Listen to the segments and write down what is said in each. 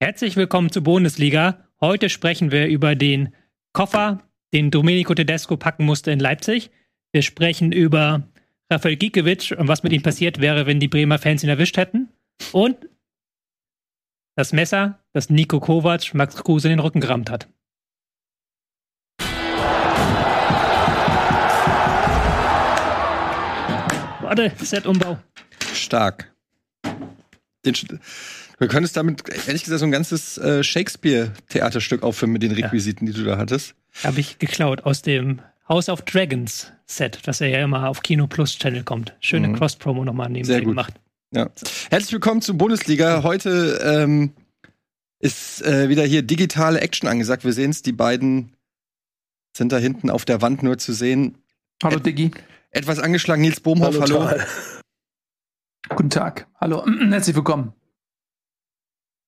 Herzlich willkommen zur Bundesliga. Heute sprechen wir über den Koffer, den Domenico Tedesco packen musste in Leipzig. Wir sprechen über Rafael Gikiewicz und was mit ihm passiert wäre, wenn die Bremer Fans ihn erwischt hätten. Und das Messer, das Nico Kovac Max Kruse in den Rücken gerammt hat. Warte, Set-Umbau. Stark. Den, du könntest damit, ehrlich gesagt, so ein ganzes äh, Shakespeare-Theaterstück aufführen mit den Requisiten, ja. die du da hattest. Habe ich geklaut aus dem House of Dragons Set, das er ja immer auf Kino Plus Channel kommt. Schöne mhm. Cross-Promo nochmal neben Sehr gut. gemacht. Ja. Herzlich willkommen zur Bundesliga. Heute ähm, ist äh, wieder hier digitale Action angesagt. Wir sehen es, die beiden sind da hinten auf der Wand nur zu sehen. Hallo Diggi. Etwas angeschlagen, Nils Bohmhoff, hallo. hallo. Guten Tag. Hallo, herzlich willkommen.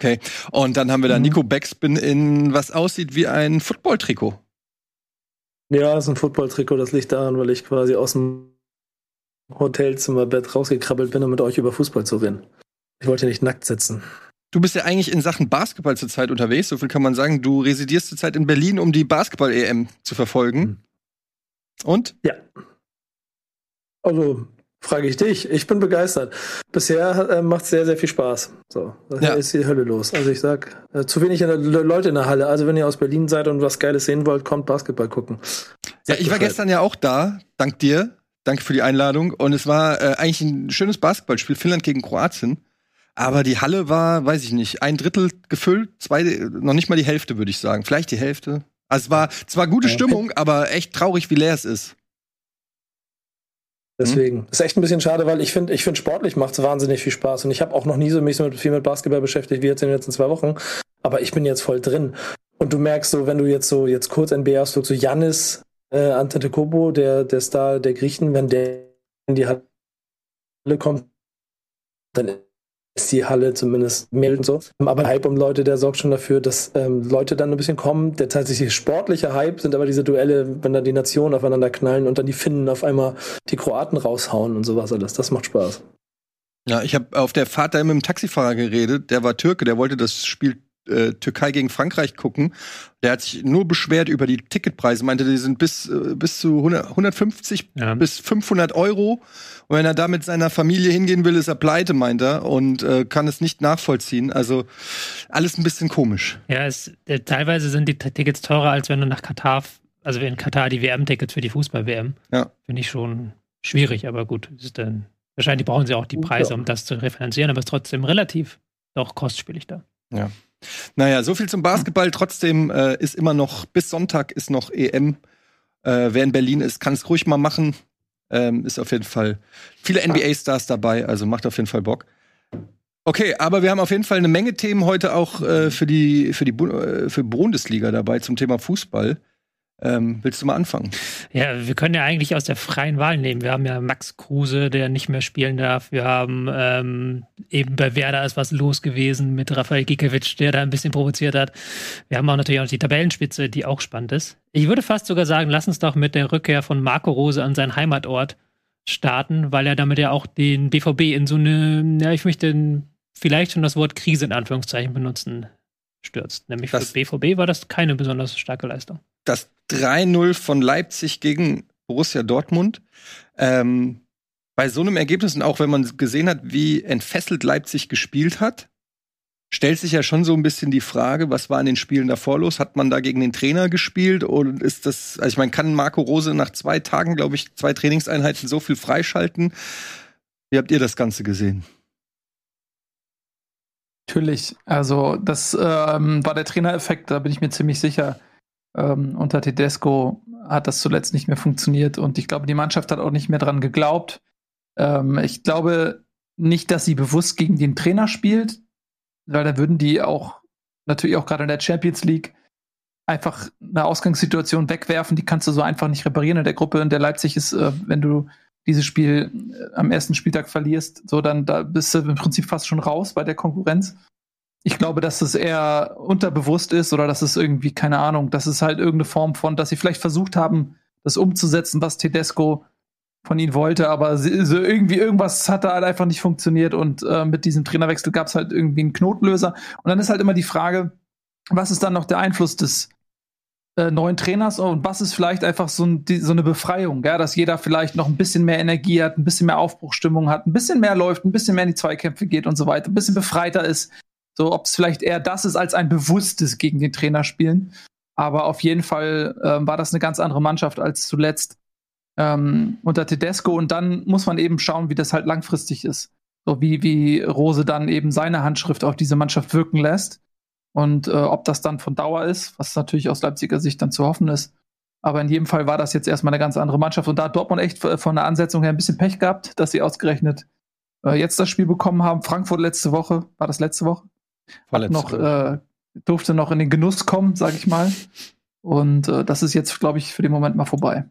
Okay, und dann haben wir da mhm. Nico Backspin in was aussieht wie ein Football-Trikot. Ja, es ist ein Football-Trikot. Das liegt daran, weil ich quasi aus dem Hotelzimmerbett rausgekrabbelt bin, um mit euch über Fußball zu reden. Ich wollte nicht nackt sitzen. Du bist ja eigentlich in Sachen Basketball zurzeit unterwegs. So viel kann man sagen. Du residierst zurzeit in Berlin, um die Basketball-EM zu verfolgen. Mhm. Und? Ja. Also, frage ich dich. Ich bin begeistert. Bisher äh, macht es sehr, sehr viel Spaß. So, da ja. ist die Hölle los. Also ich sag, äh, zu wenig Leute in der Halle. Also wenn ihr aus Berlin seid und was Geiles sehen wollt, kommt Basketball gucken. Sag ja, ich war gestern ja auch da, dank dir. Danke für die Einladung. Und es war äh, eigentlich ein schönes Basketballspiel, Finnland gegen Kroatien. Aber die Halle war, weiß ich nicht, ein Drittel gefüllt, zwei, noch nicht mal die Hälfte, würde ich sagen. Vielleicht die Hälfte. Also es war zwar gute Stimmung, aber echt traurig, wie leer es ist. Deswegen mhm. ist echt ein bisschen schade, weil ich finde, ich finde sportlich macht es wahnsinnig viel Spaß und ich habe auch noch nie so mich so mit, viel mit Basketball beschäftigt wie jetzt in den letzten zwei Wochen. Aber ich bin jetzt voll drin. Und du merkst so, wenn du jetzt so jetzt kurz NBA hast, so Janis äh, Antetokounmpo, der der Star der Griechen, wenn der in die Halle kommt, dann ist die Halle zumindest mehr und so. Aber Hype um Leute, der sorgt schon dafür, dass ähm, Leute dann ein bisschen kommen. Der tatsächlich sportliche Hype sind aber diese Duelle, wenn dann die Nationen aufeinander knallen und dann die Finnen auf einmal die Kroaten raushauen und sowas alles. Das macht Spaß. Ja, ich habe auf der Fahrt da mit dem Taxifahrer geredet, der war Türke, der wollte das Spiel äh, Türkei gegen Frankreich gucken. Der hat sich nur beschwert über die Ticketpreise, meinte, die sind bis, äh, bis zu 100, 150 ja. bis 500 Euro. Und wenn er da mit seiner Familie hingehen will, ist er pleite, meint er, und äh, kann es nicht nachvollziehen. Also alles ein bisschen komisch. Ja, es, äh, teilweise sind die Tickets teurer, als wenn du nach Katar, also in Katar die WM-Tickets für die Fußball-WM. Ja. Finde ich schon schwierig, aber gut, ist dann, wahrscheinlich brauchen sie auch die Preise, um das zu refinanzieren, aber es ist trotzdem relativ doch kostspielig da. Ja. Naja, so viel zum Basketball. Trotzdem äh, ist immer noch, bis Sonntag ist noch EM. Äh, wer in Berlin ist, kann es ruhig mal machen. Ähm, ist auf jeden Fall viele NBA-Stars dabei, also macht auf jeden Fall Bock. Okay, aber wir haben auf jeden Fall eine Menge Themen heute auch äh, für die für die Bu äh, für Bundesliga dabei zum Thema Fußball. Ähm, willst du mal anfangen? Ja, wir können ja eigentlich aus der freien Wahl nehmen. Wir haben ja Max Kruse, der nicht mehr spielen darf. Wir haben ähm, eben bei Werder ist was los gewesen mit Rafael Gikiewicz, der da ein bisschen provoziert hat. Wir haben auch natürlich auch die Tabellenspitze, die auch spannend ist. Ich würde fast sogar sagen, lass uns doch mit der Rückkehr von Marco Rose an seinen Heimatort starten, weil er damit ja auch den BVB in so eine, ja, ich möchte vielleicht schon das Wort Krise in Anführungszeichen benutzen, stürzt. Nämlich das, für BVB war das keine besonders starke Leistung das 3-0 von Leipzig gegen Borussia Dortmund. Ähm, bei so einem Ergebnis und auch wenn man gesehen hat, wie entfesselt Leipzig gespielt hat, stellt sich ja schon so ein bisschen die Frage, was war in den Spielen davor los? Hat man da gegen den Trainer gespielt und ist das, also ich meine, kann Marco Rose nach zwei Tagen, glaube ich, zwei Trainingseinheiten so viel freischalten? Wie habt ihr das Ganze gesehen? Natürlich, also das ähm, war der Trainereffekt, da bin ich mir ziemlich sicher. Ähm, unter Tedesco hat das zuletzt nicht mehr funktioniert und ich glaube, die Mannschaft hat auch nicht mehr dran geglaubt. Ähm, ich glaube nicht, dass sie bewusst gegen den Trainer spielt, weil da würden die auch natürlich auch gerade in der Champions League einfach eine Ausgangssituation wegwerfen, die kannst du so einfach nicht reparieren in der Gruppe, in der Leipzig ist, äh, wenn du dieses Spiel äh, am ersten Spieltag verlierst, so dann da bist du im Prinzip fast schon raus bei der Konkurrenz ich glaube, dass es eher unterbewusst ist oder dass es irgendwie, keine Ahnung, dass es halt irgendeine Form von, dass sie vielleicht versucht haben, das umzusetzen, was Tedesco von ihnen wollte, aber so irgendwie irgendwas hat da halt einfach nicht funktioniert und äh, mit diesem Trainerwechsel gab es halt irgendwie einen Knotenlöser. Und dann ist halt immer die Frage, was ist dann noch der Einfluss des äh, neuen Trainers und was ist vielleicht einfach so, ein, die, so eine Befreiung, ja, dass jeder vielleicht noch ein bisschen mehr Energie hat, ein bisschen mehr Aufbruchstimmung hat, ein bisschen mehr läuft, ein bisschen mehr in die Zweikämpfe geht und so weiter, ein bisschen befreiter ist. So, ob es vielleicht eher das ist als ein bewusstes gegen den Trainer spielen. Aber auf jeden Fall äh, war das eine ganz andere Mannschaft als zuletzt ähm, unter Tedesco. Und dann muss man eben schauen, wie das halt langfristig ist. So wie, wie Rose dann eben seine Handschrift auf diese Mannschaft wirken lässt. Und äh, ob das dann von Dauer ist, was natürlich aus Leipziger Sicht dann zu hoffen ist. Aber in jedem Fall war das jetzt erstmal eine ganz andere Mannschaft. Und da hat Dortmund echt von der Ansetzung her ein bisschen Pech gehabt, dass sie ausgerechnet äh, jetzt das Spiel bekommen haben. Frankfurt letzte Woche, war das letzte Woche? Hat noch, äh, durfte noch in den Genuss kommen, sag ich mal. Und äh, das ist jetzt, glaube ich, für den Moment mal vorbei.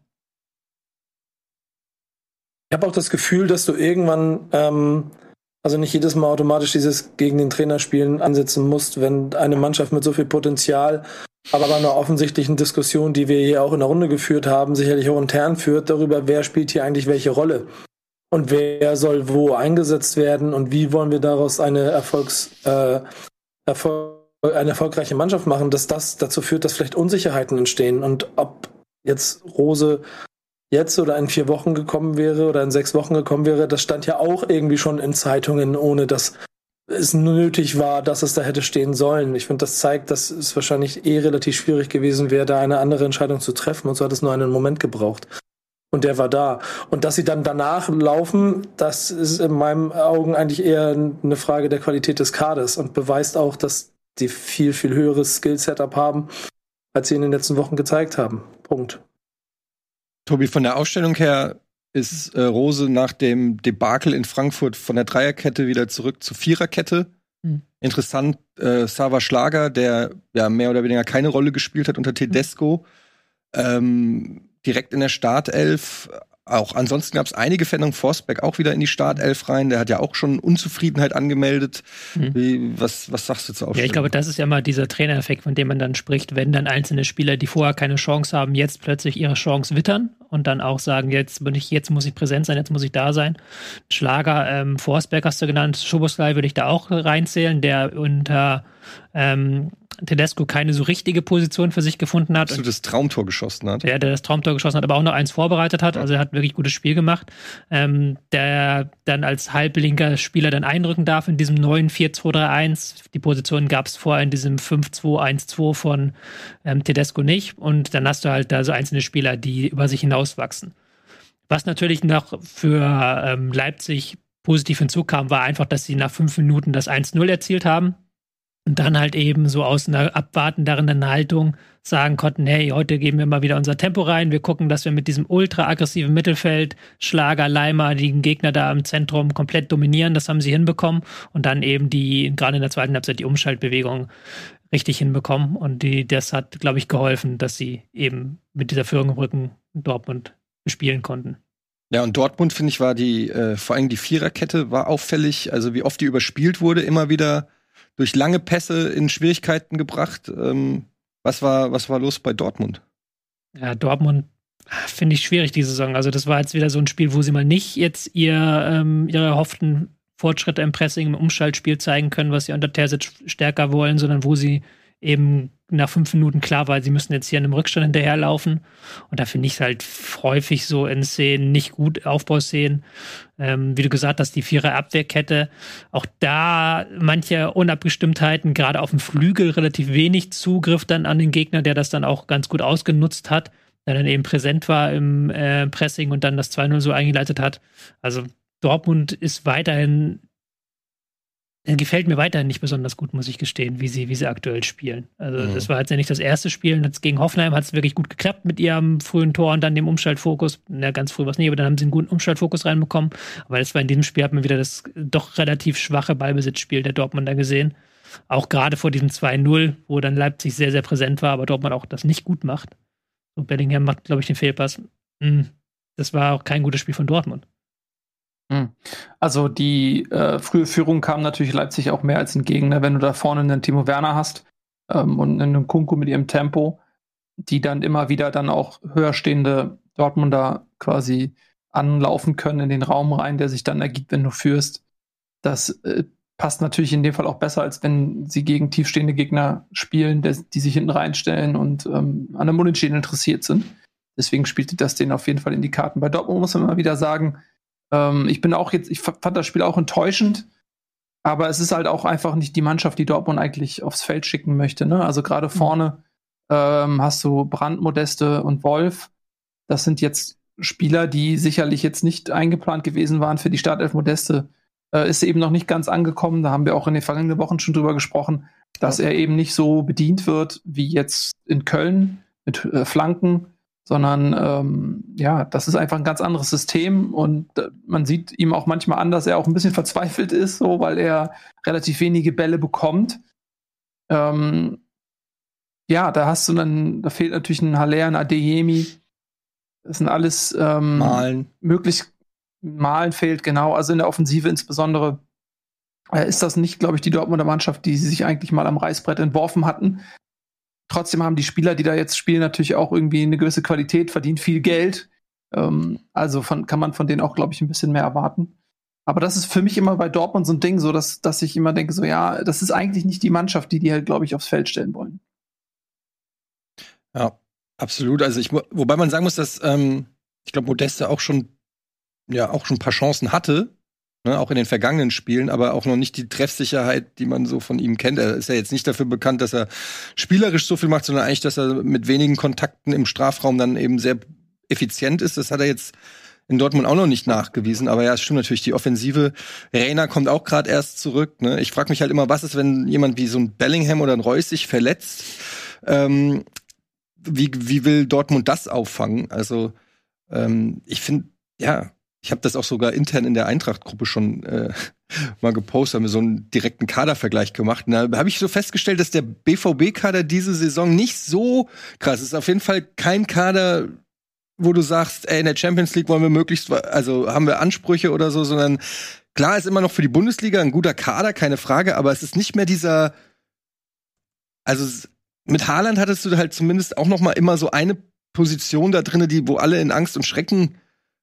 Ich habe auch das Gefühl, dass du irgendwann ähm, also nicht jedes Mal automatisch dieses gegen den Trainer spielen ansetzen musst, wenn eine Mannschaft mit so viel Potenzial, aber bei einer offensichtlichen Diskussion, die wir hier auch in der Runde geführt haben, sicherlich auch intern führt darüber, wer spielt hier eigentlich welche Rolle und wer soll wo eingesetzt werden und wie wollen wir daraus eine Erfolgs äh, Erfolg, eine erfolgreiche Mannschaft machen, dass das dazu führt, dass vielleicht Unsicherheiten entstehen und ob jetzt Rose jetzt oder in vier Wochen gekommen wäre oder in sechs Wochen gekommen wäre, das stand ja auch irgendwie schon in Zeitungen, ohne dass es nötig war, dass es da hätte stehen sollen. Ich finde, das zeigt, dass es wahrscheinlich eh relativ schwierig gewesen wäre, da eine andere Entscheidung zu treffen. Und so hat es nur einen Moment gebraucht. Und der war da. Und dass sie dann danach laufen, das ist in meinen Augen eigentlich eher eine Frage der Qualität des Kaders und beweist auch, dass die viel, viel höheres Skill-Setup haben, als sie in den letzten Wochen gezeigt haben. Punkt. Tobi, von der Ausstellung her ist äh, Rose nach dem Debakel in Frankfurt von der Dreierkette wieder zurück zur Viererkette. Mhm. Interessant, äh, Sava Schlager, der ja mehr oder weniger keine Rolle gespielt hat unter Tedesco, mhm. ähm, direkt in der Startelf auch ansonsten gab es einige Veränderungen. Forsberg auch wieder in die Startelf rein. Der hat ja auch schon Unzufriedenheit angemeldet. Mhm. Wie, was, was sagst du zur Aufstellung? Ja, ich glaube, das ist ja mal dieser Trainereffekt, von dem man dann spricht, wenn dann einzelne Spieler, die vorher keine Chance haben, jetzt plötzlich ihre Chance wittern und dann auch sagen, jetzt bin ich, jetzt muss ich präsent sein, jetzt muss ich da sein. Schlager, ähm, Forsberg hast du genannt, Schoboslai würde ich da auch reinzählen, der unter ähm, Tedesco keine so richtige Position für sich gefunden hat. So das Traumtor geschossen hat. Ja, der das Traumtor geschossen hat, aber auch noch eins vorbereitet hat. Also er hat wirklich gutes Spiel gemacht. Ähm, der dann als halblinker Spieler dann einrücken darf in diesem neuen 4-2-3-1. Die Position gab es vorher in diesem 5-2-1-2 von ähm, Tedesco nicht. Und dann hast du halt da so einzelne Spieler, die über sich hinauswachsen. Was natürlich noch für ähm, Leipzig positiv hinzukam, war einfach, dass sie nach fünf Minuten das 1-0 erzielt haben und dann halt eben so aus einer abwartenderen Haltung sagen konnten, hey, heute geben wir mal wieder unser Tempo rein, wir gucken, dass wir mit diesem ultra aggressiven Mittelfeld, Schlager, Leimer, den Gegner da im Zentrum komplett dominieren, das haben sie hinbekommen. Und dann eben die, gerade in der zweiten Halbzeit, die Umschaltbewegung richtig hinbekommen. Und die, das hat, glaube ich, geholfen, dass sie eben mit dieser Führung im Rücken Dortmund bespielen konnten. Ja, und Dortmund, finde ich, war die, äh, vor allem die Viererkette war auffällig, also wie oft die überspielt wurde, immer wieder durch lange Pässe in Schwierigkeiten gebracht. Ähm, was, war, was war los bei Dortmund? Ja, Dortmund finde ich schwierig diese Saison. Also das war jetzt wieder so ein Spiel, wo sie mal nicht jetzt ihr, ähm, ihre erhofften Fortschritte im Pressing, im Umschaltspiel zeigen können, was sie unter Terzic stärker wollen, sondern wo sie eben nach fünf Minuten klar war, sie müssen jetzt hier in einem Rückstand hinterherlaufen. Und da finde ich es halt häufig so in Szenen nicht gut, Aufbauszenen. Ähm, wie du gesagt hast, die Vierer Abwehrkette. Auch da manche Unabgestimmtheiten, gerade auf dem Flügel relativ wenig Zugriff dann an den Gegner, der das dann auch ganz gut ausgenutzt hat, der dann eben präsent war im äh, Pressing und dann das 2-0 so eingeleitet hat. Also Dortmund ist weiterhin gefällt mir weiterhin nicht besonders gut, muss ich gestehen, wie sie, wie sie aktuell spielen. Also, mhm. das war jetzt ja nicht das erste Spiel. Jetzt gegen Hoffenheim hat es wirklich gut geklappt mit ihrem frühen Tor und dann dem Umschaltfokus. Na, ganz früh war es nicht, aber dann haben sie einen guten Umschaltfokus reinbekommen. Aber das war in diesem Spiel, hat man wieder das doch relativ schwache Ballbesitzspiel der Dortmunder gesehen. Auch gerade vor diesem 2-0, wo dann Leipzig sehr, sehr präsent war, aber Dortmund auch das nicht gut macht. Und Bellingham macht, glaube ich, den Fehlpass. Hm, das war auch kein gutes Spiel von Dortmund. Hm. Also die äh, frühe Führung kam natürlich Leipzig auch mehr als entgegen. Ne? Wenn du da vorne einen Timo Werner hast ähm, und einen Kunku mit ihrem Tempo, die dann immer wieder dann auch höher stehende Dortmunder quasi anlaufen können in den Raum rein, der sich dann ergibt, wenn du führst. Das äh, passt natürlich in dem Fall auch besser, als wenn sie gegen tiefstehende Gegner spielen, der, die sich hinten reinstellen und ähm, an der Unentschieden interessiert sind. Deswegen spielte das denen auf jeden Fall in die Karten. Bei Dortmund muss man immer wieder sagen, ähm, ich bin auch jetzt, ich fand das Spiel auch enttäuschend, aber es ist halt auch einfach nicht die Mannschaft, die Dortmund eigentlich aufs Feld schicken möchte. Ne? Also gerade mhm. vorne ähm, hast du Brand, Modeste und Wolf. Das sind jetzt Spieler, die sicherlich jetzt nicht eingeplant gewesen waren für die Startelf Modeste. Äh, ist eben noch nicht ganz angekommen. Da haben wir auch in den vergangenen Wochen schon drüber gesprochen, dass ja. er eben nicht so bedient wird wie jetzt in Köln mit äh, Flanken sondern ähm, ja, das ist einfach ein ganz anderes System und äh, man sieht ihm auch manchmal an, dass er auch ein bisschen verzweifelt ist, so weil er relativ wenige Bälle bekommt. Ähm, ja, da hast du dann, da fehlt natürlich ein Haller, ein Adeyemi. Das sind alles ähm, Malen. möglich. Malen fehlt, genau. Also in der Offensive insbesondere äh, ist das nicht, glaube ich, die Dortmunder Mannschaft, die sie sich eigentlich mal am Reißbrett entworfen hatten. Trotzdem haben die Spieler, die da jetzt spielen, natürlich auch irgendwie eine gewisse Qualität, verdienen viel Geld. Ähm, also von, kann man von denen auch, glaube ich, ein bisschen mehr erwarten. Aber das ist für mich immer bei Dortmund so ein Ding, so dass, dass ich immer denke, so ja, das ist eigentlich nicht die Mannschaft, die die halt, glaube ich, aufs Feld stellen wollen. Ja, absolut. Also ich, wobei man sagen muss, dass ähm, ich glaube, Modeste auch schon ja auch schon ein paar Chancen hatte, Ne, auch in den vergangenen Spielen, aber auch noch nicht die Treffsicherheit, die man so von ihm kennt. Er ist ja jetzt nicht dafür bekannt, dass er spielerisch so viel macht, sondern eigentlich, dass er mit wenigen Kontakten im Strafraum dann eben sehr effizient ist. Das hat er jetzt in Dortmund auch noch nicht nachgewiesen. Aber ja, es stimmt natürlich, die Offensive. Reiner kommt auch gerade erst zurück. Ne? Ich frage mich halt immer, was ist, wenn jemand wie so ein Bellingham oder ein Reus sich verletzt? Ähm, wie, wie will Dortmund das auffangen? Also ähm, ich finde, ja, ich habe das auch sogar intern in der Eintracht-Gruppe schon äh, mal gepostet, haben wir so einen direkten Kadervergleich gemacht. Und da habe ich so festgestellt, dass der BVB-Kader diese Saison nicht so krass ist. Auf jeden Fall kein Kader, wo du sagst, ey, in der Champions League wollen wir möglichst, also haben wir Ansprüche oder so, sondern klar ist immer noch für die Bundesliga ein guter Kader, keine Frage, aber es ist nicht mehr dieser, also mit Haaland hattest du halt zumindest auch noch mal immer so eine Position da drinne, die wo alle in Angst und Schrecken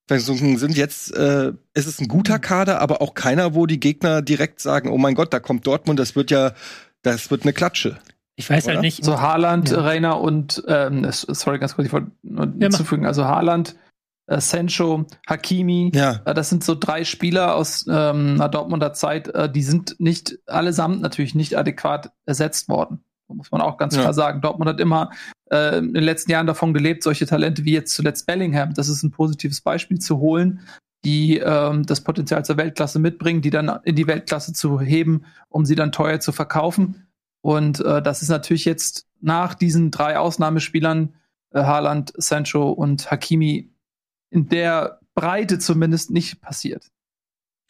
sind jetzt, äh, ist es ein guter Kader, aber auch keiner, wo die Gegner direkt sagen, oh mein Gott, da kommt Dortmund, das wird ja, das wird eine Klatsche. Ich weiß halt Oder? halt nicht. So Haaland, ja. Rainer und, ähm, sorry, ganz kurz, ich wollte nur ja, hinzufügen, also Haaland, äh, Sancho, Hakimi, ja. Äh, das sind so drei Spieler aus ähm, einer Dortmunder Zeit, äh, die sind nicht allesamt natürlich nicht adäquat ersetzt worden muss man auch ganz ja. klar sagen. Dortmund hat immer äh, in den letzten Jahren davon gelebt, solche Talente wie jetzt zuletzt Bellingham, das ist ein positives Beispiel zu holen, die ähm, das Potenzial zur Weltklasse mitbringen, die dann in die Weltklasse zu heben, um sie dann teuer zu verkaufen. Und äh, das ist natürlich jetzt nach diesen drei Ausnahmespielern, äh, Haaland, Sancho und Hakimi, in der Breite zumindest nicht passiert.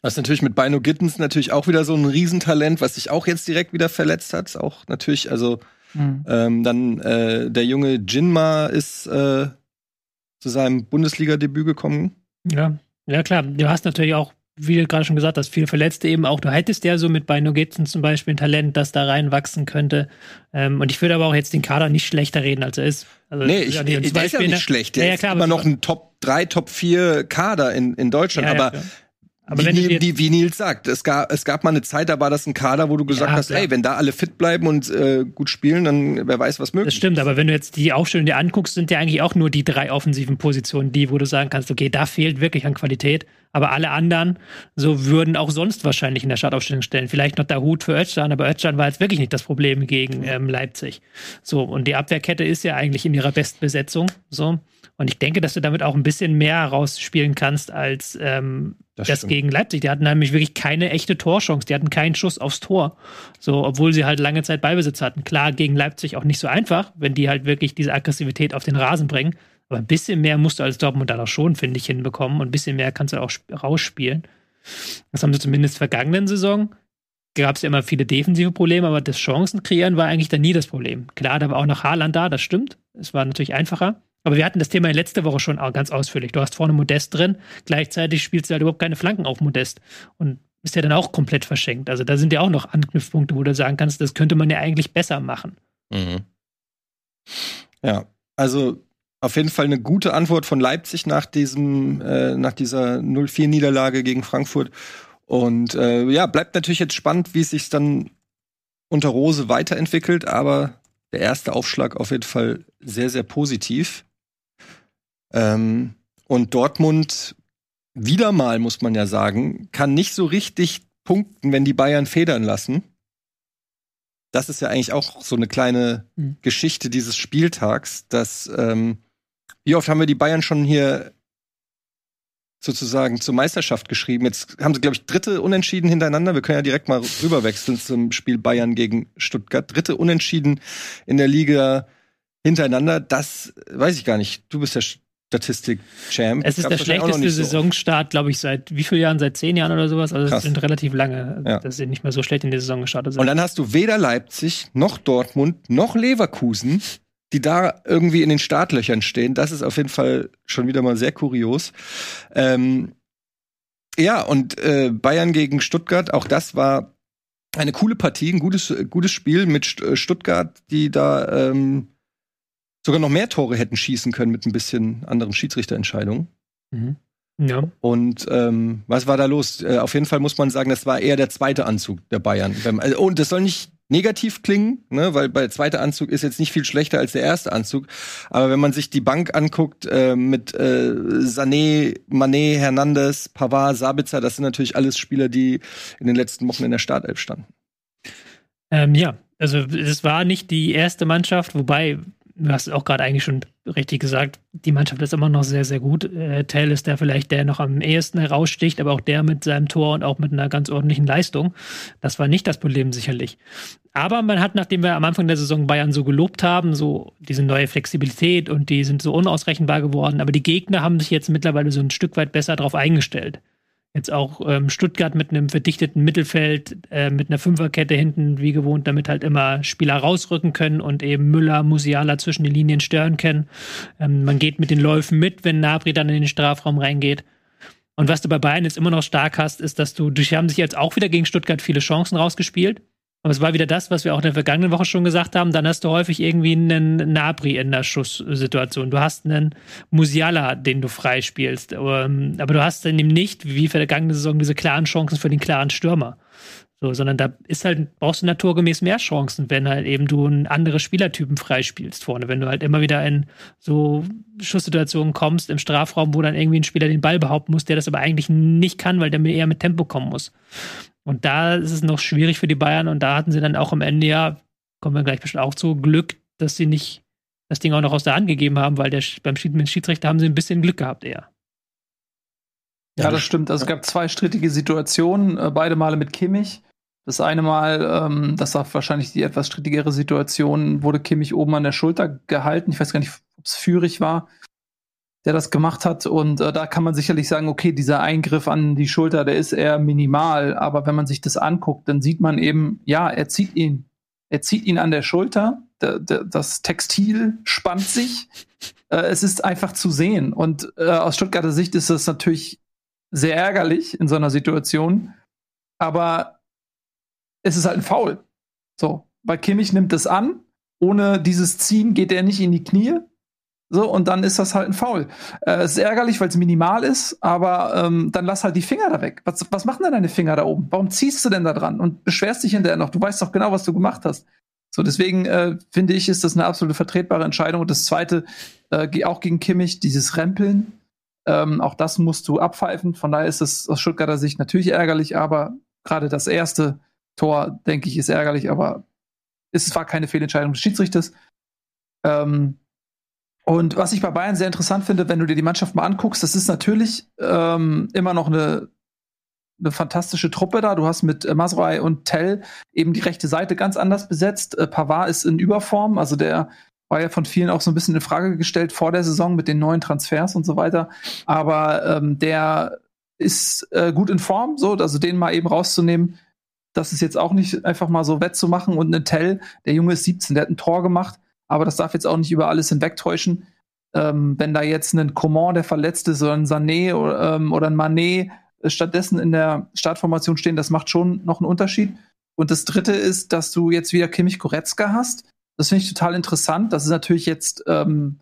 Was natürlich mit Bino Gittens natürlich auch wieder so ein Riesentalent, was sich auch jetzt direkt wieder verletzt hat. Auch natürlich, also mhm. ähm, dann äh, der junge Jinma ist äh, zu seinem Bundesliga-Debüt gekommen. Ja, ja klar. Du hast natürlich auch, wie du gerade schon gesagt hast, viele Verletzte eben auch. Du hättest ja so mit Bino Gittens zum Beispiel ein Talent, das da reinwachsen könnte. Ähm, und ich würde aber auch jetzt den Kader nicht schlechter reden, als er ist. Also, nee, ich, ja, der ist ja nicht schlecht. Der ja, ja, klar, ist immer noch ein Top 3, Top 4 Kader in, in Deutschland. Ja, aber aber wie, Nils, die, wie Nils sagt, es gab, es gab mal eine Zeit, da war das ein Kader, wo du gesagt ja, hast, ey, wenn da alle fit bleiben und äh, gut spielen, dann wer weiß, was möglich ist. Das stimmt, aber wenn du jetzt die Aufstellung dir anguckst, sind ja eigentlich auch nur die drei offensiven Positionen, die, wo du sagen kannst, okay, da fehlt wirklich an Qualität. Aber alle anderen, so würden auch sonst wahrscheinlich in der Startaufstellung stellen. Vielleicht noch der Hut für Özcan, aber Özcan war jetzt wirklich nicht das Problem gegen ähm, Leipzig. So, und die Abwehrkette ist ja eigentlich in ihrer Bestbesetzung. So. Und ich denke, dass du damit auch ein bisschen mehr rausspielen kannst als ähm, das, das gegen Leipzig. Die hatten nämlich wirklich keine echte Torchance. Die hatten keinen Schuss aufs Tor. So, obwohl sie halt lange Zeit Beibesitz hatten. Klar, gegen Leipzig auch nicht so einfach, wenn die halt wirklich diese Aggressivität auf den Rasen bringen. Aber ein bisschen mehr musst du als Dortmund da doch schon, finde ich, hinbekommen. Und ein bisschen mehr kannst du auch rausspielen. Das haben sie zumindest vergangenen Saison. Gab es ja immer viele defensive Probleme, aber das Chancen kreieren war eigentlich dann nie das Problem. Klar, da war auch noch Haaland da, das stimmt. Es war natürlich einfacher. Aber wir hatten das Thema letzte Woche schon ganz ausführlich. Du hast vorne Modest drin, gleichzeitig spielst du halt überhaupt keine Flanken auf Modest. Und bist ja dann auch komplett verschenkt. Also da sind ja auch noch Anknüpfpunkte, wo du sagen kannst, das könnte man ja eigentlich besser machen. Mhm. Ja, also auf jeden Fall eine gute Antwort von Leipzig nach diesem, äh, nach dieser 0-4-Niederlage gegen Frankfurt. Und äh, ja, bleibt natürlich jetzt spannend, wie es sich dann unter Rose weiterentwickelt, aber der erste Aufschlag auf jeden Fall sehr, sehr positiv. Ähm, und Dortmund wieder mal, muss man ja sagen, kann nicht so richtig punkten, wenn die Bayern federn lassen. Das ist ja eigentlich auch so eine kleine mhm. Geschichte dieses Spieltags, dass ähm, wie oft haben wir die Bayern schon hier sozusagen zur Meisterschaft geschrieben. Jetzt haben sie, glaube ich, dritte Unentschieden hintereinander. Wir können ja direkt mal rüberwechseln zum Spiel Bayern gegen Stuttgart. Dritte Unentschieden in der Liga hintereinander. Das weiß ich gar nicht. Du bist ja Statistik-Champ. Es ist der schlechteste Saisonstart, glaube ich, seit wie vielen Jahren? Seit zehn Jahren oder sowas. Also es sind relativ lange, Ja. dass sie nicht mehr so schlecht in die Saison gestartet sind. Und dann hast du weder Leipzig noch Dortmund noch Leverkusen, die da irgendwie in den Startlöchern stehen. Das ist auf jeden Fall schon wieder mal sehr kurios. Ähm, ja, und äh, Bayern gegen Stuttgart, auch das war eine coole Partie, ein gutes, gutes Spiel mit äh, Stuttgart, die da ähm, sogar noch mehr Tore hätten schießen können mit ein bisschen anderen Schiedsrichterentscheidungen. Mhm. Ja. Und ähm, was war da los? Äh, auf jeden Fall muss man sagen, das war eher der zweite Anzug der Bayern. Also, und das soll nicht negativ klingen, ne, weil bei der zweite Anzug ist jetzt nicht viel schlechter als der erste Anzug. Aber wenn man sich die Bank anguckt äh, mit äh, Sané, Mané, Hernandez, Pavard, Sabitzer, das sind natürlich alles Spieler, die in den letzten Wochen in der Startelf standen. Ähm, ja, also es war nicht die erste Mannschaft, wobei, du hast es auch gerade eigentlich schon richtig gesagt, die Mannschaft ist immer noch sehr, sehr gut. Äh, Tell ist der vielleicht, der noch am ehesten heraussticht, aber auch der mit seinem Tor und auch mit einer ganz ordentlichen Leistung. Das war nicht das Problem sicherlich. Aber man hat, nachdem wir am Anfang der Saison Bayern so gelobt haben, so diese neue Flexibilität und die sind so unausrechenbar geworden, aber die Gegner haben sich jetzt mittlerweile so ein Stück weit besser darauf eingestellt. Jetzt auch ähm, Stuttgart mit einem verdichteten Mittelfeld, äh, mit einer Fünferkette hinten wie gewohnt, damit halt immer Spieler rausrücken können und eben Müller, Musiala zwischen den Linien stören können. Ähm, man geht mit den Läufen mit, wenn Nabri dann in den Strafraum reingeht. Und was du bei Bayern jetzt immer noch stark hast, ist, dass du, die haben sich jetzt auch wieder gegen Stuttgart viele Chancen rausgespielt. Aber es war wieder das, was wir auch in der vergangenen Woche schon gesagt haben. Dann hast du häufig irgendwie einen Nabri in der Schusssituation. Du hast einen Musiala, den du freispielst. Ähm, Aber du hast dann eben nicht, wie vergangene Saison, diese klaren Chancen für den klaren Stürmer. So, sondern da ist halt, brauchst du naturgemäß mehr Chancen, wenn halt eben du einen andere Spielertypen freispielst vorne. Wenn du halt immer wieder in so Schusssituationen kommst im Strafraum, wo dann irgendwie ein Spieler den Ball behaupten muss, der das aber eigentlich nicht kann, weil der eher mit Tempo kommen muss. Und da ist es noch schwierig für die Bayern und da hatten sie dann auch am Ende ja, kommen wir gleich bestimmt auch zu, Glück, dass sie nicht das Ding auch noch aus der Hand gegeben haben, weil der, beim Schied mit dem Schiedsrichter haben sie ein bisschen Glück gehabt eher. Ja, das stimmt. Also es gab zwei strittige Situationen, äh, beide Male mit Kimmich. Das eine Mal, ähm, das war wahrscheinlich die etwas strittigere Situation, wurde Kimmich oben an der Schulter gehalten. Ich weiß gar nicht, ob es Führig war, der das gemacht hat. Und äh, da kann man sicherlich sagen, okay, dieser Eingriff an die Schulter, der ist eher minimal. Aber wenn man sich das anguckt, dann sieht man eben, ja, er zieht ihn. Er zieht ihn an der Schulter. Der, der, das Textil spannt sich. Äh, es ist einfach zu sehen. Und äh, aus Stuttgarter Sicht ist das natürlich sehr ärgerlich in so einer Situation. Aber es ist halt ein Foul. So, weil Kimmich nimmt es an. Ohne dieses Ziehen geht er nicht in die Knie. So, und dann ist das halt ein Foul. Äh, es ist ärgerlich, weil es minimal ist, aber ähm, dann lass halt die Finger da weg. Was, was machen denn deine Finger da oben? Warum ziehst du denn da dran und beschwerst dich hinterher noch? Du weißt doch genau, was du gemacht hast. So, deswegen äh, finde ich, ist das eine absolute vertretbare Entscheidung. Und das zweite, äh, auch gegen Kimmich, dieses Rempeln, ähm, auch das musst du abpfeifen. Von daher ist es aus Stuttgarter Sicht natürlich ärgerlich, aber gerade das erste Tor, denke ich, ist ärgerlich, aber es war keine Fehlentscheidung des Schiedsrichters. Ähm, und was ich bei Bayern sehr interessant finde, wenn du dir die Mannschaft mal anguckst, das ist natürlich ähm, immer noch eine, eine fantastische Truppe da. Du hast mit äh, Masroi und Tell eben die rechte Seite ganz anders besetzt. Äh, Pavard ist in Überform, also der war ja von vielen auch so ein bisschen in Frage gestellt vor der Saison mit den neuen Transfers und so weiter. Aber ähm, der ist äh, gut in Form, so, also den mal eben rauszunehmen, das ist jetzt auch nicht einfach mal so wettzumachen. Und ein Tell, der Junge ist 17, der hat ein Tor gemacht, aber das darf jetzt auch nicht über alles hinwegtäuschen. Ähm, wenn da jetzt ein Coman, der verletzt ist, oder ein Sané oder, ähm, oder ein Manet stattdessen in der Startformation stehen, das macht schon noch einen Unterschied. Und das dritte ist, dass du jetzt wieder Kimmich Goretzka hast. Das finde ich total interessant. Das ist natürlich jetzt ähm,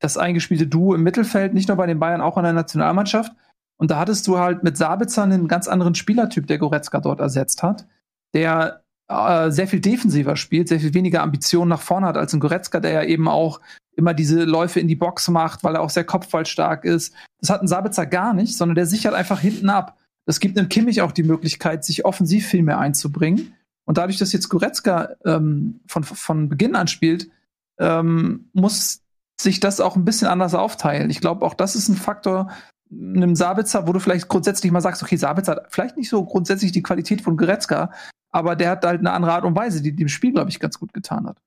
das eingespielte Duo im Mittelfeld, nicht nur bei den Bayern, auch in der Nationalmannschaft. Und da hattest du halt mit Sabitzer einen ganz anderen Spielertyp, der Goretzka dort ersetzt hat, der äh, sehr viel defensiver spielt, sehr viel weniger Ambitionen nach vorne hat als ein Goretzka, der ja eben auch immer diese Läufe in die Box macht, weil er auch sehr kopfballstark ist. Das hat ein Sabitzer gar nicht, sondern der sichert einfach hinten ab. Das gibt einem Kimmich auch die Möglichkeit, sich offensiv viel mehr einzubringen. Und dadurch, dass jetzt Goretzka ähm, von, von Beginn an spielt, ähm, muss sich das auch ein bisschen anders aufteilen. Ich glaube, auch das ist ein Faktor, einem Sabitzer, wo du vielleicht grundsätzlich mal sagst, okay, Sabitzer hat vielleicht nicht so grundsätzlich die Qualität von Goretzka, aber der hat halt eine andere Art und Weise, die dem Spiel, glaube ich, ganz gut getan hat.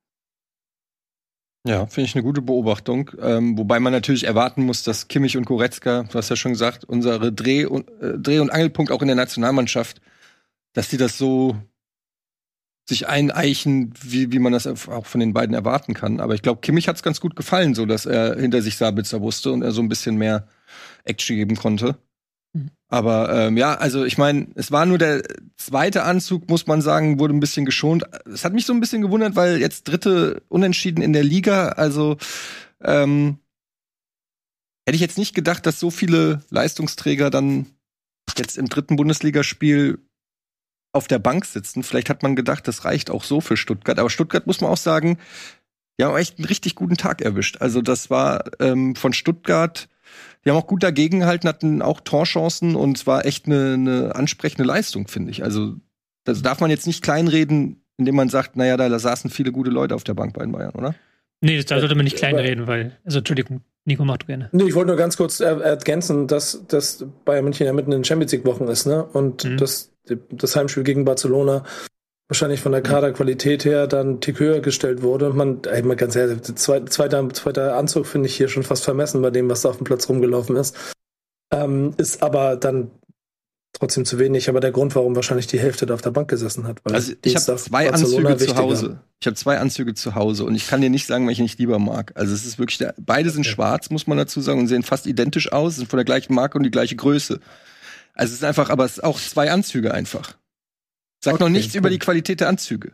Ja, finde ich eine gute Beobachtung. Ähm, wobei man natürlich erwarten muss, dass Kimmich und Goretzka, du hast ja schon gesagt, unsere Dreh- und, äh, Dreh und Angelpunkt auch in der Nationalmannschaft, dass die das so sich eineichen, wie, wie man das auch von den beiden erwarten kann. Aber ich glaube, Kimmich hat es ganz gut gefallen, so dass er hinter sich Sabitzer wusste und er so ein bisschen mehr Action geben konnte. Aber ähm, ja, also ich meine, es war nur der zweite Anzug, muss man sagen, wurde ein bisschen geschont. Es hat mich so ein bisschen gewundert, weil jetzt dritte Unentschieden in der Liga, also ähm, hätte ich jetzt nicht gedacht, dass so viele Leistungsträger dann jetzt im dritten Bundesligaspiel auf der Bank sitzen. Vielleicht hat man gedacht, das reicht auch so für Stuttgart. Aber Stuttgart muss man auch sagen, die haben echt einen richtig guten Tag erwischt. Also das war ähm, von Stuttgart, die haben auch gut dagegen gehalten, hatten auch Torchancen und es war echt eine, eine ansprechende Leistung, finde ich. Also das darf man jetzt nicht kleinreden, indem man sagt, naja, da saßen viele gute Leute auf der Bank bei den Bayern, oder? Nee, da sollte man nicht kleinreden, weil, also Entschuldigung, Nico, mach du gerne. Nee, ich wollte nur ganz kurz ergänzen, dass, dass Bayern München ja mitten in den Champions League-Wochen ist, ne? Und mhm. das das Heimspiel gegen Barcelona wahrscheinlich von der Kaderqualität her dann tick höher gestellt wurde. Man, ey, mal ganz ehrlich, zweiter, zweiter, Anzug finde ich hier schon fast vermessen bei dem, was da auf dem Platz rumgelaufen ist. Ähm, ist aber dann trotzdem zu wenig, aber der Grund, warum wahrscheinlich die Hälfte da auf der Bank gesessen hat. also ich habe zwei Barcelona Anzüge zu Hause. Ich habe zwei Anzüge zu Hause und ich kann dir nicht sagen, welche ich lieber mag. Also es ist wirklich, der, beide sind okay. schwarz, muss man dazu sagen, und sehen fast identisch aus, sind von der gleichen Marke und die gleiche Größe. Also es ist einfach, aber es ist auch zwei Anzüge einfach. Sagt okay, noch nichts cool. über die Qualität der Anzüge.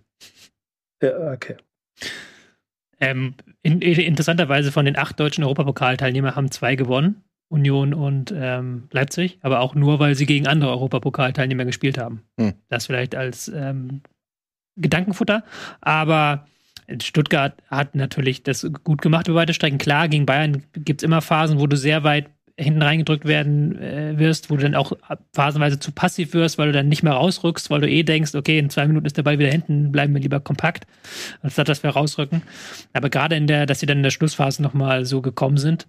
Ja, okay. Ähm, in, interessanterweise von den acht deutschen Europapokalteilnehmern haben zwei gewonnen. Union und ähm, Leipzig, aber auch nur, weil sie gegen andere Europapokalteilnehmer gespielt haben. Hm. Das vielleicht als ähm, Gedankenfutter. Aber Stuttgart hat natürlich das gut gemacht über weite Strecken. Klar, gegen Bayern gibt es immer Phasen, wo du sehr weit hinten reingedrückt werden äh, wirst, wo du dann auch phasenweise zu passiv wirst, weil du dann nicht mehr rausrückst, weil du eh denkst, okay, in zwei Minuten ist der Ball wieder hinten, bleiben wir lieber kompakt, anstatt dass wir rausrücken. Aber gerade in der, dass sie dann in der Schlussphase nochmal so gekommen sind,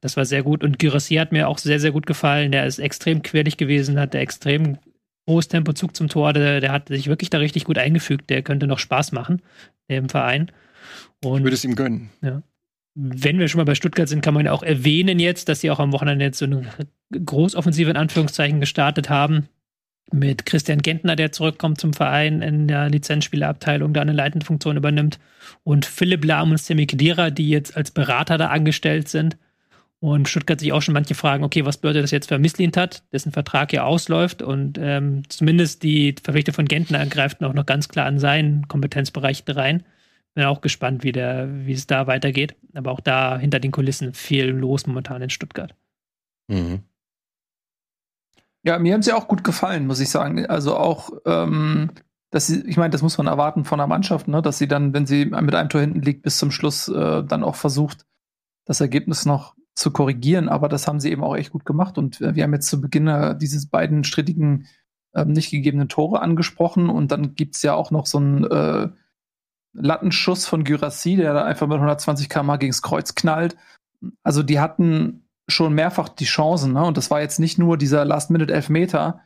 das war sehr gut. Und Gyrassi hat mir auch sehr, sehr gut gefallen. Der ist extrem quirlig gewesen, hat der extrem hohes Tempozug zum Tor. Der, der hat sich wirklich da richtig gut eingefügt. Der könnte noch Spaß machen im Verein. Und, ich würde es ihm gönnen. Ja wenn wir schon mal bei Stuttgart sind, kann man ja auch erwähnen jetzt, dass sie auch am Wochenende jetzt so eine Großoffensive in Anführungszeichen gestartet haben. Mit Christian Gentner, der zurückkommt zum Verein in der Lizenzspielerabteilung, der eine leitende Funktion übernimmt. Und Philipp Lahm und Semi Kedira, die jetzt als Berater da angestellt sind. Und Stuttgart sich auch schon manche fragen, okay, was bedeutet das jetzt für Misslintat, dessen Vertrag ja ausläuft und ähm, zumindest die Verpflichtung von Gentner greift auch noch ganz klar an seinen Kompetenzbereich rein. Bin auch gespannt, wie, der, wie es da weitergeht. Aber auch da hinter den Kulissen viel los momentan in Stuttgart. Mhm. Ja, mir haben sie auch gut gefallen, muss ich sagen. Also auch, ähm, dass sie, ich meine, das muss man erwarten von einer Mannschaft, ne? dass sie dann, wenn sie mit einem Tor hinten liegt, bis zum Schluss äh, dann auch versucht, das Ergebnis noch zu korrigieren. Aber das haben sie eben auch echt gut gemacht. Und wir haben jetzt zu Beginn äh, dieses beiden strittigen, äh, nicht gegebenen Tore angesprochen. Und dann gibt es ja auch noch so ein äh, Lattenschuss von Gyrassi, der da einfach mit 120 km gegens Kreuz knallt. Also die hatten schon mehrfach die Chancen, ne? Und das war jetzt nicht nur dieser Last-Minute-Elfmeter,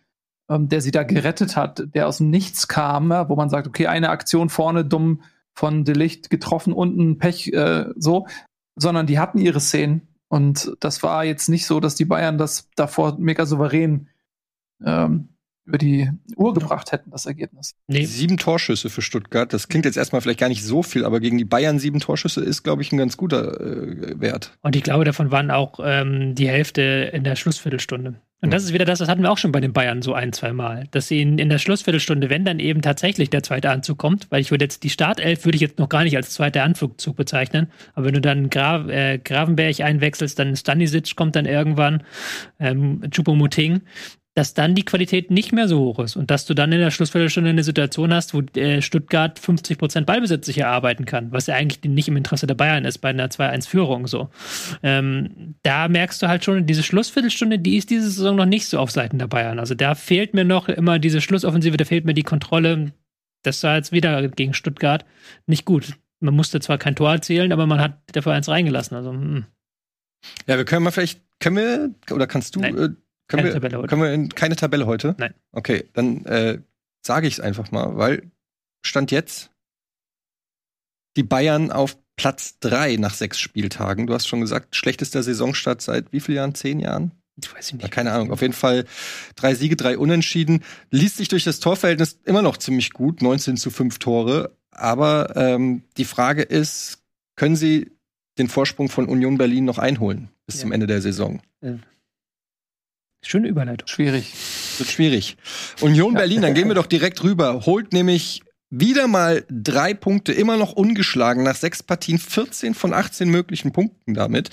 ähm, der sie da gerettet hat, der aus dem Nichts kam, ja, wo man sagt, okay, eine Aktion vorne dumm von Delicht getroffen, unten Pech, äh, so, sondern die hatten ihre Szenen. Und das war jetzt nicht so, dass die Bayern das davor mega souverän ähm, über die Uhr gebracht hätten, das Ergebnis. Nee. Sieben Torschüsse für Stuttgart. Das klingt jetzt erstmal vielleicht gar nicht so viel, aber gegen die Bayern sieben Torschüsse ist, glaube ich, ein ganz guter äh, Wert. Und ich glaube, davon waren auch ähm, die Hälfte in der Schlussviertelstunde. Und das ist wieder das, das hatten wir auch schon bei den Bayern so ein, zwei Mal, dass sie in, in der Schlussviertelstunde, wenn dann eben tatsächlich der zweite Anzug kommt, weil ich würde jetzt die Startelf würde ich jetzt noch gar nicht als zweiter Anzug bezeichnen, aber wenn du dann Gra äh, Gravenberg einwechselst, dann Stanisic kommt dann irgendwann, ähm, Chupomoting, dass dann die Qualität nicht mehr so hoch ist und dass du dann in der Schlussviertelstunde eine Situation hast, wo äh, Stuttgart 50 Prozent Ballbesitz sich erarbeiten kann, was ja eigentlich nicht im Interesse der Bayern ist bei einer 2-1-Führung so. Ähm, da merkst du halt schon, diese Schlussviertelstunde, die ist diese Saison noch nicht so auf Seiten der Bayern. Also da fehlt mir noch immer diese Schlussoffensive, da fehlt mir die Kontrolle. Das war jetzt wieder gegen Stuttgart nicht gut. Man musste zwar kein Tor erzielen, aber man hat dafür eins reingelassen. Also, hm. Ja, wir können mal vielleicht, können wir, oder kannst du äh, können keine wir, Tabelle heute. Können wir in, keine Tabelle heute? Nein. Okay, dann äh, sage ich es einfach mal, weil Stand jetzt die Bayern auf Platz 3 nach sechs Spieltagen. Du hast schon gesagt, schlechtester Saisonstart seit wie vielen Jahren? Zehn Jahren? Ich weiß nicht. keine Ahnung. Auf jeden Fall drei Siege, drei Unentschieden. Liest sich durch das Torverhältnis immer noch ziemlich gut. 19 zu 5 Tore. Aber ähm, die Frage ist, können sie den Vorsprung von Union Berlin noch einholen bis ja. zum Ende der Saison? Schöne Überleitung. Schwierig. Wird schwierig. Union Berlin, dann gehen wir doch direkt rüber. Holt nämlich wieder mal drei Punkte, immer noch ungeschlagen nach sechs Partien, 14 von 18 möglichen Punkten damit.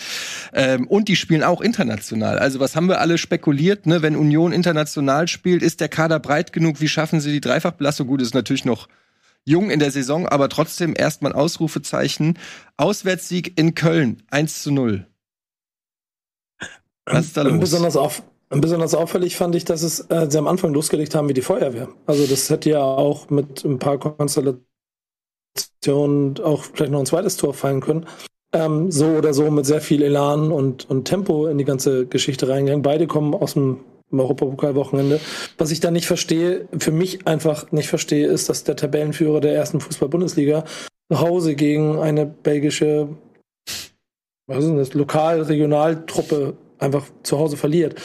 Ähm, und die spielen auch international. Also was haben wir alle spekuliert, ne? Wenn Union international spielt, ist der Kader breit genug? Wie schaffen sie die Dreifachbelastung? Gut, ist natürlich noch jung in der Saison, aber trotzdem erstmal Ausrufezeichen. Auswärtssieg in Köln, 1 zu 0. Was ist da los? Besonders auf, Besonders auffällig fand ich, dass es, äh, sie am Anfang losgelegt haben wie die Feuerwehr. Also das hätte ja auch mit ein paar Konstellationen auch vielleicht noch ein zweites Tor fallen können. Ähm, so oder so mit sehr viel Elan und, und Tempo in die ganze Geschichte reingegangen. Beide kommen aus dem Europapokalwochenende. Was ich da nicht verstehe, für mich einfach nicht verstehe, ist, dass der Tabellenführer der ersten Fußball-Bundesliga zu Hause gegen eine belgische, was ist das, Lokal-Regionaltruppe einfach zu Hause verliert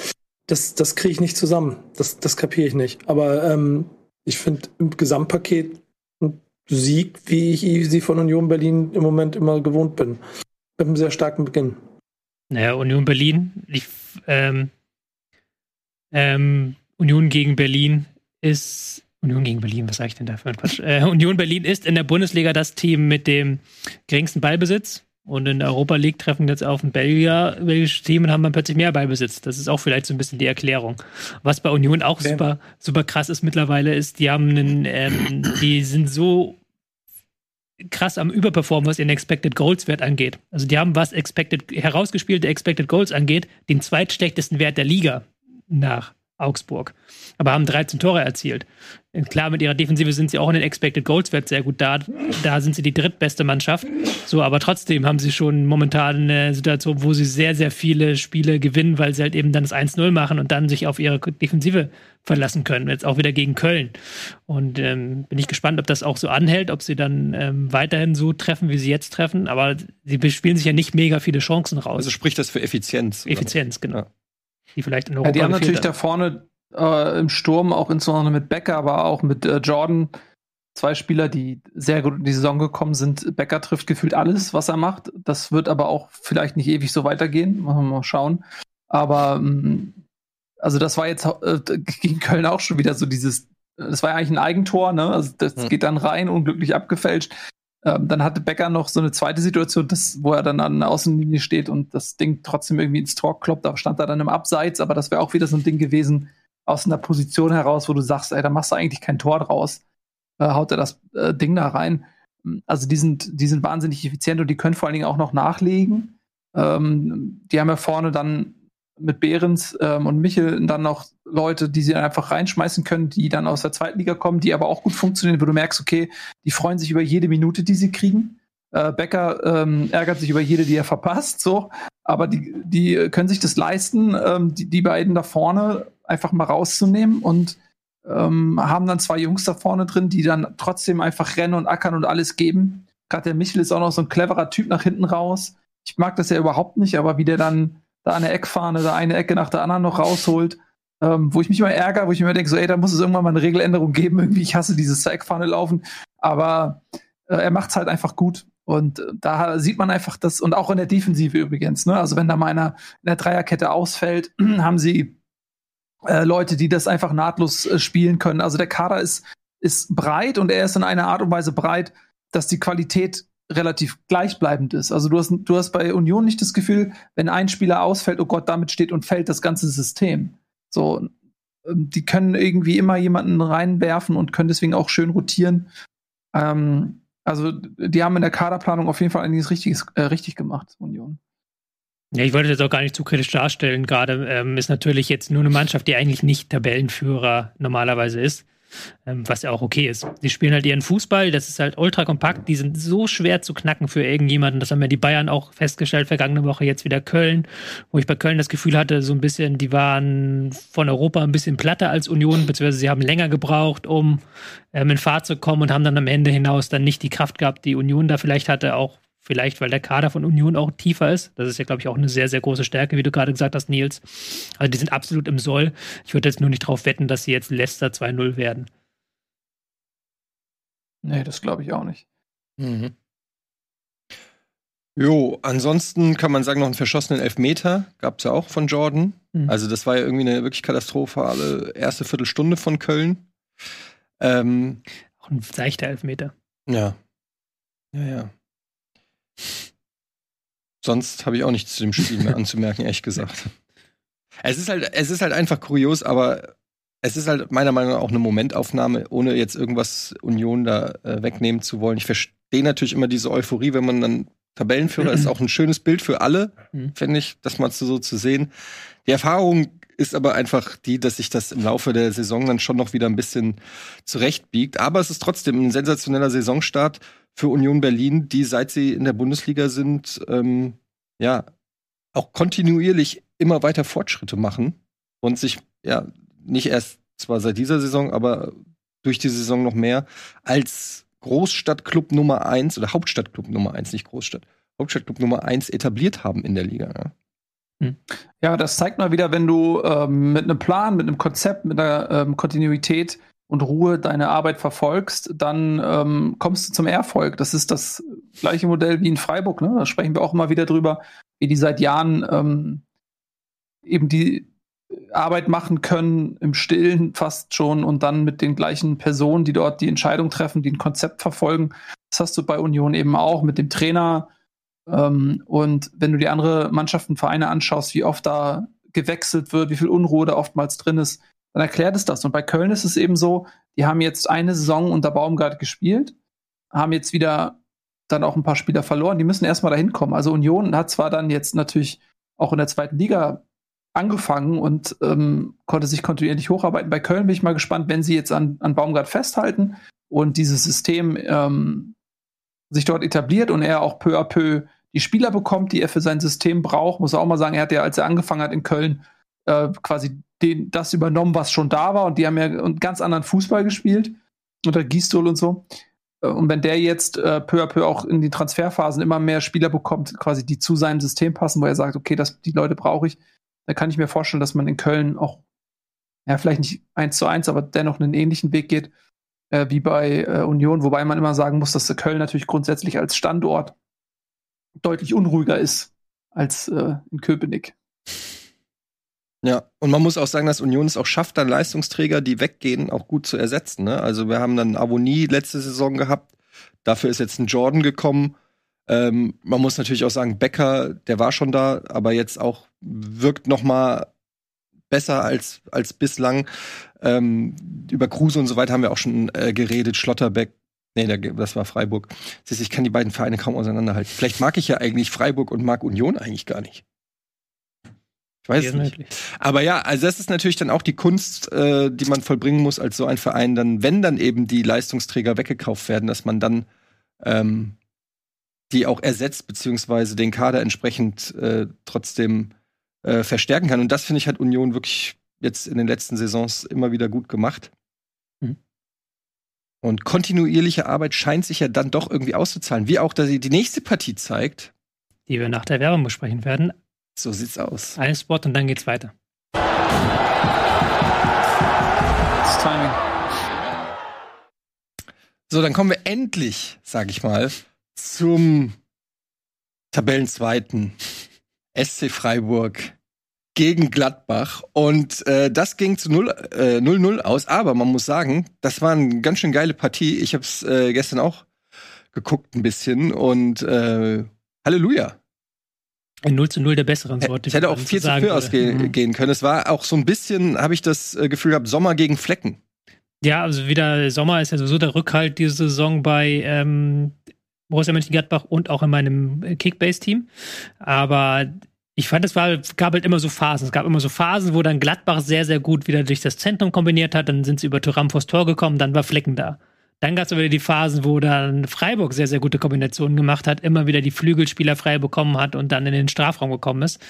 das, das kriege ich nicht zusammen. Das, das kapiere ich nicht. Aber ähm, ich finde im Gesamtpaket ein Sieg, wie ich sie von Union Berlin im Moment immer gewohnt bin. Mit einem sehr starken Beginn. Naja, Union Berlin, ich, ähm, ähm, Union gegen Berlin ist Union gegen Berlin, was sage ich denn da für ein Quatsch? Äh, Union Berlin ist in der Bundesliga das Team mit dem geringsten Ballbesitz. Und in der Europa League treffen jetzt auf ein Belgier, belgisches Team und haben dann plötzlich mehr Ballbesitz. Das ist auch vielleicht so ein bisschen die Erklärung. Was bei Union auch super, super krass ist mittlerweile, ist, die haben einen, ähm, die sind so krass am Überperformen, was ihren Expected Goals Wert angeht. Also die haben, was Expected, herausgespielte Expected Goals angeht, den zweitschlechtesten Wert der Liga nach Augsburg. Aber haben 13 Tore erzielt. Klar, mit ihrer Defensive sind sie auch in den Expected Goals Wert sehr gut da. Da sind sie die drittbeste Mannschaft. So, aber trotzdem haben sie schon momentan eine Situation, wo sie sehr, sehr viele Spiele gewinnen, weil sie halt eben dann das 1-0 machen und dann sich auf ihre Defensive verlassen können. Jetzt auch wieder gegen Köln. Und ähm, bin ich gespannt, ob das auch so anhält, ob sie dann ähm, weiterhin so treffen, wie sie jetzt treffen. Aber sie spielen sich ja nicht mega viele Chancen raus. Also spricht das für Effizienz. Effizienz, genau. Ja die vielleicht in Europa. Ja, die haben natürlich da vorne äh, im Sturm, auch insbesondere mit Becker, aber auch mit äh, Jordan, zwei Spieler, die sehr gut in die Saison gekommen sind. Becker trifft gefühlt alles, was er macht. Das wird aber auch vielleicht nicht ewig so weitergehen. Machen wir mal schauen. Aber ähm, also das war jetzt äh, gegen Köln auch schon wieder so dieses, das war ja eigentlich ein Eigentor, ne? Also das hm. geht dann rein, unglücklich abgefälscht. Ähm, dann hatte Becker noch so eine zweite Situation, das, wo er dann an der Außenlinie steht und das Ding trotzdem irgendwie ins Tor kloppt. Da stand er dann im Abseits, aber das wäre auch wieder so ein Ding gewesen aus einer Position heraus, wo du sagst, ey, da machst du eigentlich kein Tor draus. Äh, haut er das äh, Ding da rein. Also die sind, die sind wahnsinnig effizient und die können vor allen Dingen auch noch nachlegen. Ähm, die haben ja vorne dann mit Behrens ähm, und Michel dann noch Leute, die sie einfach reinschmeißen können, die dann aus der zweiten Liga kommen, die aber auch gut funktionieren, wo du merkst, okay, die freuen sich über jede Minute, die sie kriegen. Äh, Becker ähm, ärgert sich über jede, die er verpasst, so. Aber die, die können sich das leisten, ähm, die, die beiden da vorne einfach mal rauszunehmen und ähm, haben dann zwei Jungs da vorne drin, die dann trotzdem einfach rennen und ackern und alles geben. Gerade der Michel ist auch noch so ein cleverer Typ nach hinten raus. Ich mag das ja überhaupt nicht, aber wie der dann da eine Eckfahne, da eine Ecke nach der anderen noch rausholt, ähm, wo ich mich immer ärgere, wo ich mir denke, so, ey, da muss es irgendwann mal eine Regeländerung geben, irgendwie, ich hasse dieses Eckfahne laufen, aber äh, er macht es halt einfach gut. Und äh, da sieht man einfach das, und auch in der Defensive übrigens, ne? Also wenn da mal einer in der Dreierkette ausfällt, haben sie äh, Leute, die das einfach nahtlos äh, spielen können. Also der Kader ist, ist breit und er ist in einer Art und Weise breit, dass die Qualität relativ gleichbleibend ist. Also du hast, du hast bei Union nicht das Gefühl, wenn ein Spieler ausfällt, oh Gott, damit steht und fällt das ganze System. So, ähm, die können irgendwie immer jemanden reinwerfen und können deswegen auch schön rotieren. Ähm, also die haben in der Kaderplanung auf jeden Fall einiges Richtiges, äh, richtig gemacht, Union. Ja, ich wollte das auch gar nicht zu kritisch darstellen. Gerade ähm, ist natürlich jetzt nur eine Mannschaft, die eigentlich nicht Tabellenführer normalerweise ist. Ähm, was ja auch okay ist. Die spielen halt ihren Fußball, das ist halt ultra kompakt, die sind so schwer zu knacken für irgendjemanden. Das haben ja die Bayern auch festgestellt, vergangene Woche jetzt wieder Köln, wo ich bei Köln das Gefühl hatte, so ein bisschen, die waren von Europa ein bisschen platter als Union, beziehungsweise sie haben länger gebraucht, um ähm, in Fahrt zu kommen und haben dann am Ende hinaus dann nicht die Kraft gehabt, die Union da vielleicht hatte, auch Vielleicht, weil der Kader von Union auch tiefer ist. Das ist ja, glaube ich, auch eine sehr, sehr große Stärke, wie du gerade gesagt hast, Nils. Also die sind absolut im Soll. Ich würde jetzt nur nicht darauf wetten, dass sie jetzt Leicester 2-0 werden. Nee, das glaube ich auch nicht. Mhm. Jo, ansonsten kann man sagen, noch einen verschossenen Elfmeter gab es ja auch von Jordan. Mhm. Also das war ja irgendwie eine wirklich katastrophale erste Viertelstunde von Köln. Ähm, auch ein seichter Elfmeter. Ja. Ja, ja. Sonst habe ich auch nichts zu dem Spiel mehr anzumerken, ehrlich gesagt. Es ist halt, es ist halt einfach kurios, aber es ist halt meiner Meinung nach auch eine Momentaufnahme, ohne jetzt irgendwas Union da äh, wegnehmen zu wollen. Ich verstehe natürlich immer diese Euphorie, wenn man dann Tabellenführer ist, auch ein schönes Bild für alle, mhm. finde ich, das mal so zu sehen. Die Erfahrung ist aber einfach die, dass sich das im Laufe der Saison dann schon noch wieder ein bisschen zurechtbiegt. Aber es ist trotzdem ein sensationeller Saisonstart für Union Berlin, die seit sie in der Bundesliga sind, ähm, ja, auch kontinuierlich immer weiter Fortschritte machen und sich ja nicht erst zwar seit dieser Saison, aber durch die Saison noch mehr als Großstadtclub Nummer eins oder Hauptstadtclub Nummer eins, nicht Großstadt, Hauptstadtclub Nummer eins etabliert haben in der Liga. Ja. Hm. Ja, das zeigt mal wieder, wenn du ähm, mit einem Plan, mit einem Konzept, mit einer ähm, Kontinuität und Ruhe deine Arbeit verfolgst, dann ähm, kommst du zum Erfolg. Das ist das gleiche Modell wie in Freiburg. Ne? Da sprechen wir auch immer wieder drüber, wie die seit Jahren ähm, eben die Arbeit machen können im Stillen fast schon und dann mit den gleichen Personen, die dort die Entscheidung treffen, die ein Konzept verfolgen. Das hast du bei Union eben auch mit dem Trainer. Ähm, und wenn du die andere Mannschaften, Vereine anschaust, wie oft da gewechselt wird, wie viel Unruhe da oftmals drin ist, dann erklärt es das. Und bei Köln ist es eben so, die haben jetzt eine Saison unter Baumgart gespielt, haben jetzt wieder dann auch ein paar Spieler verloren, die müssen erstmal dahin kommen. Also Union hat zwar dann jetzt natürlich auch in der zweiten Liga angefangen und ähm, konnte sich kontinuierlich hocharbeiten. Bei Köln bin ich mal gespannt, wenn sie jetzt an, an Baumgart festhalten und dieses System ähm, sich dort etabliert und er auch peu à peu die Spieler bekommt, die er für sein System braucht. Muss er auch mal sagen, er hat ja, als er angefangen hat in Köln, äh, quasi den, das übernommen, was schon da war. Und die haben ja einen ganz anderen Fußball gespielt. Unter Gistol und so. Äh, und wenn der jetzt äh, peu à peu auch in die Transferphasen immer mehr Spieler bekommt, quasi die zu seinem System passen, wo er sagt, okay, das, die Leute brauche ich, dann kann ich mir vorstellen, dass man in Köln auch, ja, vielleicht nicht eins zu eins, aber dennoch einen ähnlichen Weg geht äh, wie bei äh, Union, wobei man immer sagen muss, dass Köln natürlich grundsätzlich als Standort deutlich unruhiger ist als äh, in Köpenick. Ja, und man muss auch sagen, dass Union es auch schafft, dann Leistungsträger, die weggehen, auch gut zu ersetzen. Ne? Also wir haben dann Avonie letzte Saison gehabt. Dafür ist jetzt ein Jordan gekommen. Ähm, man muss natürlich auch sagen, Becker, der war schon da, aber jetzt auch wirkt noch mal besser als, als bislang. Ähm, über Kruse und so weiter haben wir auch schon äh, geredet. Schlotterbeck, nee, das war Freiburg. Siehst, ich kann die beiden Vereine kaum auseinanderhalten. Vielleicht mag ich ja eigentlich Freiburg und mag Union eigentlich gar nicht. Ich weiß nicht. Aber ja, also das ist natürlich dann auch die Kunst, äh, die man vollbringen muss als so ein Verein, dann, wenn dann eben die Leistungsträger weggekauft werden, dass man dann ähm, die auch ersetzt, beziehungsweise den Kader entsprechend äh, trotzdem äh, verstärken kann. Und das finde ich hat Union wirklich jetzt in den letzten Saisons immer wieder gut gemacht. Mhm. Und kontinuierliche Arbeit scheint sich ja dann doch irgendwie auszuzahlen, wie auch dass sie die nächste Partie zeigt. Die wir nach der Werbung besprechen werden. So sieht's aus. Ein Spot und dann geht's weiter. Das Timing. So, dann kommen wir endlich, sag ich mal, zum Tabellenzweiten SC Freiburg gegen Gladbach. Und äh, das ging zu 0-0 äh, aus. Aber man muss sagen, das war eine ganz schön geile Partie. Ich habe es äh, gestern auch geguckt ein bisschen. Und äh, Halleluja. Ein 0 zu 0 der besseren Sorte. Es hätte auch 4 zu 4 ausgehen mhm. können. Es war auch so ein bisschen, habe ich das äh, Gefühl gehabt, Sommer gegen Flecken. Ja, also wieder Sommer ist ja sowieso der Rückhalt diese Saison bei ähm, Borussia Mönchengladbach und auch in meinem Kickbase-Team. Aber ich fand, es war, gab halt immer so Phasen. Es gab immer so Phasen, wo dann Gladbach sehr, sehr gut wieder durch das Zentrum kombiniert hat. Dann sind sie über Thuram vors Tor gekommen, dann war Flecken da. Dann gab es wieder die Phasen, wo dann Freiburg sehr, sehr gute Kombinationen gemacht hat, immer wieder die Flügelspieler frei bekommen hat und dann in den Strafraum gekommen ist.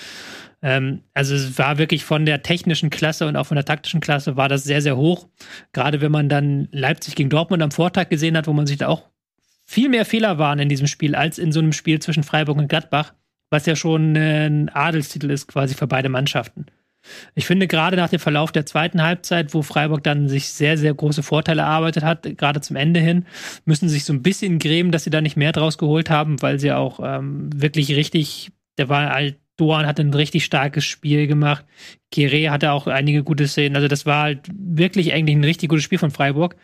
Ähm, also es war wirklich von der technischen Klasse und auch von der taktischen Klasse war das sehr, sehr hoch. Gerade wenn man dann Leipzig gegen Dortmund am Vortag gesehen hat, wo man sich da auch viel mehr Fehler waren in diesem Spiel als in so einem Spiel zwischen Freiburg und Gladbach, was ja schon ein Adelstitel ist quasi für beide Mannschaften. Ich finde gerade nach dem Verlauf der zweiten Halbzeit, wo Freiburg dann sich sehr, sehr große Vorteile erarbeitet hat, gerade zum Ende hin, müssen sie sich so ein bisschen grämen, dass sie da nicht mehr draus geholt haben, weil sie auch ähm, wirklich richtig, der war halt, Doan hat ein richtig starkes Spiel gemacht. Kere hatte auch einige gute Szenen. Also das war halt wirklich eigentlich ein richtig gutes Spiel von Freiburg.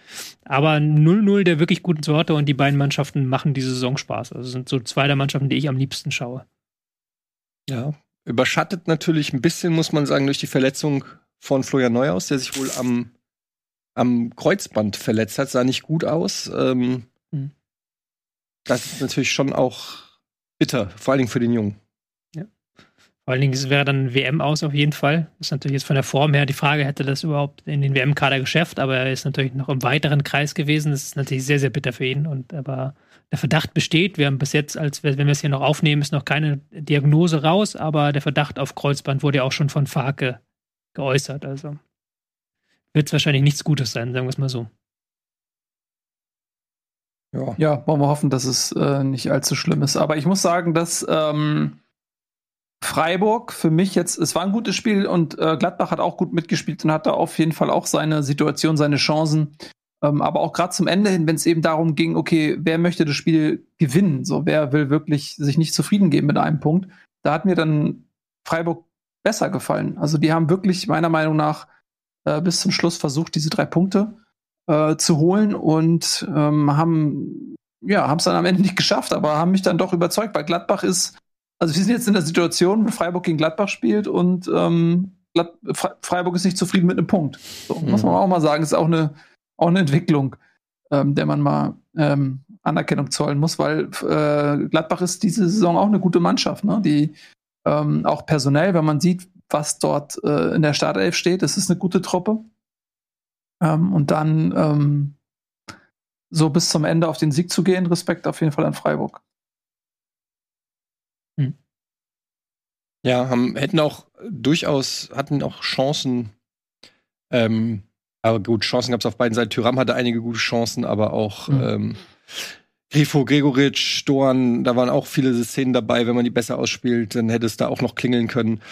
Aber 0-0 der wirklich guten Sorte und die beiden Mannschaften machen diese Saison Spaß. Also sind so zwei der Mannschaften, die ich am liebsten schaue. Ja, Überschattet natürlich ein bisschen, muss man sagen, durch die Verletzung von Florian Neuhaus, der sich wohl am, am Kreuzband verletzt hat. Sah nicht gut aus. Ähm, mhm. Das ist natürlich schon auch bitter, vor allen Dingen für den Jungen. Ja. Vor allen Dingen wäre dann WM aus auf jeden Fall. Das ist natürlich jetzt von der Form her die Frage, hätte das überhaupt in den WM-Kader geschafft, aber er ist natürlich noch im weiteren Kreis gewesen. Das ist natürlich sehr, sehr bitter für ihn. Und aber der Verdacht besteht. Wir haben bis jetzt, als wenn wir es hier noch aufnehmen, ist noch keine Diagnose raus, aber der Verdacht auf Kreuzband wurde ja auch schon von Farke geäußert. Also wird es wahrscheinlich nichts Gutes sein, sagen wir es mal so. Ja. ja, wollen wir hoffen, dass es äh, nicht allzu schlimm ist. Aber ich muss sagen, dass ähm, Freiburg für mich jetzt, es war ein gutes Spiel und äh, Gladbach hat auch gut mitgespielt und hatte auf jeden Fall auch seine Situation, seine Chancen. Ähm, aber auch gerade zum Ende hin, wenn es eben darum ging, okay, wer möchte das Spiel gewinnen? So, wer will wirklich sich nicht zufrieden geben mit einem Punkt? Da hat mir dann Freiburg besser gefallen. Also die haben wirklich meiner Meinung nach äh, bis zum Schluss versucht, diese drei Punkte äh, zu holen und ähm, haben ja haben es dann am Ende nicht geschafft, aber haben mich dann doch überzeugt, weil Gladbach ist, also wir sind jetzt in der Situation, wo Freiburg gegen Gladbach spielt und ähm, Freiburg ist nicht zufrieden mit einem Punkt. So, mhm. muss man auch mal sagen, ist auch eine auch eine Entwicklung, ähm, der man mal ähm, Anerkennung zollen muss, weil äh, Gladbach ist diese Saison auch eine gute Mannschaft, ne? die ähm, auch personell, wenn man sieht, was dort äh, in der Startelf steht, das ist eine gute Truppe. Ähm, und dann ähm, so bis zum Ende auf den Sieg zu gehen, Respekt auf jeden Fall an Freiburg. Hm. Ja, haben, hätten auch durchaus, hatten auch Chancen, ähm, aber gut, Chancen gab es auf beiden Seiten. Tyram hatte einige gute Chancen, aber auch mhm. ähm, Grifo, Gregoritsch, Dorn, da waren auch viele Szenen dabei. Wenn man die besser ausspielt, dann hätte es da auch noch klingeln können.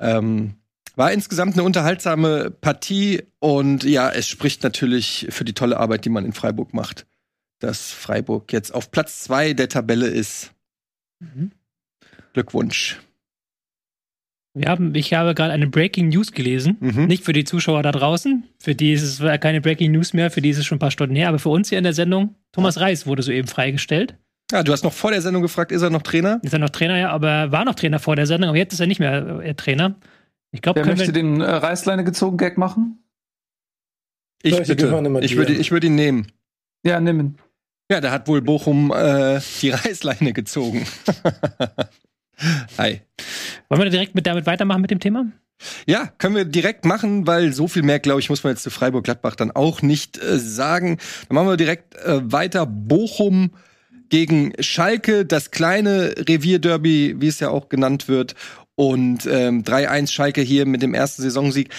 Ähm, war insgesamt eine unterhaltsame Partie und ja, es spricht natürlich für die tolle Arbeit, die man in Freiburg macht, dass Freiburg jetzt auf Platz zwei der Tabelle ist. Mhm. Glückwunsch. Wir haben, ich habe gerade eine Breaking News gelesen. Mhm. Nicht für die Zuschauer da draußen. Für die ist es keine Breaking News mehr. Für die ist es schon ein paar Stunden her. Aber für uns hier in der Sendung, Thomas Reis wurde soeben freigestellt. Ja, du hast noch vor der Sendung gefragt, ist er noch Trainer? Ist er noch Trainer, ja, aber er war noch Trainer vor der Sendung, aber jetzt ist er nicht mehr äh, Trainer. Ich glaube, Wer möchte den äh, Reißleine gezogen Gag machen? Ich Leute, bitte. Ich würde, ich würde ihn nehmen. Ja, ihn. Ja, da hat wohl Bochum äh, die Reißleine gezogen. Hi. Wollen wir direkt mit, damit weitermachen mit dem Thema? Ja, können wir direkt machen, weil so viel mehr, glaube ich, muss man jetzt zu Freiburg-Gladbach dann auch nicht äh, sagen. Dann machen wir direkt äh, weiter. Bochum gegen Schalke, das kleine Revierderby, wie es ja auch genannt wird. Und ähm, 3-1 Schalke hier mit dem ersten Saisonsieg.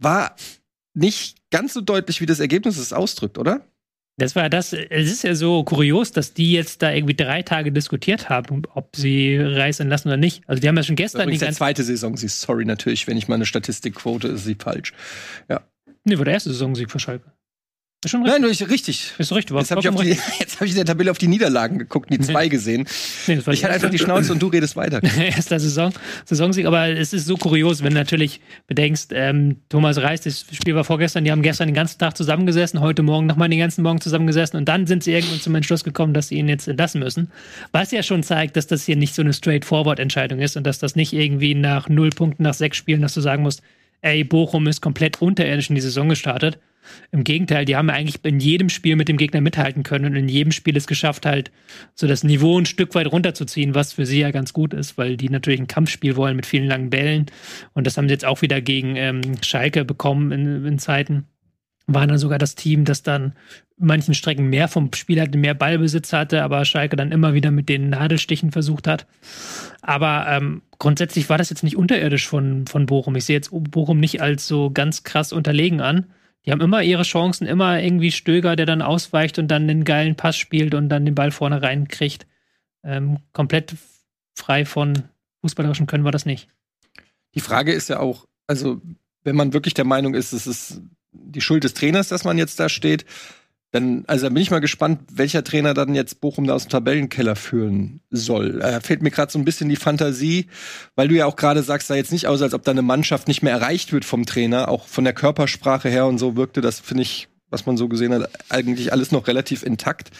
War nicht ganz so deutlich, wie das Ergebnis es ausdrückt, oder? Das war das. Es ist ja so kurios, dass die jetzt da irgendwie drei Tage diskutiert haben, ob sie Reis entlassen oder nicht. Also die haben ja schon gestern die ganze zweite Saison. Sie sorry natürlich, wenn ich meine Statistikquote ist sie falsch. Ja. Nee, war der erste Saisonsieg für Schalke. Ist schon Nein, du bist richtig. Ist richtig. Jetzt habe ich, auf die- jetzt hab ich in der Tabelle auf die Niederlagen geguckt, die zwei gesehen. Nee, Ich hatte einfach die Schnauze und du redest weiter. erster Saison, Saisonsieg, aber es ist so kurios, wenn du natürlich bedenkst, ähm, Thomas Reis, das Spiel war vorgestern, die haben gestern den ganzen Tag zusammengesessen, heute Morgen nochmal den ganzen Morgen zusammengesessen und dann sind sie irgendwann zum Entschluss gekommen, dass sie ihn jetzt entlassen müssen. Was ja schon zeigt, dass das hier nicht so eine straightforward-Entscheidung ist und dass das nicht irgendwie nach null Punkten, nach sechs Spielen, dass du sagen musst, ey, Bochum ist komplett unterirdisch in die Saison gestartet. Im Gegenteil, die haben eigentlich in jedem Spiel mit dem Gegner mithalten können und in jedem Spiel es geschafft, halt so das Niveau ein Stück weit runterzuziehen, was für sie ja ganz gut ist, weil die natürlich ein Kampfspiel wollen mit vielen langen Bällen. Und das haben sie jetzt auch wieder gegen ähm, Schalke bekommen in, in Zeiten. Waren dann sogar das Team, das dann manchen Strecken mehr vom Spiel hatte, mehr Ballbesitz hatte, aber Schalke dann immer wieder mit den Nadelstichen versucht hat. Aber ähm, grundsätzlich war das jetzt nicht unterirdisch von, von Bochum. Ich sehe jetzt Bochum nicht als so ganz krass unterlegen an. Die haben immer ihre Chancen, immer irgendwie Stöger, der dann ausweicht und dann den geilen Pass spielt und dann den Ball vorne reinkriegt. Ähm, komplett frei von fußballerischen Können war das nicht. Die Frage ist ja auch, also wenn man wirklich der Meinung ist, es ist die Schuld des Trainers, dass man jetzt da steht, dann, also da bin ich mal gespannt, welcher Trainer dann jetzt Bochum da aus dem Tabellenkeller führen soll. Da fehlt mir gerade so ein bisschen die Fantasie, weil du ja auch gerade sagst, sah jetzt nicht aus, als ob da eine Mannschaft nicht mehr erreicht wird vom Trainer, auch von der Körpersprache her und so wirkte das, finde ich, was man so gesehen hat, eigentlich alles noch relativ intakt.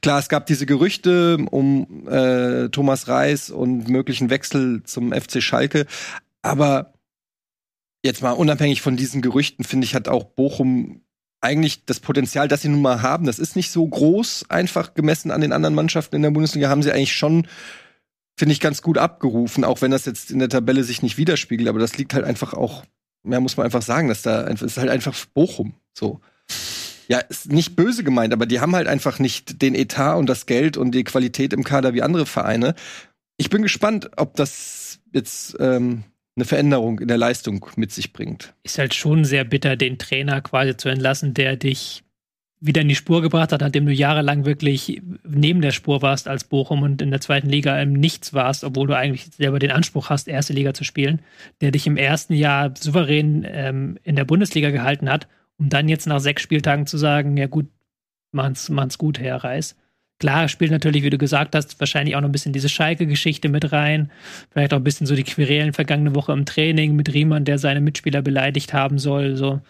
Klar, es gab diese Gerüchte um äh, Thomas Reis und möglichen Wechsel zum FC Schalke, aber jetzt mal unabhängig von diesen Gerüchten, finde ich, hat auch Bochum eigentlich das Potenzial, das sie nun mal haben, das ist nicht so groß, einfach gemessen an den anderen Mannschaften in der Bundesliga, haben sie eigentlich schon, finde ich, ganz gut abgerufen, auch wenn das jetzt in der Tabelle sich nicht widerspiegelt, aber das liegt halt einfach auch, ja, muss man einfach sagen, dass da einfach, ist halt einfach Bochum, so. Ja, ist nicht böse gemeint, aber die haben halt einfach nicht den Etat und das Geld und die Qualität im Kader wie andere Vereine. Ich bin gespannt, ob das jetzt ähm, eine Veränderung in der Leistung mit sich bringt. Ist halt schon sehr bitter, den Trainer quasi zu entlassen, der dich wieder in die Spur gebracht hat, nachdem du jahrelang wirklich neben der Spur warst als Bochum und in der zweiten Liga im Nichts warst, obwohl du eigentlich selber den Anspruch hast, erste Liga zu spielen, der dich im ersten Jahr souverän ähm, in der Bundesliga gehalten hat, um dann jetzt nach sechs Spieltagen zu sagen, ja gut, machen's, machen's gut, Herr Reis. Klar, spielt natürlich, wie du gesagt hast, wahrscheinlich auch noch ein bisschen diese Schalke-Geschichte mit rein. Vielleicht auch ein bisschen so die Querelen vergangene Woche im Training mit Riemann, der seine Mitspieler beleidigt haben soll. So.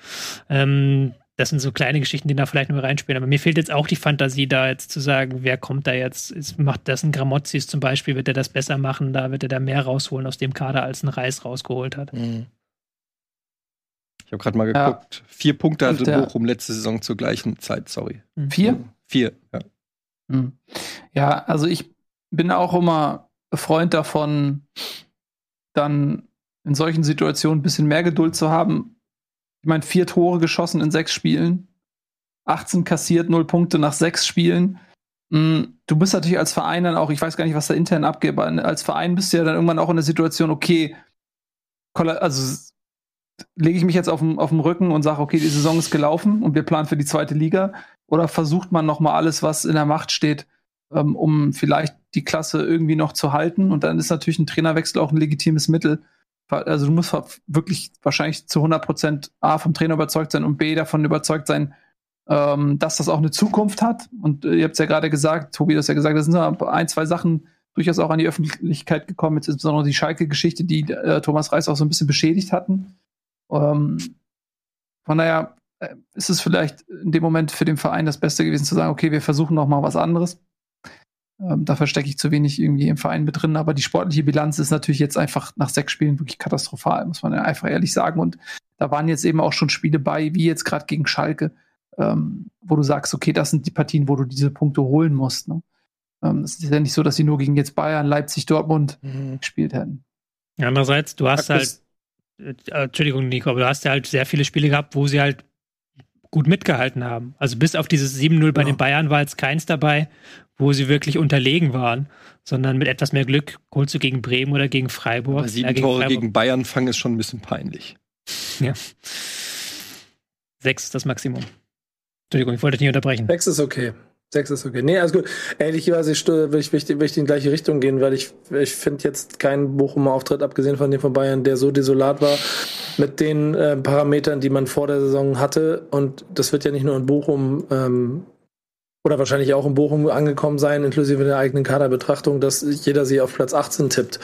Ähm, das sind so kleine Geschichten, die da vielleicht nur reinspielen. Aber mir fehlt jetzt auch die Fantasie, da jetzt zu sagen, wer kommt da jetzt? Ist, macht das ein Gramozis zum Beispiel? Wird er das besser machen? Da wird er da mehr rausholen aus dem Kader, als ein Reis rausgeholt hat. Ich habe gerade mal Ja. geguckt. Vier Punkte hatte der- Bochum letzte Saison zur gleichen Zeit, sorry. Vier? Vier, ja. Hm. Ja, also ich bin auch immer Freund davon, dann in solchen Situationen ein bisschen mehr Geduld zu haben. Ich meine, vier Tore geschossen in sechs Spielen, 18 kassiert, null Punkte nach sechs Spielen. Hm, Du bist natürlich als Verein dann auch, ich weiß gar nicht, was da intern abgeht, aber als Verein bist du ja dann irgendwann auch in der Situation, okay, also lege ich mich jetzt auf dem, auf dem Rücken und sage, okay, die Saison ist gelaufen und wir planen für die zweite Liga? Oder versucht man noch mal alles, was in der Macht steht, ähm, um vielleicht die Klasse irgendwie noch zu halten? Und dann ist natürlich ein Trainerwechsel auch ein legitimes Mittel. Also du musst wirklich wahrscheinlich zu 100 Prozent A vom Trainer überzeugt sein und B davon überzeugt sein, ähm, dass das auch eine Zukunft hat. Und äh, ihr habt es ja gerade gesagt, Tobi hat es ja gesagt, da sind ein, zwei Sachen durchaus auch an die Öffentlichkeit gekommen, jetzt insbesondere die Schalke-Geschichte, die äh, Thomas Reis auch so ein bisschen beschädigt hatten. Ähm, von daher ist es vielleicht in dem Moment für den Verein das Beste gewesen zu sagen, okay, wir versuchen noch mal was anderes. Ähm, da verstecke ich zu wenig irgendwie im Verein mit drin, aber die sportliche Bilanz ist natürlich jetzt einfach nach sechs Spielen wirklich katastrophal, muss man ja einfach ehrlich sagen. Und da waren jetzt eben auch schon Spiele bei, wie jetzt gerade gegen Schalke, ähm, wo du sagst, okay, das sind die Partien, wo du diese Punkte holen musst. Ne? Ähm, es ist ja nicht so, dass sie nur gegen jetzt Bayern, Leipzig, Dortmund gespielt hätten. Andererseits, du hast halt, äh, Entschuldigung, Nico, aber du hast ja halt sehr viele Spiele gehabt, wo sie halt gut mitgehalten haben. Also bis auf dieses 7-0 bei Ja. den Bayern war jetzt keins dabei, wo sie wirklich unterlegen waren, sondern mit etwas mehr Glück holst du gegen Bremen oder gegen Freiburg. Aber sieben äh, Tore Freiburg. gegen Bayern fangen ist schon ein bisschen peinlich. Sechs ist das Maximum. Entschuldigung, ich wollte dich nicht unterbrechen. Sechs ist okay. Sechs ist okay. Nee, also gut. Ehrlicherweise will ich, will, ich, will ich in die gleiche Richtung gehen, weil ich, ich finde jetzt keinen Bochumer Auftritt, abgesehen von dem von Bayern, der so desolat war mit den äh, Parametern, die man vor der Saison hatte. Und das wird ja nicht nur in Bochum ähm, oder wahrscheinlich auch in Bochum angekommen sein, inklusive der eigenen Kaderbetrachtung, dass jeder sie auf Platz 18 tippt.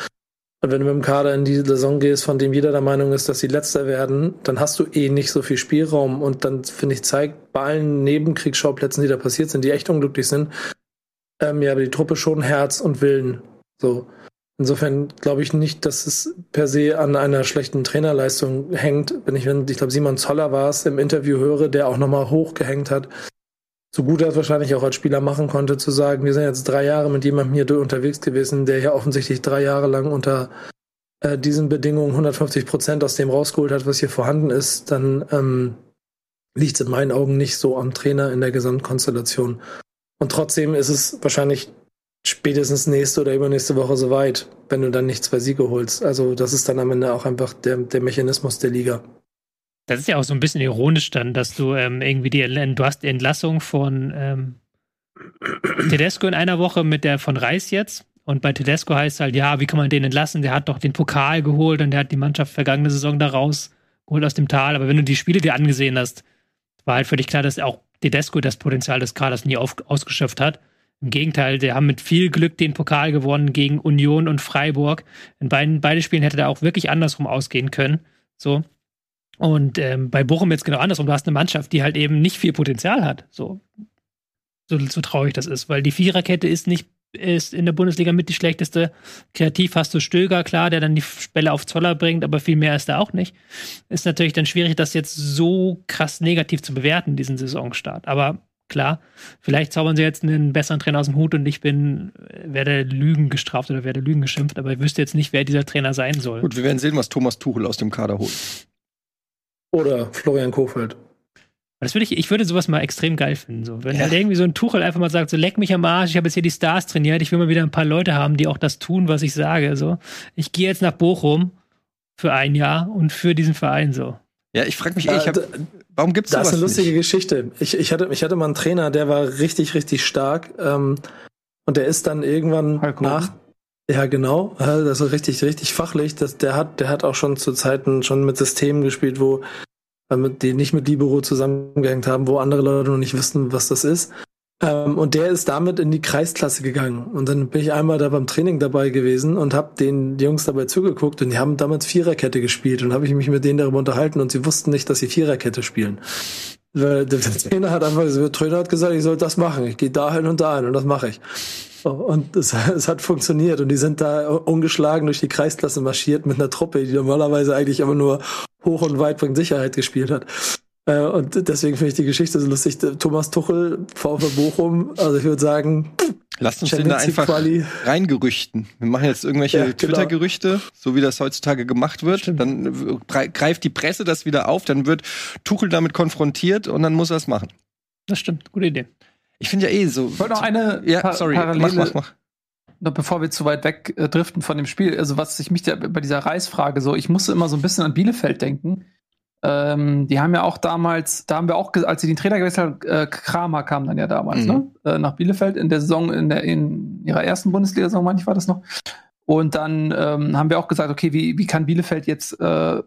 Und wenn du mit dem Kader in die Saison gehst, von dem jeder der Meinung ist, dass sie letzter werden, dann hast du eh nicht so viel Spielraum. Und dann, finde ich, zeigt bei allen Nebenkriegsschauplätzen, die da passiert sind, die echt unglücklich sind, ähm, ja, aber die Truppe schon Herz und Willen. So. Insofern glaube ich nicht, dass es per se an einer schlechten Trainerleistung hängt. Wenn ich, wenn, ich glaube, Simon Zoller war es im Interview höre, der auch nochmal hochgehängt hat, so gut er es wahrscheinlich auch als Spieler machen konnte, zu sagen, wir sind jetzt drei Jahre mit jemandem hier unterwegs gewesen, der ja offensichtlich drei Jahre lang unter äh, diesen Bedingungen 150 Prozent aus dem rausgeholt hat, was hier vorhanden ist, dann ähm, liegt es in meinen Augen nicht so am Trainer in der Gesamtkonstellation. Und trotzdem ist es wahrscheinlich spätestens nächste oder übernächste Woche soweit, wenn du dann nicht zwei Siege holst. Also das ist dann am Ende auch einfach der, der Mechanismus der Liga. Das ist ja auch so ein bisschen ironisch dann, dass du ähm, irgendwie die, du hast die Entlassung von ähm, Tedesco in einer Woche mit der von Reis jetzt. Und bei Tedesco heißt es halt, ja, wie kann man den entlassen? Der hat doch den Pokal geholt und der hat die Mannschaft vergangene Saison da rausgeholt aus dem Tal. Aber wenn du die Spiele dir angesehen hast, war halt völlig klar, dass auch Tedesco das Potenzial des Kaders nie auf, ausgeschöpft hat. Im Gegenteil, der haben mit viel Glück den Pokal gewonnen gegen Union und Freiburg. In beiden beide Spielen hätte der auch wirklich andersrum ausgehen können. So. Und ähm, bei Bochum jetzt genau andersrum. Du hast eine Mannschaft, die halt eben nicht viel Potenzial hat. So, so, so traurig das ist, weil die Viererkette ist nicht ist in der Bundesliga mit die schlechteste. Kreativ hast du Stöger, klar, der dann die Bälle auf Zoller bringt, aber viel mehr ist da auch nicht. Ist natürlich dann schwierig, das jetzt so krass negativ zu bewerten, diesen Saisonstart. Aber klar, vielleicht zaubern sie jetzt einen besseren Trainer aus dem Hut und ich bin, werde Lügen gestraft oder werde Lügen geschimpft, aber ich wüsste jetzt nicht, wer dieser Trainer sein soll. Gut, wir werden sehen, was Thomas Tuchel aus dem Kader holt. Oder Florian Kofeld. Das würde ich, ich würde sowas mal extrem geil finden. So. Wenn ja. halt irgendwie so ein Tuchel einfach mal sagt, so leck mich am Arsch, ich habe jetzt hier die Stars trainiert, ich will mal wieder ein paar Leute haben, die auch das tun, was ich sage. So. Ich gehe jetzt nach Bochum für ein Jahr und für diesen Verein so. Ja, ich frage mich, ey, ich hab, warum gibt's das? Das ist eine lustige nicht? Geschichte. Ich, ich, hatte, ich hatte mal einen Trainer, der war richtig, richtig stark. Ähm, und der ist dann irgendwann Heiko. nach, ja, genau. Das ist richtig, richtig fachlich. Das, der hat, der hat auch schon zu Zeiten schon mit Systemen gespielt, wo die nicht mit Libero zusammengehängt haben, wo andere Leute noch nicht wissen, was das ist. Ähm, und der ist damit in die Kreisklasse gegangen. Und dann bin ich einmal da beim Training dabei gewesen und habe den Jungs dabei zugeguckt und die haben damals Viererkette gespielt und habe ich mich mit denen darüber unterhalten und sie wussten nicht, dass sie Viererkette spielen. Weil der Trainer hat einfach, der Trainer hat gesagt, ich soll das machen. Ich gehe dahin und dahin und das mache ich. Und es, es, hat funktioniert und die sind da ungeschlagen durch die Kreisklasse marschiert mit einer Truppe, die normalerweise eigentlich immer nur hoch und weit bringt Sicherheit gespielt hat. Äh, und deswegen finde ich die Geschichte so lustig. Thomas Tuchel, VfB Bochum, also ich würde sagen, Lasst uns den da einfach reingerüchten. Wir machen jetzt irgendwelche ja, genau. Twitter-Gerüchte, so wie das heutzutage gemacht wird. Stimmt. Dann greift die Presse das wieder auf, dann wird Tuchel damit konfrontiert und dann muss er es machen. Das stimmt, gute Idee. Ich finde ja eh so. Ich wollte noch eine ja, sorry, Parallele, mach, mach, mach noch bevor wir zu weit weg äh, driften von dem Spiel, also was ich mich da, bei dieser Reisfrage so, ich musste immer so ein bisschen an Bielefeld denken. Ähm, die haben ja auch damals, da haben wir auch, als sie den Trainer gewechselt haben, äh, Kramer kam dann ja damals, ne? mhm. ne? Äh, nach Bielefeld in der Saison, in, der, in ihrer ersten Bundesliga-Saison, manchmal war das noch. Und dann ähm, haben wir auch gesagt, okay, wie, wie kann Bielefeld jetzt äh,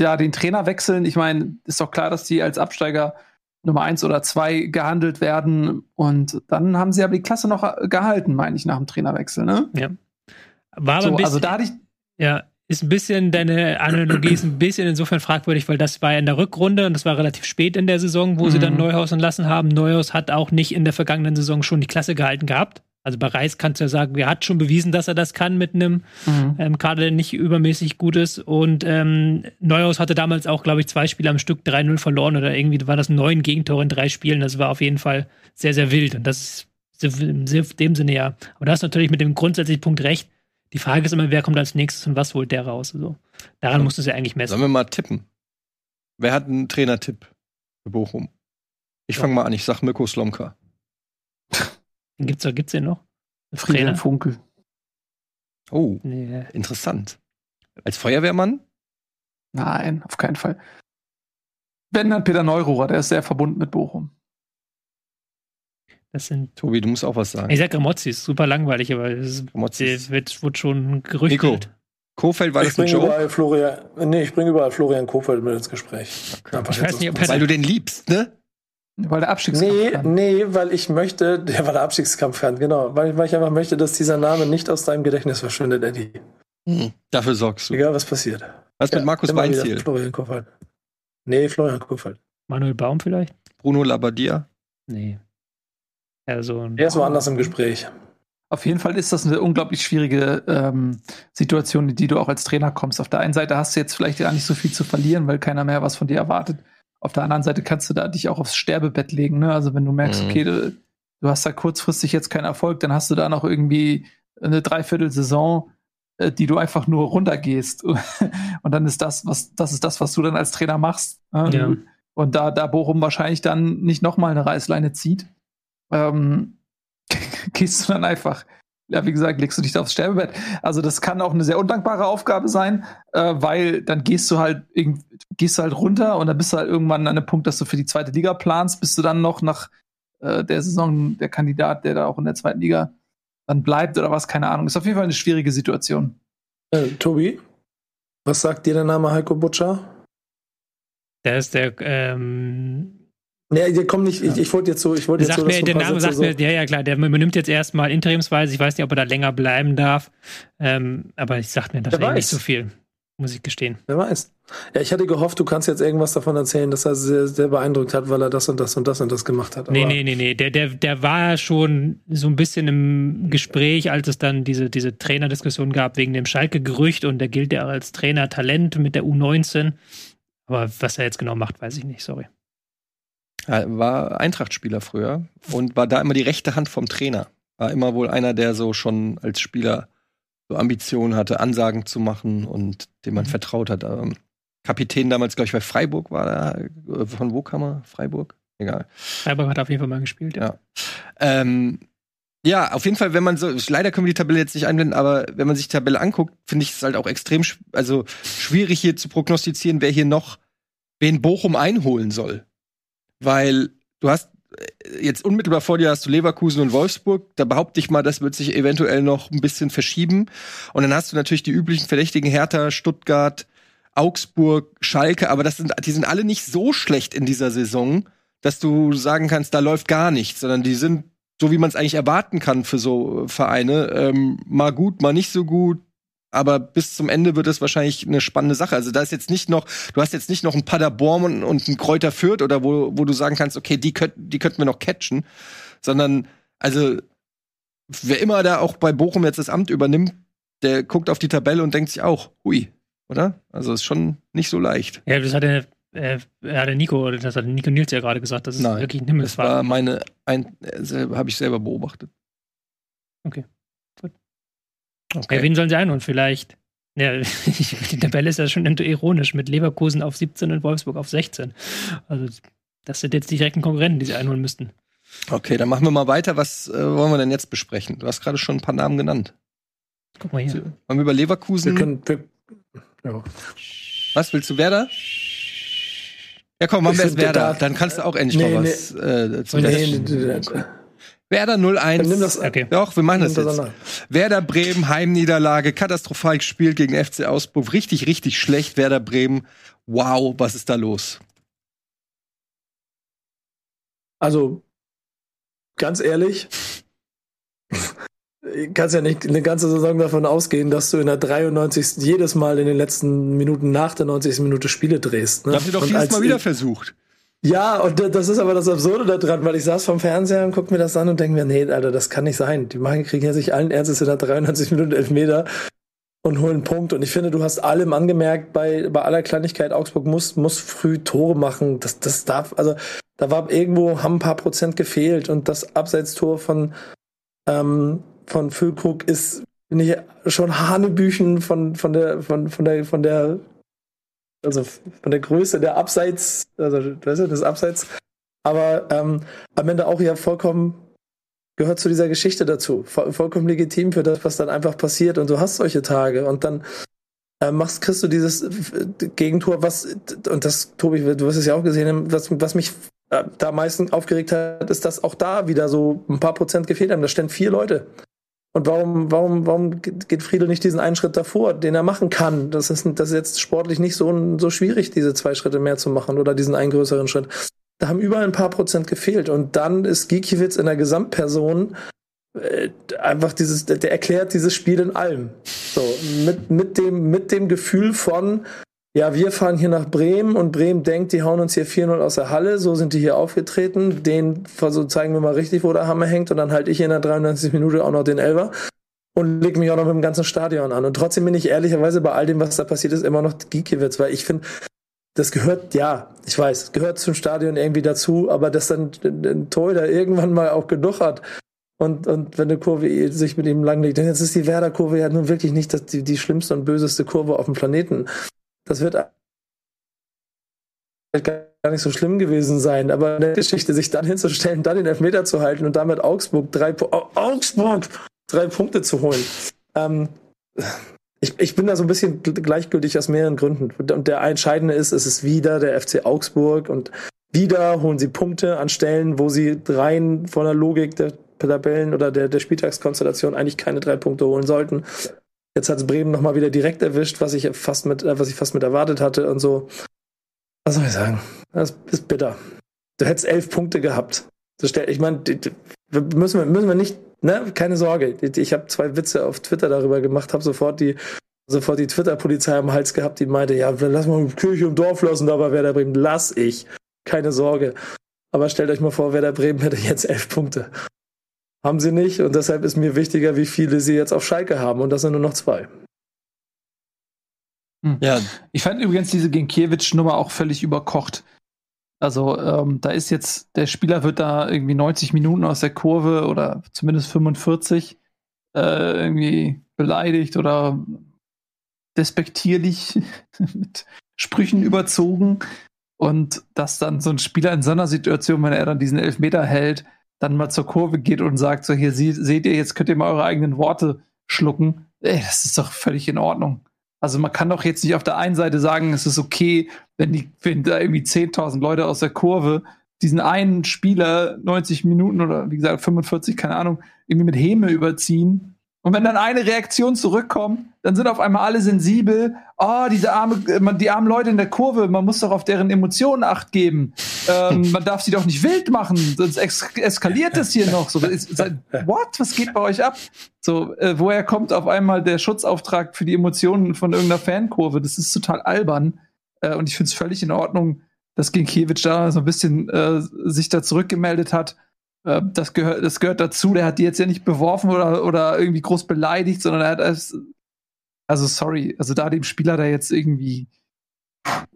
ja, den Trainer wechseln? Ich meine, ist doch klar, dass die als Absteiger Nummer eins oder zwei gehandelt werden. Und dann haben sie aber die Klasse noch gehalten, meine ich, nach dem Trainerwechsel, ne? Ja. War aber so, ein bisschen, also da hatte ich. Ja, ist ein bisschen, deine Analogie ist ein bisschen insofern fragwürdig, weil das war in der Rückrunde und das war relativ spät in der Saison, wo mhm. sie dann mhm. Neuhaus entlassen haben. Neuhaus hat auch nicht in der vergangenen Saison schon die Klasse gehalten gehabt. Also bei Reis kannst du ja sagen, er hat schon bewiesen, dass er das kann mit einem mhm. ähm, Kader, der nicht übermäßig gut ist. Und ähm, Neuhaus hatte damals auch, glaube ich, zwei Spiele am Stück 3-0 verloren oder irgendwie war das neun Gegentore in drei Spielen. Das war auf jeden Fall sehr, sehr wild. Und das ist in dem Sinne ja. Aber du hast natürlich mit dem grundsätzlichen Punkt recht. Die Frage ist immer, wer kommt als nächstes und was holt der raus? Also, daran ja. musst du es ja eigentlich messen. Sollen wir mal tippen? Wer hat einen Trainertipp für Bochum? Ich ja. fange mal an, ich sag Mirko Slomka. Gibt's, gibt's den noch? Friedhelm Funkel. Oh, nee. interessant. Als Feuerwehrmann? Nein, auf keinen Fall. Wenn dann Peter Neururer, der ist sehr verbunden mit Bochum. Das sind. Tobi, du musst auch was sagen. Ich sag Gramozzi, ist super langweilig, aber es Gramozis. wird, wird schon gerüchtet. Nico, Kofeld war Ich das Joke? überall Florian, nee, ich bringe überall Florian Kofeld mit ins Gespräch. Einfach Ich weiß nicht, Weil du den liebst, ne? Weil der Abstiegskampf Nee, kann. nee, weil ich möchte, der war der Abstiegskampf kann, genau. Weil, weil ich einfach möchte, dass dieser Name nicht aus deinem Gedächtnis verschwindet, Eddie. Dafür sorgst du. Egal, was passiert. Was mit Ja, Markus immer wieder Weinziel? Florian Kofeld. Nee, Florian Kofeld. Manuel Baum vielleicht? Bruno Labbadia? Nee. Ja, so ein. Er ist woanders im Gespräch. Auf jeden Fall ist das eine unglaublich schwierige ähm, Situation, in die du auch als Trainer kommst. Auf der einen Seite hast du jetzt vielleicht gar nicht so viel zu verlieren, weil keiner mehr was von dir erwartet. Auf der anderen Seite kannst du da dich auch aufs Sterbebett legen. Ne? Also wenn du merkst, Mhm. okay, du, du hast da kurzfristig jetzt keinen Erfolg, dann hast du da noch irgendwie eine Dreiviertelsaison, äh, die du einfach nur runtergehst. Und dann ist das, was, das ist das, was du dann als Trainer machst. ne? Ja. Und da, da Bochum wahrscheinlich dann nicht nochmal eine Reißleine zieht, ähm, gehst du dann einfach, ja, wie gesagt, legst du dich da aufs Sterbebett. Also das kann auch eine sehr undankbare Aufgabe sein, äh, weil dann gehst du halt irgend, gehst du halt runter und dann bist du halt irgendwann an einem Punkt, dass du für die zweite Liga planst, bist du dann noch nach äh, der Saison der Kandidat, der da auch in der zweiten Liga dann bleibt oder was, keine Ahnung. Ist auf jeden Fall eine schwierige Situation. Äh, Tobi, was sagt dir der Name Heiko Butcher? Der ist der, ähm, Nee, der kommt nicht, ich, ich wollte jetzt so, ich wollte jetzt so, mir, der Name Sätze sagt mir, ja, ja, klar, der übernimmt jetzt erstmal interimsweise. Ich weiß nicht, ob er da länger bleiben darf. Ähm, aber ich sagt mir Wer tatsächlich nicht so viel, muss ich gestehen. Wer weiß. Ja, ich hatte gehofft, du kannst jetzt irgendwas davon erzählen, dass er sehr, sehr beeindruckt hat, weil er das und das und das und das gemacht hat. Nee, Aber- nee, nee, nee. Der, der, der war schon so ein bisschen im Gespräch, als es dann diese, diese Trainerdiskussion gab wegen dem Schalke-Gerücht und der gilt ja als Trainer-Talent mit der U19. Aber was er jetzt genau macht, weiß ich nicht, sorry. Er war Eintracht-Spieler früher und war da immer die rechte Hand vom Trainer. War immer wohl einer, der so schon als Spieler so Ambitionen hatte, Ansagen zu machen und dem man Mhm. vertraut hat. Ähm, Kapitän damals, glaube ich, bei Freiburg war er. Äh, Von wo kam er? Freiburg? Egal. Freiburg hat auf jeden Fall mal gespielt. Ja. Ähm, ja, auf jeden Fall, wenn man so, leider können wir die Tabelle jetzt nicht einblenden, aber wenn man sich die Tabelle anguckt, finde ich es halt auch extrem, also schwierig hier zu prognostizieren, wer hier noch wen Bochum einholen soll. Weil du hast äh, jetzt unmittelbar vor dir hast du Leverkusen und Wolfsburg. Da behaupte ich mal, das wird sich eventuell noch ein bisschen verschieben. Und dann hast du natürlich die üblichen Verdächtigen Hertha, Stuttgart, Augsburg, Schalke, aber das sind, die sind alle nicht so schlecht in dieser Saison, dass du sagen kannst, da läuft gar nichts, sondern die sind so, wie man es eigentlich erwarten kann für so äh, Vereine, ähm, mal gut, mal nicht so gut. Aber bis zum Ende wird es wahrscheinlich eine spannende Sache. Also da ist jetzt nicht noch, du hast jetzt nicht noch ein Paderborn und, und ein Kräuter Fürth oder wo, wo du sagen kannst, okay, die, könnt, die könnten wir noch catchen, sondern also wer immer da auch bei Bochum jetzt das Amt übernimmt, der guckt auf die Tabelle und denkt sich auch, hui, oder? Also ist schon nicht so leicht. Ja, das hat der, äh, ja, der Nico, das hat Nico Nils ja gerade gesagt, das ist Nein, wirklich ein Das Himmelsfahrt. war meine, ein, äh, habe ich selber beobachtet. Okay. Okay. Ja, wen sollen sie einholen? Vielleicht. Ja, die Tabelle ist ja schon ironisch mit Leverkusen auf 17 und Wolfsburg auf 16. Also, das sind jetzt die direkten Konkurrenten, die sie einholen müssten. Okay, dann machen wir mal weiter. Was äh, wollen wir denn jetzt besprechen? Du hast gerade schon ein paar Namen genannt. Guck mal hier. Wollen wir über Wir Leverkusen? können, wir, ja. was willst du, Werder? Ja, komm, machen wir erst Werder. da- Dann kannst du auch endlich Nee, mal nee. was äh, zu Nee, nee, nee, nee. Werder 0-1. Dann nimm das, Okay. Doch, wir machen nimm das das jetzt. Werder Bremen, Heimniederlage, katastrophal gespielt gegen FC Augsburg. Richtig, richtig schlecht, Werder Bremen. Wow, was ist da los? Also, ganz ehrlich, kannst ja nicht eine ganze Saison davon ausgehen, dass du in der 93. jedes Mal in den letzten Minuten nach der 90. Minute Spiele drehst. Ne? Das habt ihr doch jedes Mal wieder versucht. Ja, und da- das ist aber das Absurde da dran, weil ich saß vom Fernseher und guck mir das an und denke mir, nee, Alter, das kann nicht sein. Die machen, kriegen ja sich allen Ernstes in der 93 Minuten Elfmeter und holen einen Punkt. Und ich finde, du hast allem angemerkt, bei, bei aller Kleinigkeit, Augsburg muss, muss früh Tore machen. Das, das darf, also da war irgendwo, haben ein paar Prozent gefehlt und das Abseitstor von, ähm, von Füllkrug ist, finde ich, schon Hanebüchen von, von der, von, von der, von der, also von der Größe der Abseits, also weißt du, des Abseits, aber ähm, am Ende auch ja vollkommen gehört zu dieser Geschichte dazu. Voll, vollkommen legitim für das, was dann einfach passiert und du hast solche Tage und dann äh, machst, kriegst du dieses äh, Gegentor, was, und das, Tobi, du wirst es ja auch gesehen haben, was, was mich äh, da am meisten aufgeregt hat, ist, dass auch da wieder so ein paar Prozent gefehlt haben. Da stehen vier Leute. Und warum, warum, warum geht Friedel nicht diesen einen Schritt davor, den er machen kann? Das ist, das ist jetzt sportlich nicht so, so schwierig, diese zwei Schritte mehr zu machen oder diesen einen größeren Schritt. Da haben überall ein paar Prozent gefehlt. Und dann ist Gikiewicz in der Gesamtperson äh, einfach dieses, der erklärt dieses Spiel in allem. So, mit, mit dem, mit dem Gefühl von, ja, wir fahren hier nach Bremen und Bremen denkt, die hauen uns hier 4-0 aus der Halle, so sind die hier aufgetreten, den so zeigen wir mal richtig, wo der Hammer hängt. Und dann halte ich in der 93 Minute auch noch den Elver und leg mich auch noch mit dem ganzen Stadion an. Und trotzdem bin ich ehrlicherweise bei all dem, was da passiert ist, immer noch Giekiewicz, weil ich finde, das gehört, ja, ich weiß, gehört zum Stadion irgendwie dazu, aber dass dann ein Torhüter irgendwann mal auch genug hat und, und wenn eine Kurve sich mit ihm langlegt, denn jetzt ist die Werder-Kurve ja nun wirklich nicht das, die, die schlimmste und böseste Kurve auf dem Planeten das wird gar nicht so schlimm gewesen sein, aber eine Geschichte, sich dann hinzustellen, dann den Elfmeter zu halten und damit Augsburg drei, Augsburg drei Punkte zu holen. Ähm, ich, ich bin da so ein bisschen gleichgültig aus mehreren Gründen. Und der entscheidende ist, es ist wieder der FC Augsburg und wieder holen sie Punkte an Stellen, wo sie rein von der Logik der Tabellen oder der, der Spieltagskonstellation eigentlich keine drei Punkte holen sollten. Jetzt hat es Bremen nochmal wieder direkt erwischt, was ich fast mit, äh, was ich fast mit erwartet hatte und so. Was soll ich sagen? Das ist bitter. Du hättest elf Punkte gehabt. Ich meine, müssen wir, müssen wir nicht, ne, keine Sorge. Ich habe zwei Witze auf Twitter darüber gemacht, habe sofort die, sofort die Twitter-Polizei am Hals gehabt, die meinte, ja, lass mal Kirche im Dorf lassen, aber Werder Bremen, lass ich. Keine Sorge. Aber stellt euch mal vor, Werder Bremen hätte jetzt elf Punkte. Haben sie nicht und deshalb ist mir wichtiger, wie viele sie jetzt auf Schalke haben und das sind nur noch zwei. Hm. Ja. Ich fand übrigens diese Genkiewicz-Nummer auch völlig überkocht. Also ähm, da ist jetzt, der Spieler wird da irgendwie 90 Minuten aus der Kurve oder zumindest 45 äh, irgendwie beleidigt oder despektierlich mit Sprüchen überzogen. Und dass dann so ein Spieler in so einer Situation, wenn er dann diesen Elfmeter hält, dann mal zur Kurve geht und sagt, so hier seht ihr, jetzt könnt ihr mal eure eigenen Worte schlucken. Ey, das ist doch völlig in Ordnung. Also man kann doch jetzt nicht auf der einen Seite sagen, es ist okay, wenn, die, wenn da irgendwie 10.000 Leute aus der Kurve diesen einen Spieler 90 Minuten oder wie gesagt 45, keine Ahnung, irgendwie mit Häme überziehen und wenn dann eine Reaktion zurückkommt, dann sind auf einmal alle sensibel. Oh, diese arme, die armen Leute in der Kurve, man muss doch auf deren Emotionen acht geben. Ähm, man darf sie doch nicht wild machen, sonst eskaliert es hier noch. So, what? Was geht bei euch ab? So, äh, woher kommt auf einmal der Schutzauftrag für die Emotionen von irgendeiner Fankurve? Das ist total albern. Äh, und ich finde es völlig in Ordnung, dass Ginkiewicz da so ein bisschen äh, sich da zurückgemeldet hat äh, das, gehört, das gehört dazu. Der hat die jetzt ja nicht beworfen oder, oder irgendwie groß beleidigt, sondern er hat es. Also, sorry, also da dem Spieler da jetzt irgendwie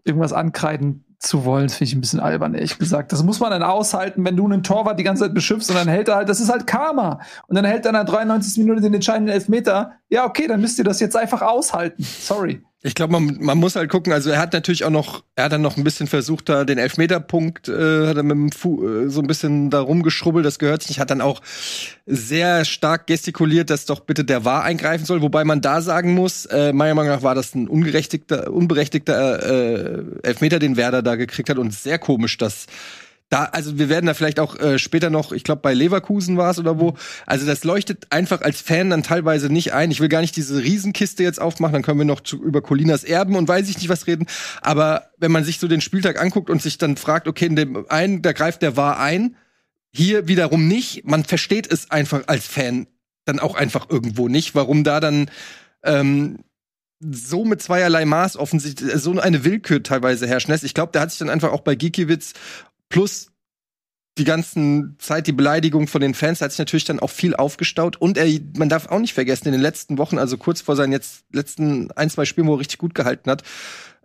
irgendwas ankreiden zu wollen, finde ich ein bisschen albern, ehrlich gesagt. Das muss man dann aushalten, wenn du einen Torwart die ganze Zeit beschimpfst und dann hält er halt, das ist halt Karma. Und dann hält er in der 93. Minute den entscheidenden Elfmeter. Ja, okay, dann müsst ihr das jetzt einfach aushalten. Sorry. Ich glaube, man, man muss halt gucken, also er hat natürlich auch noch, er hat dann noch ein bisschen versucht, da den Elfmeterpunkt, äh, hat er mit dem Fu äh, so ein bisschen da rumgeschrubbelt, das gehört sich. Nicht, hat dann auch sehr stark gestikuliert, dass doch bitte der Wahr eingreifen soll, wobei man da sagen muss, äh, meiner Meinung nach war das ein ungerechtigter, unberechtigter äh, Elfmeter, den Werder da gekriegt hat. Und sehr komisch, dass da, also wir werden da vielleicht auch äh, später noch, ich glaube bei Leverkusen war es oder wo, also das leuchtet einfach als Fan dann teilweise nicht ein. Ich will gar nicht diese Riesenkiste jetzt aufmachen, dann können wir noch zu, über Colinas Erben und weiß ich nicht was reden. Aber wenn man sich so den Spieltag anguckt und sich dann fragt, okay, in dem einen, da greift der war ein, hier wiederum nicht, man versteht es einfach als Fan dann auch einfach irgendwo nicht, warum da dann ähm, so mit zweierlei Maß offensichtlich so eine Willkür teilweise herrschen lässt. Ich glaube, der hat sich dann einfach auch bei Gikiewicz plus die ganzen Zeit, die Beleidigung von den Fans, hat sich natürlich dann auch viel aufgestaut. Und er, man darf auch nicht vergessen, in den letzten Wochen, also kurz vor seinen jetzt letzten ein, zwei Spielen, wo er richtig gut gehalten hat,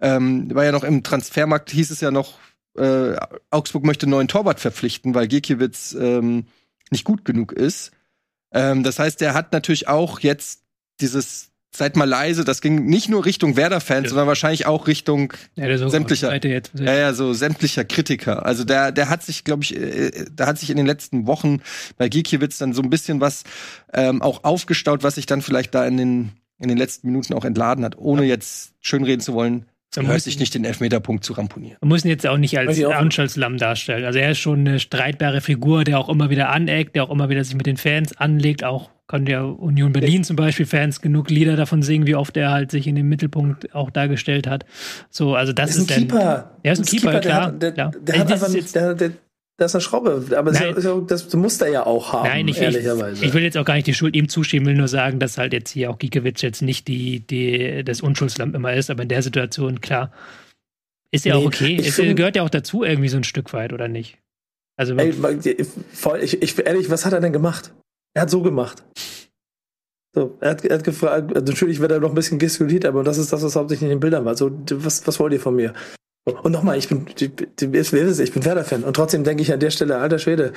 ähm, war ja noch im Transfermarkt, hieß es ja noch, äh, Augsburg möchte einen neuen Torwart verpflichten, weil Gikiewicz ähm, nicht gut genug ist. Ähm, das heißt, er hat natürlich auch jetzt dieses seid mal leise, das ging nicht nur Richtung Werder-Fans, ja. sondern wahrscheinlich auch Richtung ja, sämtlicher, jetzt, ja. ja, so sämtlicher Kritiker. Also der, der hat sich, glaube ich, äh, da hat sich in den letzten Wochen bei Giekiewicz dann so ein bisschen was ähm, auch aufgestaut, was sich dann vielleicht da in den in den letzten Minuten auch entladen hat, ohne jetzt schönreden zu wollen. Man muss sich nicht den Elfmeterpunkt zu ramponieren. Man muss ihn jetzt auch nicht als Anschaltslamm darstellen. Also er ist schon eine streitbare Figur, der auch immer wieder aneckt, der auch immer wieder sich mit den Fans anlegt. Auch kann ja Union Berlin zum Beispiel Fans genug Lieder davon singen, wie oft er halt sich in den Mittelpunkt auch dargestellt hat. So, also das ist, ist ein Keeper. Er ist ein Keeper, Keeper klar. Der, der, der, hat einfach nicht, der, der, das ist eine Schraube, aber Nein. das, das muss er ja auch haben, Nein, ich, ehrlicherweise. Ich, ich, will jetzt auch gar nicht die Schuld ihm zuschieben, will nur sagen, dass halt jetzt hier auch Giekewitsch jetzt nicht die, die, das Unschuldslamp immer ist, aber in der Situation, klar, ist ja nee, auch okay. Es find, gehört ja auch dazu irgendwie so ein Stück weit, oder nicht? Also, ey, voll, ich, ich, ehrlich, was hat er denn gemacht? Er hat so gemacht. So, er hat, er hat gefragt, natürlich wird er noch ein bisschen gestikuliert, aber das ist das, was hauptsächlich in den Bildern war. So, was, was wollt ihr von mir? Und nochmal, ich bin, ich bin Werder-Fan. Und trotzdem denke ich an der Stelle, alter Schwede,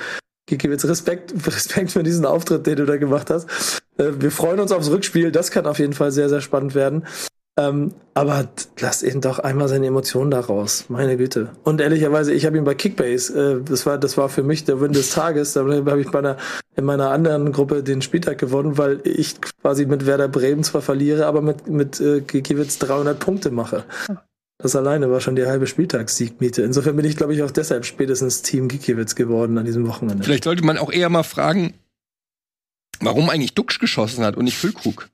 Gikiewicz, Respekt, Respekt für diesen Auftritt, den du da gemacht hast. Äh, wir freuen uns aufs Rückspiel. Das kann auf jeden Fall sehr, sehr spannend werden. Ähm, aber lass ihn doch einmal seine Emotionen da raus. Meine Güte. Und ehrlicherweise, ich habe ihn bei Kickbase, äh, das war, das war für mich der Win des Tages. Da habe ich bei einer, in meiner anderen Gruppe den Spieltag gewonnen, weil ich quasi mit Werder Bremen zwar verliere, aber mit, mit äh, Gikiewicz 300 Punkte mache. Das alleine war schon die halbe Spieltagssiegmiete. Insofern bin ich, glaube ich, auch deshalb spätestens Team Gikiewicz geworden an diesem Wochenende. Vielleicht sollte man auch eher mal fragen, warum eigentlich Duxch geschossen hat und nicht Füllkrug.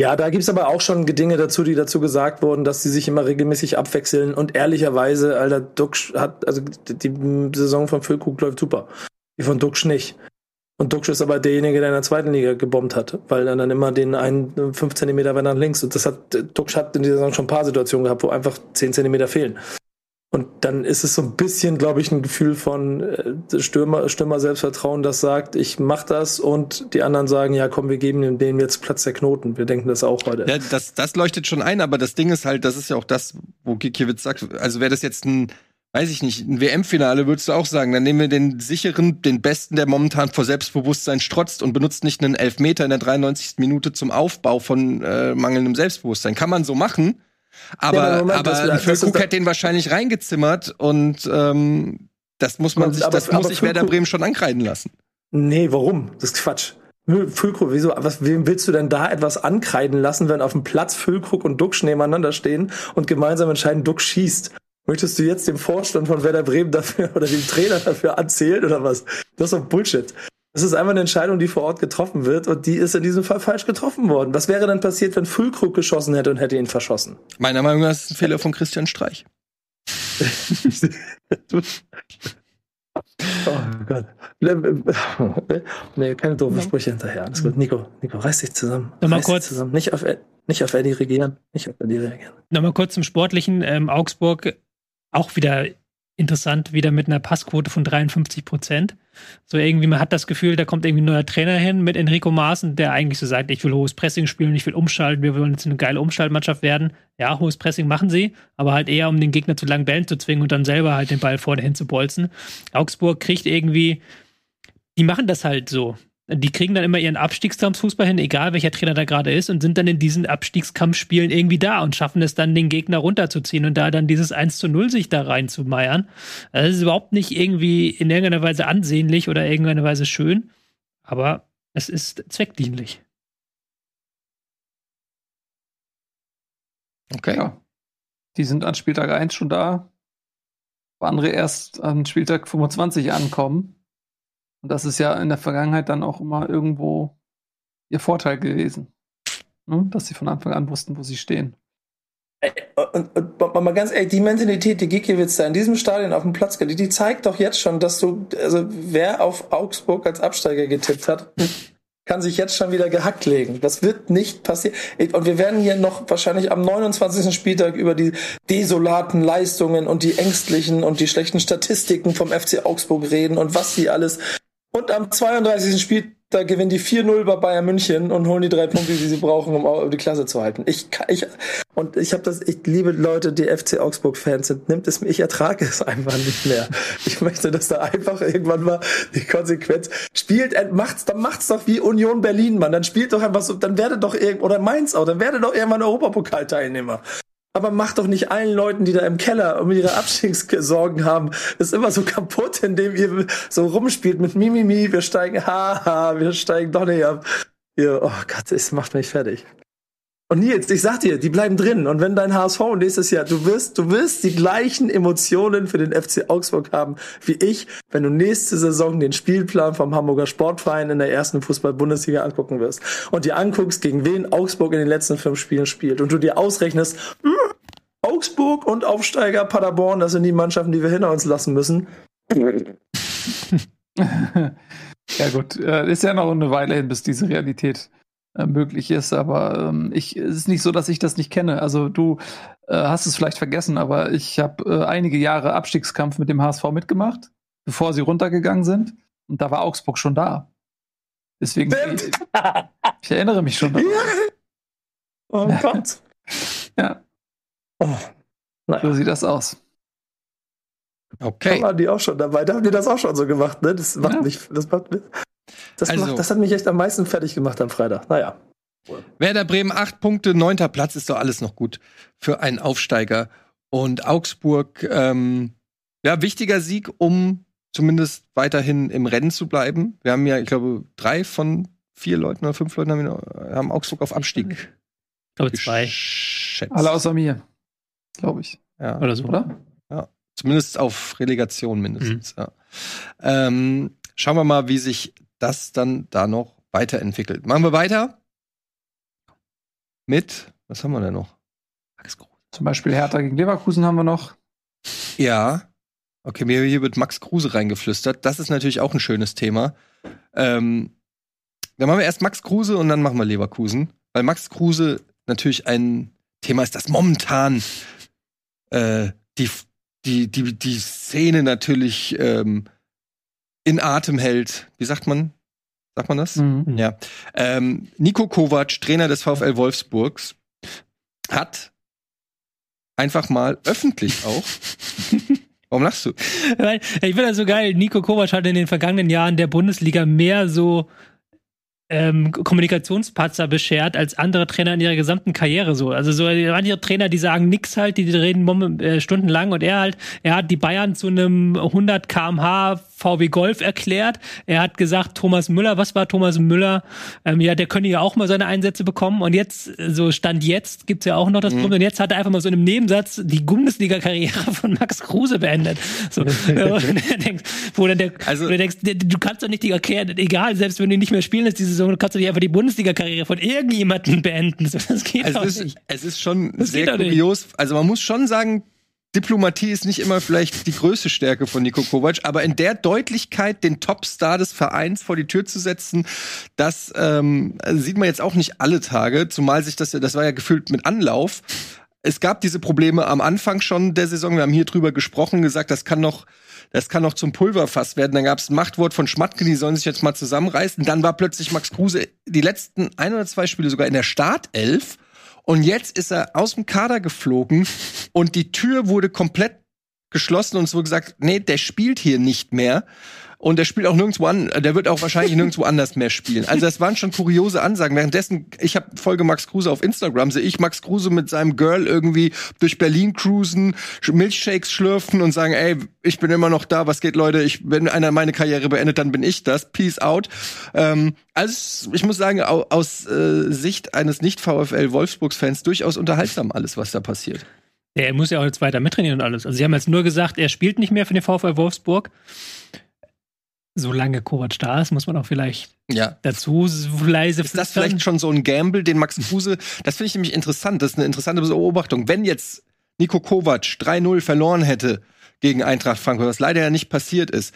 Ja, da gibt's aber auch schon Dinge dazu, die dazu gesagt wurden, dass sie sich immer regelmäßig abwechseln. Und ehrlicherweise, Alter, Duxch hat, also die Saison von Füllkrug läuft super. Die von Duxch nicht. Und Duxch ist aber derjenige, der in der zweiten Liga gebombt hat, weil er dann immer den einen fünf Zentimeter weiter nach links. Und das hat, Duxch hat in dieser Saison schon ein paar Situationen gehabt, wo einfach zehn Zentimeter fehlen. Und dann ist es so ein bisschen, glaube ich, ein Gefühl von äh, Stürmer, Stürmer Selbstvertrauen, das sagt, ich mach das und die anderen sagen, ja komm, wir geben dem jetzt Platz der Knoten. Wir denken das auch heute. Ja, das, das leuchtet schon ein, aber das Ding ist halt, das ist ja auch das, wo Gikiewicz sagt, also wäre das jetzt ein, weiß ich nicht, ein WM-Finale würdest du auch sagen, dann nehmen wir den sicheren, den besten, der momentan vor Selbstbewusstsein strotzt und benutzt nicht einen Elfmeter in der 93. Minute zum Aufbau von äh, mangelndem Selbstbewusstsein. Kann man so machen, aber, ja, Moment, aber ein Füllkrug hat den wahrscheinlich reingezimmert und ähm, das muss man und, sich, aber, das muss sich Werder Bremen schon ankreiden lassen. Nee, warum? Das ist Quatsch. Füllkrug, wieso, was, wem willst du denn da etwas ankreiden lassen, wenn auf dem Platz Füllkrug und Duxch nebeneinander stehen und gemeinsam entscheiden, Duxch schießt? Möchtest du jetzt dem Vorstand von Werder Bremen dafür oder dem Trainer dafür erzählen oder was? Das ist doch Bullshit. Das ist einfach eine Entscheidung, die vor Ort getroffen wird und die ist in diesem Fall falsch getroffen worden. Was wäre dann passiert, wenn Füllkrug geschossen hätte und hätte ihn verschossen? Meiner Meinung nach ist es ein Fehler von Christian Streich. oh Gott. Nee, keine doofen Sprüche hinterher. Alles gut. Nico, Nico, reiß dich zusammen. Nochmal kurz. Zusammen. Nicht auf, nicht auf Eddie regieren. Nicht auf Eddie reagieren. Nochmal kurz zum Sportlichen. Ähm, Augsburg auch wieder interessant, wieder mit einer Passquote von 53 Prozent. So irgendwie, man hat das Gefühl, da kommt irgendwie ein neuer Trainer hin mit Enrico Maaßen, der eigentlich so sagt, ich will hohes Pressing spielen, ich will umschalten, wir wollen jetzt eine geile Umschaltmannschaft werden. Ja, hohes Pressing machen sie, aber halt eher, um den Gegner zu langen Bällen zu zwingen und dann selber halt den Ball vorne hin zu bolzen. Augsburg kriegt irgendwie, die machen das halt so die kriegen dann immer ihren Abstiegskampffußball hin, egal welcher Trainer da gerade ist, und sind dann in diesen Abstiegskampfspielen irgendwie da und schaffen es dann, den Gegner runterzuziehen und da dann dieses 1 zu 0 sich da reinzumeiern. Also das ist überhaupt nicht irgendwie in irgendeiner Weise ansehnlich oder irgendeiner Weise schön, aber es ist zweckdienlich. Okay. Ja. Die sind an Spieltag 1 schon da, wo andere erst an Spieltag 25 ankommen. Und das ist ja in der Vergangenheit dann auch immer irgendwo ihr Vorteil gewesen. Ne? Dass sie von Anfang an wussten, wo sie stehen. Und, und, und mal ganz ehrlich, die Mentalität, die Gikiewicz da in diesem Stadion auf dem Platz geht, die zeigt doch jetzt schon, dass du, also wer auf Augsburg als Absteiger getippt hat, kann sich jetzt schon wieder gehackt legen. Das wird nicht passieren. Und wir werden hier noch wahrscheinlich am 29. Spieltag über die desolaten Leistungen und die ängstlichen und die schlechten Statistiken vom FC Augsburg reden und was sie alles und am 32. Spieltag gewinnen die 4-0 bei Bayern München und holen die drei Punkte, die sie brauchen, um die Klasse zu halten. Ich, ich und ich habe das, ich liebe Leute, die FC Augsburg-Fans sind. Nimmt es mir, ich ertrage es einfach nicht mehr. Ich möchte, dass da einfach irgendwann mal die Konsequenz spielt, äh, macht's, dann macht's doch wie Union Berlin, Mann. Dann spielt doch einfach so, dann werde doch irgend oder Mainz auch, dann werde doch irgendwann Europapokalteilnehmer. Aber mach doch nicht allen Leuten, die da im Keller um ihre Abstiegssorgen haben, ist immer so kaputt, indem ihr so rumspielt mit Mimimi, wir steigen, haha, wir steigen doch nicht ab. Ihr, oh Gott, es macht mich fertig. Und Nils, ich sag dir, die bleiben drin. Und wenn dein HSV nächstes Jahr, du wirst, du wirst die gleichen Emotionen für den FC Augsburg haben wie ich, wenn du nächste Saison den Spielplan vom Hamburger Sportverein in der ersten Fußball-Bundesliga angucken wirst. Und dir anguckst, gegen wen Augsburg in den letzten fünf Spielen spielt. Und du dir ausrechnest, hm, Augsburg und Aufsteiger Paderborn, das sind die Mannschaften, die wir hinter uns lassen müssen. ja gut, äh, ist ja noch eine Weile hin, bis diese Realität möglich ist, aber ähm, ich, es ist nicht so, dass ich das nicht kenne. Also du äh, hast es vielleicht vergessen, aber ich habe äh, einige Jahre Abstiegskampf mit dem HSV mitgemacht, bevor sie runtergegangen sind. Und da war Augsburg schon da. Deswegen, ich, ich, erinnere mich schon daran. Oh Gott. ja. Oh, naja. So sieht das aus. Okay. Da waren die auch schon dabei. Da haben die das auch schon so gemacht, ne? Das macht ja. mich, das macht mich, das, also, macht, das hat mich echt am meisten fertig gemacht am Freitag. Naja. Werder Bremen acht Punkte, neunter Platz ist doch alles noch gut für einen Aufsteiger. Und Augsburg, ähm, ja, wichtiger Sieg, um zumindest weiterhin im Rennen zu bleiben. Wir haben ja, ich glaube, drei von vier Leuten oder fünf Leuten haben, haben Augsburg auf Abstieg. Ich glaube, zwei. Alle außer mir, glaube ich. Ja. Oder so, oder? Ja. Zumindest auf Relegation mindestens, mhm. ja. Ähm, schauen wir mal, wie sich das dann da noch weiterentwickelt. Machen wir weiter mit, was haben wir denn noch? Max Kruse. Zum Beispiel Hertha gegen Leverkusen haben wir noch. Ja. Okay, mir hier wird Max Kruse reingeflüstert. Das ist natürlich auch ein schönes Thema. Ähm, dann machen wir erst Max Kruse und dann machen wir Leverkusen. Weil Max Kruse natürlich ein Thema ist, das momentan äh, die, die, die, die Szene natürlich ähm, in Atem hält. Wie sagt man? Sagt man das? Mhm. Ja. Ähm, Nico Kovac, Trainer des VfL Wolfsburgs, hat einfach mal öffentlich auch. Warum lachst du? Ich finde das so geil. Nico Kovac hat in den vergangenen Jahren der Bundesliga mehr so ähm, Kommunikationspatzer beschert als andere Trainer in ihrer gesamten Karriere so. Also so manche Trainer, die sagen nix halt, die reden äh, stundenlang und er halt, er hat die Bayern zu einem 100 kmh VW Golf erklärt. Er hat gesagt, Thomas Müller, was war Thomas Müller? Ähm, ja, der könnte ja auch mal seine Einsätze bekommen und jetzt, so Stand jetzt, gibt's ja auch noch das mhm. Problem und jetzt hat er einfach mal so in einem Nebensatz die Bundesliga-Karriere von Max Kruse beendet. So, denkst, wo dann der, also, du denkst, du kannst doch nicht die erklären, egal, selbst wenn du nicht mehr spielen lässt, diese Saison kannst du nicht einfach die Bundesliga-Karriere von irgendjemandem beenden. Das geht also doch es nicht. Es ist schon das sehr kurios. Also man muss schon sagen, Diplomatie ist nicht immer vielleicht die größte Stärke von Nico Kovac, aber in der Deutlichkeit den Topstar des Vereins vor die Tür zu setzen, das ähm, sieht man jetzt auch nicht alle Tage, zumal sich das ja, das war ja gefüllt mit Anlauf. Es gab diese Probleme am Anfang schon der Saison, wir haben hier drüber gesprochen, gesagt, das kann noch das kann noch zum Pulverfass werden. Dann gab es ein Machtwort von Schmatke, die sollen sich jetzt mal zusammenreißen. Dann war plötzlich Max Kruse die letzten ein oder zwei Spiele sogar in der Startelf. Und jetzt ist er aus dem Kader geflogen und die Tür wurde komplett geschlossen und es wurde gesagt, nee, der spielt hier nicht mehr. Und der spielt auch nirgendwo an, der wird auch wahrscheinlich nirgendwo anders mehr spielen. Also das waren schon kuriose Ansagen. Währenddessen, ich habe Folge Max Kruse auf Instagram, sehe ich Max Kruse mit seinem Girl irgendwie durch Berlin cruisen, Milchshakes schlürfen und sagen, ey, ich bin immer noch da, was geht, Leute? Ich, wenn einer meine Karriere beendet, dann bin ich das. Peace out. Ähm, also ich muss sagen, aus äh, Sicht eines Nicht-VfL Wolfsburgs-Fans durchaus unterhaltsam alles, was da passiert. Ja, er muss ja auch jetzt weiter mittrainieren und alles. Also sie haben jetzt nur gesagt, er spielt nicht mehr für den VfL Wolfsburg solange Kovac da ist, muss man auch vielleicht ja. dazu leise Ist das vielleicht schon so ein Gamble, den Max Kruse, das finde ich nämlich interessant, das ist eine interessante Beobachtung. Wenn jetzt Nico Kovac 3-0 verloren hätte gegen Eintracht Frankfurt, was leider ja nicht passiert ist,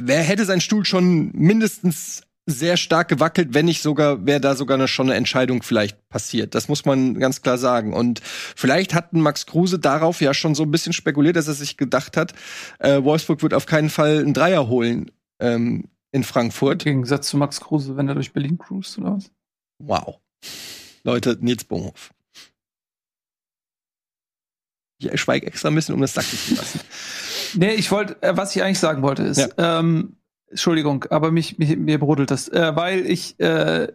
wer hätte sein Stuhl schon mindestens sehr stark gewackelt, wenn nicht sogar, wäre da sogar eine, schon eine Entscheidung vielleicht passiert. Das muss man ganz klar sagen. Und vielleicht hatten Max Kruse darauf ja schon so ein bisschen spekuliert, dass er sich gedacht hat, äh, Wolfsburg wird auf keinen Fall einen Dreier holen ähm, in Frankfurt. Im Gegensatz zu Max Kruse, wenn er durch Berlin cruist oder was? Wow. Leute, Nils Bohmhoff. Ich schweige extra ein bisschen, um das sacken zu lassen. nee, ich wollte, äh, was ich eigentlich sagen wollte, ist, ja. ähm, Entschuldigung, aber mich, mich mir brodelt das, äh, weil ich, äh,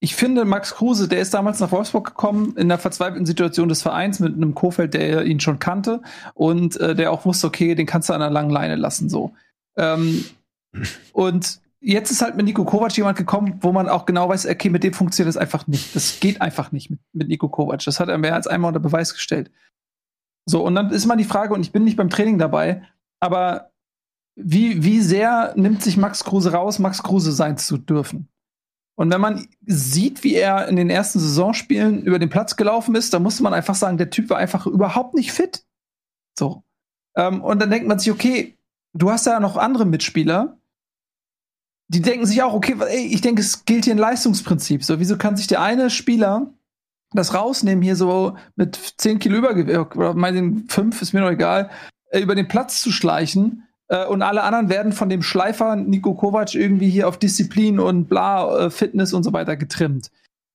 ich finde, Max Kruse, der ist damals nach Wolfsburg gekommen, in der verzweifelten Situation des Vereins mit einem Kofeld, der ihn schon kannte und äh, der auch wusste, okay, den kannst du an einer langen Leine lassen, so. Ähm, und jetzt ist halt mit Nico Kovac jemand gekommen, wo man auch genau weiß, okay, mit dem funktioniert das einfach nicht. Das geht einfach nicht mit, mit Nico Kovac. Das hat er mehr als einmal unter Beweis gestellt. So, und dann ist mal die Frage, und ich bin nicht beim Training dabei, aber wie, wie sehr nimmt sich Max Kruse raus, Max Kruse sein zu dürfen? Und wenn man sieht, wie er in den ersten Saisonspielen über den Platz gelaufen ist, dann muss man einfach sagen, der Typ war einfach überhaupt nicht fit. So. Ähm, und dann denkt man sich, okay, du hast ja noch andere Mitspieler, die denken sich auch, okay, ey, ich denke, es gilt hier ein Leistungsprinzip. So, wieso kann sich der eine Spieler das rausnehmen, hier so mit 10 Kilo Übergewicht, oder meinen 5, ist mir noch egal, äh, über den Platz zu schleichen äh, und alle anderen werden von dem Schleifer Nico Kovac irgendwie hier auf Disziplin und bla, äh, Fitness und so weiter getrimmt.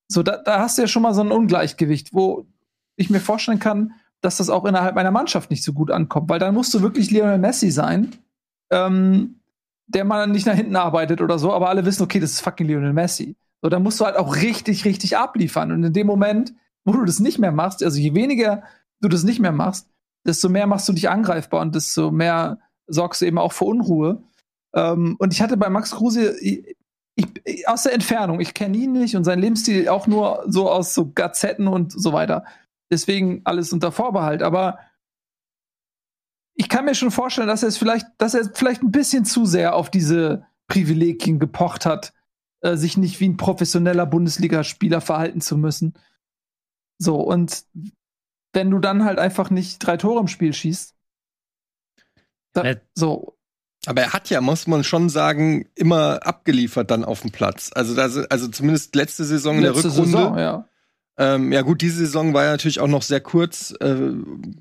So, da, da hast du ja schon mal so ein Ungleichgewicht, wo ich mir vorstellen kann, dass das auch innerhalb meiner Mannschaft nicht so gut ankommt, weil dann musst du wirklich Lionel Messi sein, ähm, der mal nicht nach hinten arbeitet oder so, aber alle wissen, okay, das ist fucking Lionel Messi. So, dann musst du halt auch richtig, richtig abliefern. Und in dem Moment, wo du das nicht mehr machst, also je weniger du das nicht mehr machst, desto mehr machst du dich angreifbar und desto mehr sorgst du eben auch für Unruhe. Ähm, und ich hatte bei Max Kruse, ich, ich, aus der Entfernung, ich kenne ihn nicht und sein Lebensstil auch nur so aus so Gazetten und so weiter. Deswegen alles unter Vorbehalt. Aber ich kann mir schon vorstellen, dass er es vielleicht, dass er vielleicht ein bisschen zu sehr auf diese Privilegien gepocht hat, äh, sich nicht wie ein professioneller Bundesligaspieler verhalten zu müssen. So, und wenn du dann halt einfach nicht drei Tore im Spiel schießt, da, äh, so. Aber er hat ja, muss man schon sagen, immer abgeliefert dann auf dem Platz. Also, das, also zumindest letzte Saison letzte in der Rückrunde. Saison, ja. Ähm, ja gut, diese Saison war ja natürlich auch noch sehr kurz. Äh,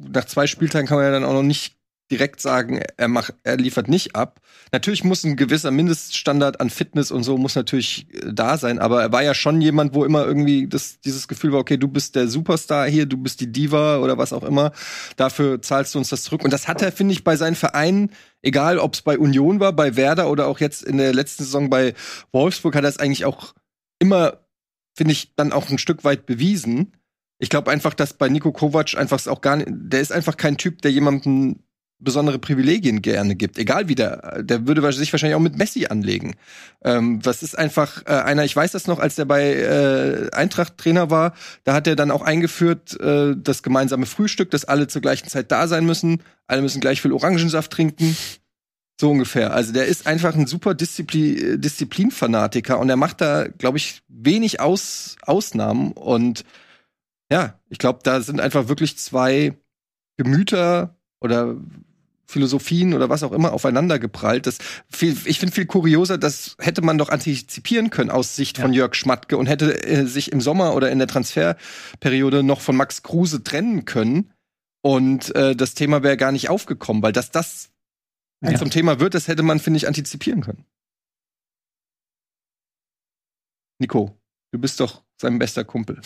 nach zwei Spieltagen kann man ja dann auch noch nicht direkt sagen, er macht, er liefert nicht ab. Natürlich muss ein gewisser Mindeststandard an Fitness und so muss natürlich äh, da sein, aber er war ja schon jemand, wo immer irgendwie das, dieses Gefühl war, okay, du bist der Superstar hier, du bist die Diva oder was auch immer. Dafür zahlst du uns das zurück. Und das hat er, finde ich, bei seinen Vereinen, egal ob es bei Union war, bei Werder oder auch jetzt in der letzten Saison bei Wolfsburg, hat er es eigentlich auch immer, finde ich, dann auch ein Stück weit bewiesen. Ich glaube einfach, dass bei Nico Kovac einfach auch gar nicht, der ist einfach kein Typ, der jemanden besondere Privilegien gerne gibt. Egal wie der, der würde sich wahrscheinlich auch mit Messi anlegen. Ähm, was ist einfach äh, einer, ich weiß das noch, als der bei äh, Eintracht Trainer war, da hat er dann auch eingeführt, äh, das gemeinsame Frühstück, dass alle zur gleichen Zeit da sein müssen, alle müssen gleich viel Orangensaft trinken. So ungefähr. Also der ist einfach ein super Disziplin, Disziplinfanatiker und er macht da, glaube ich, wenig Aus, Ausnahmen. Und ja, ich glaube, da sind einfach wirklich zwei Gemüter oder Philosophien oder was auch immer aufeinander geprallt. Das viel, ich finde viel kurioser, das hätte man doch antizipieren können aus Sicht ja. von Jörg Schmatke und hätte äh, sich im Sommer oder in der Transferperiode noch von Max Kruse trennen können. Und äh, das Thema wäre gar nicht aufgekommen, weil dass das ja. zum Thema wird, das hätte man, finde ich, antizipieren können. Nico, du bist doch sein bester Kumpel.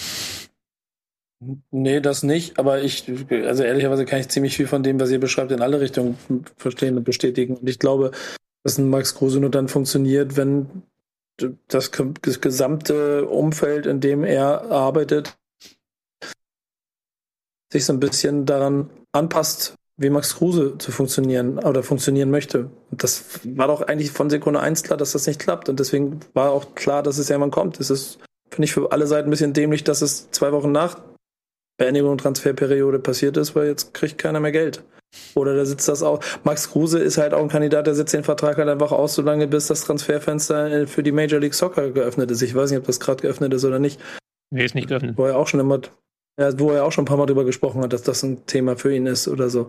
Nee, das nicht, aber ich, also ehrlicherweise kann ich ziemlich viel von dem, was ihr beschreibt, in alle Richtungen verstehen und bestätigen. Und ich glaube, dass ein Max Kruse nur dann funktioniert, wenn das, das gesamte Umfeld, in dem er arbeitet, sich so ein bisschen daran anpasst, wie Max Kruse zu funktionieren oder funktionieren möchte. Und das war doch eigentlich von Sekunde eins klar, dass das nicht klappt. Und deswegen war auch klar, dass es irgendwann kommt. Es ist, finde ich, für alle Seiten ein bisschen dämlich, dass es zwei Wochen nach Beendigung Transferperiode passiert ist, weil jetzt kriegt keiner mehr Geld. Oder da sitzt das auch. Max Kruse ist halt auch ein Kandidat, der sitzt den Vertrag halt einfach aus, solange bis das Transferfenster für die Major League Soccer geöffnet ist. Ich weiß nicht, ob das gerade geöffnet ist oder nicht. Nee, ist nicht geöffnet. Wo er auch schon immer, ja, wo er auch schon ein paar Mal drüber gesprochen hat, dass das ein Thema für ihn ist oder so.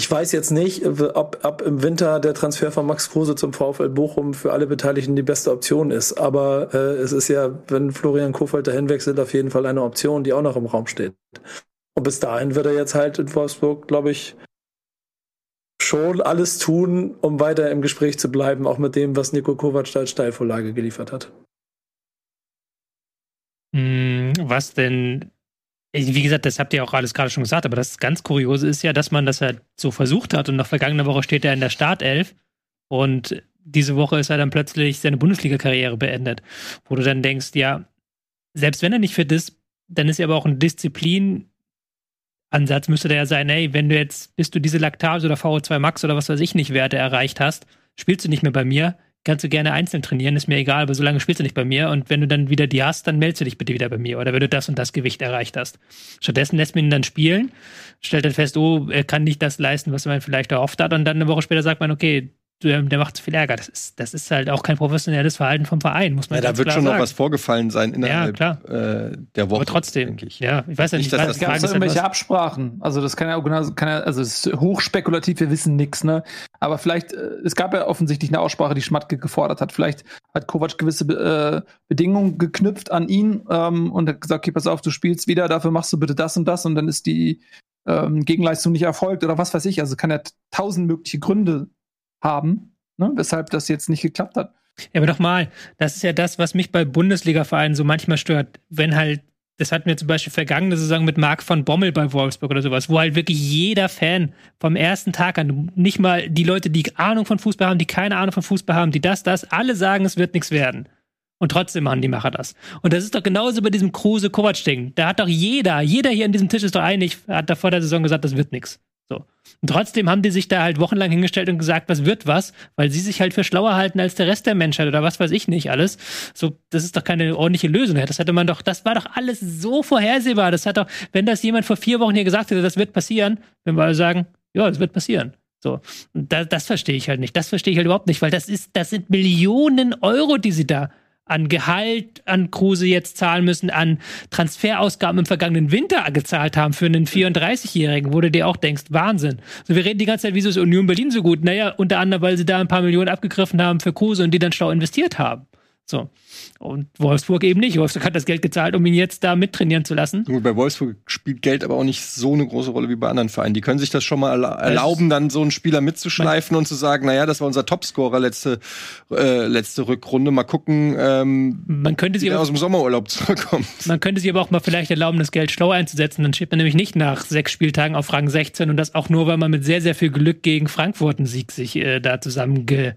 Ich weiß jetzt nicht, ob, ob im Winter der Transfer von Max Kruse zum VfL Bochum für alle Beteiligten die beste Option ist. Aber äh, es ist ja, wenn Florian Kofeld dahin wechselt, auf jeden Fall eine Option, die auch noch im Raum steht. Und bis dahin wird er jetzt halt in Wolfsburg, glaube ich, schon alles tun, um weiter im Gespräch zu bleiben, auch mit dem, was Nico Kovac als Steilvorlage geliefert hat. Hm, was denn wie gesagt, das habt ihr auch alles gerade schon gesagt, aber das ganz Kuriose ist ja, dass man das halt so versucht hat und nach vergangener Woche steht er in der Startelf und diese Woche ist er dann plötzlich seine Bundesliga-Karriere beendet, wo du dann denkst, ja, selbst wenn er nicht fit ist, dann ist er aber auch ein Disziplin, Ansatz müsste der ja sein, ey, wenn du jetzt, bis du diese Laktase oder VO2 Max oder was weiß ich nicht Werte erreicht hast, spielst du nicht mehr bei mir, kannst du gerne einzeln trainieren, ist mir egal, aber solange spielst du nicht bei mir und wenn du dann wieder die hast, dann meldest du dich bitte wieder bei mir oder wenn du das und das Gewicht erreicht hast. Stattdessen lässt man ihn dann spielen, stellt dann fest, oh, er kann nicht das leisten, was man vielleicht erhofft hat und dann eine Woche später sagt man, okay, der, der macht zu viel Ärger. Das ist, das ist halt auch kein professionelles Verhalten vom Verein, muss man Ja, da wird schon sagen. noch was vorgefallen sein innerhalb klar. äh, der Woche. Aber trotzdem, denke ich. ja, ich weiß ja Nicht, nicht, dass das- Gab es irgendwelche Absprachen? Also das kann ja, genau- kann ja, also es ist hochspekulativ, wir wissen nichts, ne? Aber vielleicht, äh, es gab ja offensichtlich eine Aussprache, die Schmatke gefordert hat. Vielleicht hat Kovac gewisse äh, Bedingungen geknüpft an ihn ähm, und hat gesagt, okay, pass auf, du spielst wieder, dafür machst du bitte das und das und dann ist die ähm, Gegenleistung nicht erfolgt oder was weiß ich. Also kann ja tausend mögliche Gründe haben, ne? weshalb das jetzt nicht geklappt hat. Ja, aber doch mal, das ist ja das, was mich bei Bundesliga-Vereinen so manchmal stört. Wenn halt, das hatten wir zum Beispiel vergangene Saison mit Marc von Bommel bei Wolfsburg oder sowas, wo halt wirklich jeder Fan vom ersten Tag an, nicht mal die Leute, die Ahnung von Fußball haben, die keine Ahnung von Fußball haben, die das, das, alle sagen, es wird nichts werden. Und trotzdem machen die Macher das. Und das ist doch genauso bei diesem Kruse-Kovac-Ding. Da hat doch jeder, jeder hier an diesem Tisch ist doch einig, hat da vor der Saison gesagt, das wird nichts. So. Und trotzdem haben die sich da halt wochenlang hingestellt und gesagt, was wird was, weil sie sich halt für schlauer halten als der Rest der Menschheit oder was weiß ich nicht alles. So, das ist doch keine ordentliche Lösung. Das hätte man doch, das war doch alles so vorhersehbar. Das hat doch, wenn das jemand vor vier Wochen hier gesagt hätte, das wird passieren, wenn wir alle sagen, ja, das wird passieren. So. Das, das verstehe ich halt nicht. Das verstehe ich halt überhaupt nicht, weil das ist, das sind Millionen Euro, die sie da an Gehalt an Kruse jetzt zahlen müssen, an Transferausgaben im vergangenen Winter gezahlt haben für einen 34-Jährigen, wo du dir auch denkst, Wahnsinn. So, wir reden die ganze Zeit, wieso ist Union Berlin so gut? Naja, unter anderem, weil sie da ein paar Millionen abgegriffen haben für Kruse und die dann schlau investiert haben. So. Und Wolfsburg eben nicht. Wolfsburg hat das Geld gezahlt, um ihn jetzt da mittrainieren zu lassen. Gut, bei Wolfsburg spielt Geld aber auch nicht so eine große Rolle wie bei anderen Vereinen. Die können sich das schon mal erla- erlauben, dann so einen Spieler mitzuschleifen und zu sagen, naja, das war unser Topscorer letzte, äh, letzte Rückrunde. Mal gucken, ähm, Man könnte sie aus dem Sommerurlaub zurückkommt. Man könnte sich aber auch mal vielleicht erlauben, das Geld schlau einzusetzen. Dann steht man nämlich nicht nach sechs Spieltagen auf Rang 16 und das auch nur, weil man mit sehr, sehr viel Glück gegen Frankfurt einen Sieg sich äh, da zusammen ge,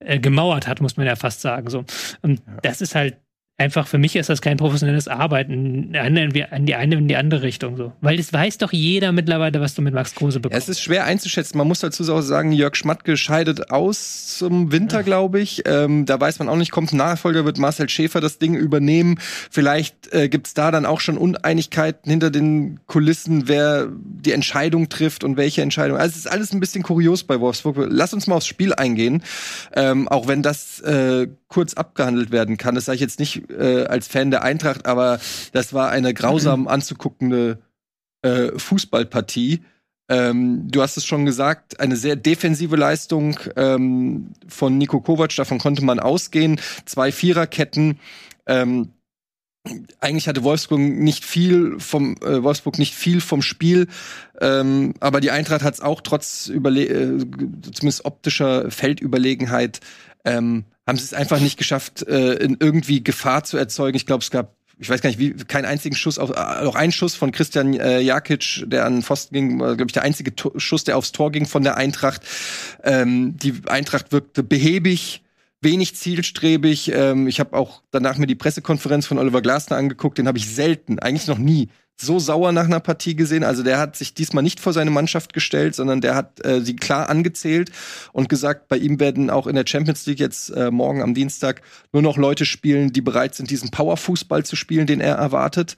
äh, gemauert hat, muss man ja fast sagen. So. Und das ist halt einfach, für mich ist das kein professionelles Arbeiten in, in, in die eine in die andere Richtung. So. Weil es weiß doch jeder mittlerweile, was du mit Max Kruse Ja, bekommst. es ist schwer einzuschätzen. Man muss dazu auch sagen, Jörg Schmatke scheidet aus zum Winter, glaube ich. Ähm, da weiß man auch nicht, kommt ein Nachfolger, wird Marcel Schäfer das Ding übernehmen. Vielleicht äh, gibt's da dann auch schon Uneinigkeiten hinter den Kulissen, wer die Entscheidung trifft und welche Entscheidung. Also es ist alles ein bisschen kurios bei Wolfsburg. Lass uns mal aufs Spiel eingehen, ähm, auch wenn das äh, kurz abgehandelt werden kann. Das sage ich jetzt nicht äh, als Fan der Eintracht, aber das war eine grausam anzuguckende äh, Fußballpartie. Ähm, du hast es schon gesagt, eine sehr defensive Leistung ähm, von Nico Kovac, davon konnte man ausgehen. Zwei Viererketten. Ähm, eigentlich hatte Wolfsburg nicht viel vom äh, Wolfsburg nicht viel vom Spiel, ähm, aber die Eintracht hat es auch trotz Überle äh, zumindest optischer Feldüberlegenheit ähm, haben sie es einfach nicht geschafft, äh, in irgendwie Gefahr zu erzeugen. Ich glaube, es gab ich weiß gar nicht, wie, keinen einzigen Schuss auf, äh, auch ein Schuss von Christian äh, Jakic, der an Pfosten ging, war, glaube ich, der einzige Tor, Schuss, der aufs Tor ging von der Eintracht. Ähm, die Eintracht wirkte behäbig, wenig zielstrebig. Ähm, ich habe auch danach mir die Pressekonferenz von Oliver Glasner angeguckt, den habe ich selten, eigentlich noch nie so sauer nach einer Partie gesehen. Also der hat sich diesmal nicht vor seine Mannschaft gestellt, sondern der hat äh, sie klar angezählt und gesagt, bei ihm werden auch in der Champions League jetzt äh, morgen am Dienstag nur noch Leute spielen, die bereit sind, diesen Powerfußball zu spielen, den er erwartet.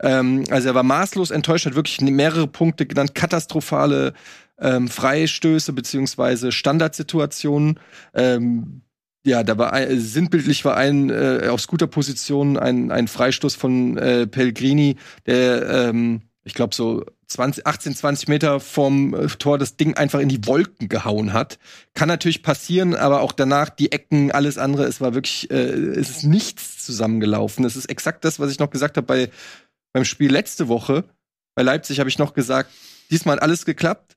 Ähm, also er war maßlos enttäuscht, hat wirklich mehrere Punkte genannt, katastrophale ähm, Freistöße beziehungsweise Standardsituationen. Ähm, ja, da war ein, sinnbildlich war ein äh, aus guter Position ein, ein Freistoß von äh, Pellegrini, der ähm, ich glaube so 20, 18, 20 Meter vom äh, Tor das Ding einfach in die Wolken gehauen hat. Kann natürlich passieren, aber auch danach die Ecken, alles andere, es war wirklich, äh, es ist nichts zusammengelaufen. Es ist exakt das, was ich noch gesagt habe bei beim Spiel letzte Woche. Bei Leipzig habe ich noch gesagt, diesmal hat alles geklappt.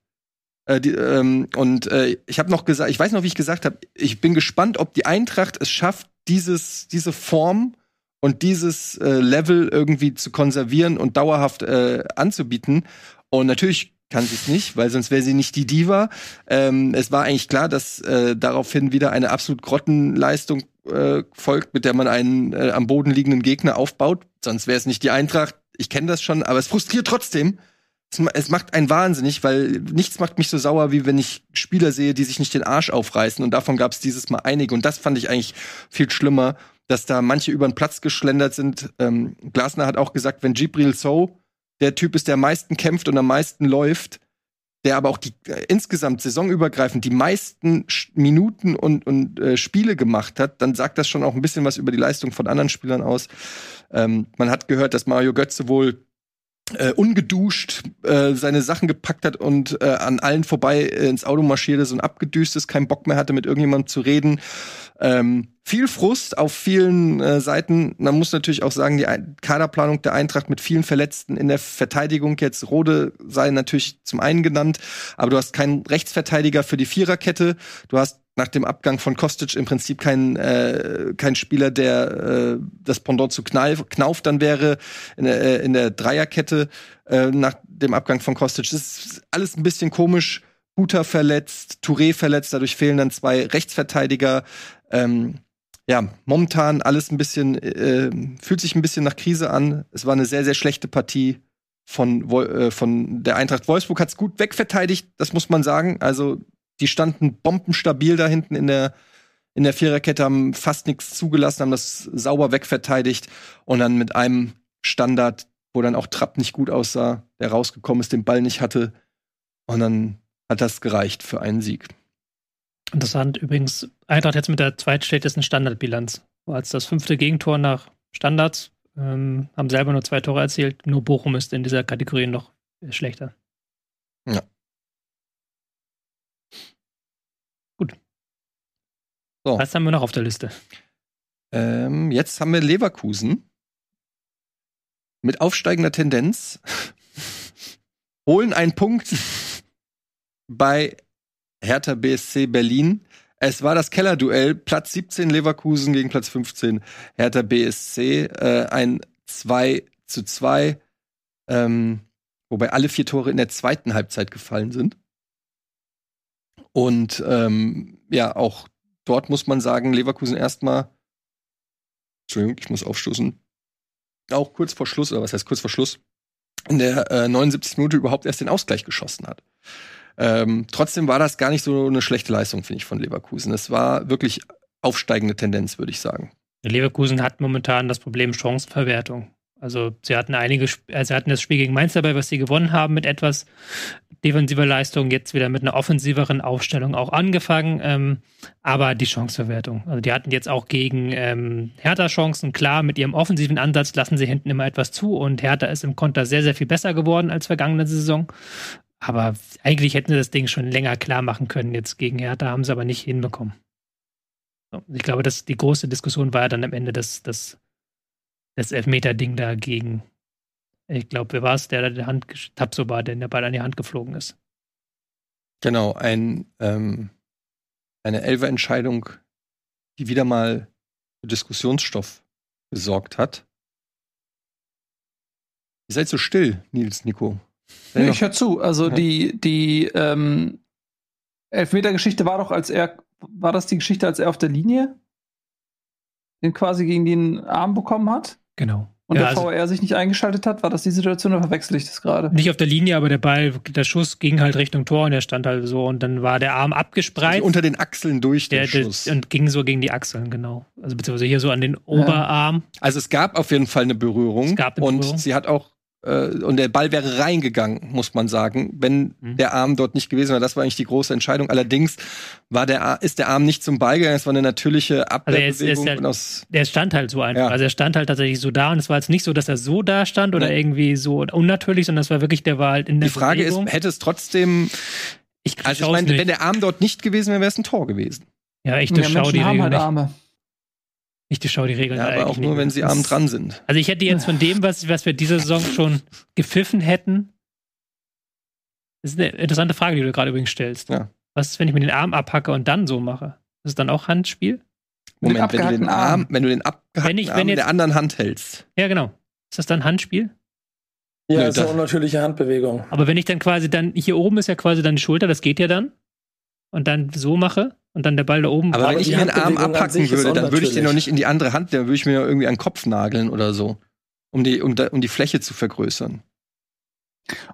Äh, die, ähm, und äh, ich habe noch gesagt, ich weiß noch, wie ich gesagt habe, ich bin gespannt, ob die Eintracht es schafft, dieses, diese Form und dieses äh, Level irgendwie zu konservieren und dauerhaft äh, anzubieten. Und natürlich kann sie es nicht, weil sonst wäre sie nicht die Diva. Ähm, es war eigentlich klar, dass äh, daraufhin wieder eine absolut Grottenleistung äh, folgt, mit der man einen am Boden liegenden Gegner aufbaut. Sonst wäre es nicht die Eintracht. Ich kenne das schon, aber es frustriert trotzdem, es, macht einen wahnsinnig, weil nichts macht mich so sauer, wie wenn ich Spieler sehe, die sich nicht den Arsch aufreißen. Und davon gab es dieses Mal einige. Und das fand ich eigentlich viel schlimmer, dass da manche über den Platz geschlendert sind. Ähm, Glasner hat auch gesagt, wenn Gibril So der Typ ist, der am meisten kämpft und am meisten läuft, der aber auch die äh, insgesamt saisonübergreifend die meisten Sch Minuten und, und äh, Spiele gemacht hat, dann sagt das schon auch ein bisschen was über die Leistung von anderen Spielern aus. Ähm, man hat gehört, dass Mario Götze wohl äh, ungeduscht äh, seine Sachen gepackt hat und äh, an allen vorbei äh, ins Auto marschiert ist und abgedüst ist, keinen Bock mehr hatte, mit irgendjemandem zu reden. Ähm, viel Frust auf vielen äh, Seiten. Man muss natürlich auch sagen, die Ein Kaderplanung der Eintracht mit vielen Verletzten in der Verteidigung jetzt Rode sei natürlich zum einen genannt, aber du hast keinen Rechtsverteidiger für die Viererkette. Du hast nach dem Abgang von Kostic im Prinzip kein, äh, kein Spieler, der äh, das Pendant zu Knauf, Knauf dann wäre in der, äh, in der Dreierkette äh, nach dem Abgang von Kostic. Das ist alles ein bisschen komisch. Guter verletzt, Touré verletzt, dadurch fehlen dann zwei Rechtsverteidiger. Ähm, ja, momentan alles ein bisschen, äh, fühlt sich ein bisschen nach Krise an. Es war eine sehr, sehr schlechte Partie von, äh, von der Eintracht Wolfsburg. Hat es gut wegverteidigt, das muss man sagen. Also, die standen bombenstabil da hinten in der, in der Viererkette, haben fast nichts zugelassen, haben das sauber wegverteidigt und dann mit einem Standard, wo dann auch Trapp nicht gut aussah, der rausgekommen ist, den Ball nicht hatte. Und dann hat das gereicht für einen Sieg. Interessant übrigens, Eintracht jetzt mit der zweitschlechtesten Standardbilanz. Als das fünfte Gegentor nach Standards, ähm, haben selber nur zwei Tore erzielt. Nur Bochum ist in dieser Kategorie noch schlechter. Ja. Gut. So. Was haben wir noch auf der Liste? Ähm, jetzt haben wir Leverkusen mit aufsteigender Tendenz. holen einen Punkt bei Hertha BSC Berlin. Es war das Kellerduell, Platz 17 Leverkusen gegen Platz 15 Hertha BSC, äh, ein 2 zu 2, ähm, wobei alle vier Tore in der zweiten Halbzeit gefallen sind. Und ähm, ja, auch dort muss man sagen, Leverkusen erstmal, Entschuldigung, ich muss aufstoßen, auch kurz vor Schluss, oder was heißt kurz vor Schluss, in der äh, 79. Minute überhaupt erst den Ausgleich geschossen hat. Ähm, trotzdem war das gar nicht so eine schlechte Leistung, finde ich, von Leverkusen. Es war wirklich aufsteigende Tendenz, würde ich sagen. Leverkusen hat momentan das Problem Chancenverwertung. Also sie hatten einige, also sie hatten das Spiel gegen Mainz dabei, was sie gewonnen haben mit etwas defensiver Leistung, jetzt wieder mit einer offensiveren Aufstellung auch angefangen. Ähm, aber die Chanceverwertung, also die hatten jetzt auch gegen ähm, Hertha Chancen. Klar, mit ihrem offensiven Ansatz lassen sie hinten immer etwas zu und Hertha ist im Konter sehr, sehr viel besser geworden als vergangene Saison. Aber eigentlich hätten sie das Ding schon länger klar machen können. Jetzt gegen Hertha haben sie aber nicht hinbekommen. Ich glaube, dass die große Diskussion war ja dann am Ende das, das, das Elfmeter-Ding da gegen, ich glaube, wer war es, der da die Hand, Tapsoba, der der Ball an die Hand geflogen ist. Genau, ein, ähm, eine Elfer-Entscheidung, die wieder mal für Diskussionsstoff gesorgt hat. Ihr seid so still, Nils, Nico. Ja, ich höre zu. Also ja. die, die ähm, Elfmeter-Geschichte war doch, als er, war das die Geschichte, als er auf der Linie den quasi gegen den Arm bekommen hat? Genau. Und ja, der also, VR sich nicht eingeschaltet hat, war das die Situation oder verwechsel ich das gerade? Nicht auf der Linie, aber der Ball, der Schuss ging halt Richtung Tor und er stand halt so und dann war der Arm abgespreizt. Also unter den Achseln durch der, den Schuss. Der, und ging so gegen die Achseln, genau. Also beziehungsweise hier so an den Oberarm. Ja. Also es gab auf jeden Fall eine Berührung. Es gab eine und Berührung. sie hat auch und der Ball wäre reingegangen, muss man sagen, wenn mhm. der Arm dort nicht gewesen wäre. Das war eigentlich die große Entscheidung. Allerdings war der, ist der Arm nicht zum Ball gegangen, es war eine natürliche Abwehrbewegung. Also er, ist, der stand halt so einfach. Ja. Also er stand halt tatsächlich so da und es war jetzt nicht so, dass er so da stand oder nee. irgendwie so unnatürlich, sondern es war wirklich, der war halt in der Die Frage Bewegung. ist, hätte es trotzdem ich, also ich meine, wenn der Arm dort nicht gewesen wäre, wäre es ein Tor gewesen. Ja, ich durchschaue ja, die haben Regel halt nicht. Ich schaue die Regeln ja, aber auch nur, wenn sie abend dran sind. Also ich hätte jetzt von dem, was, was wir diese Saison schon gepfiffen hätten, das ist eine interessante Frage, die du gerade übrigens stellst. Ja. Was ist, wenn ich mir den Arm abhacke und dann so mache? Ist es dann auch Handspiel? Moment, wenn du den Arm, wenn du den abgehackten wenn ich, wenn Arm jetzt, in der anderen Hand hältst. Ja, genau. Ist das dann Handspiel? Ja, Nö, das ist eine unnatürliche Handbewegung. Aber wenn ich dann quasi dann, hier oben ist ja quasi dann die Schulter, das geht ja dann. Und dann so mache, und dann der Ball da oben. Aber, aber wenn ich mir einen Arm abhacken würde, dann würde ich den noch nicht in die andere Hand, dann würde ich mir irgendwie einen Kopf nageln oder so, um die, um, um die Fläche zu vergrößern.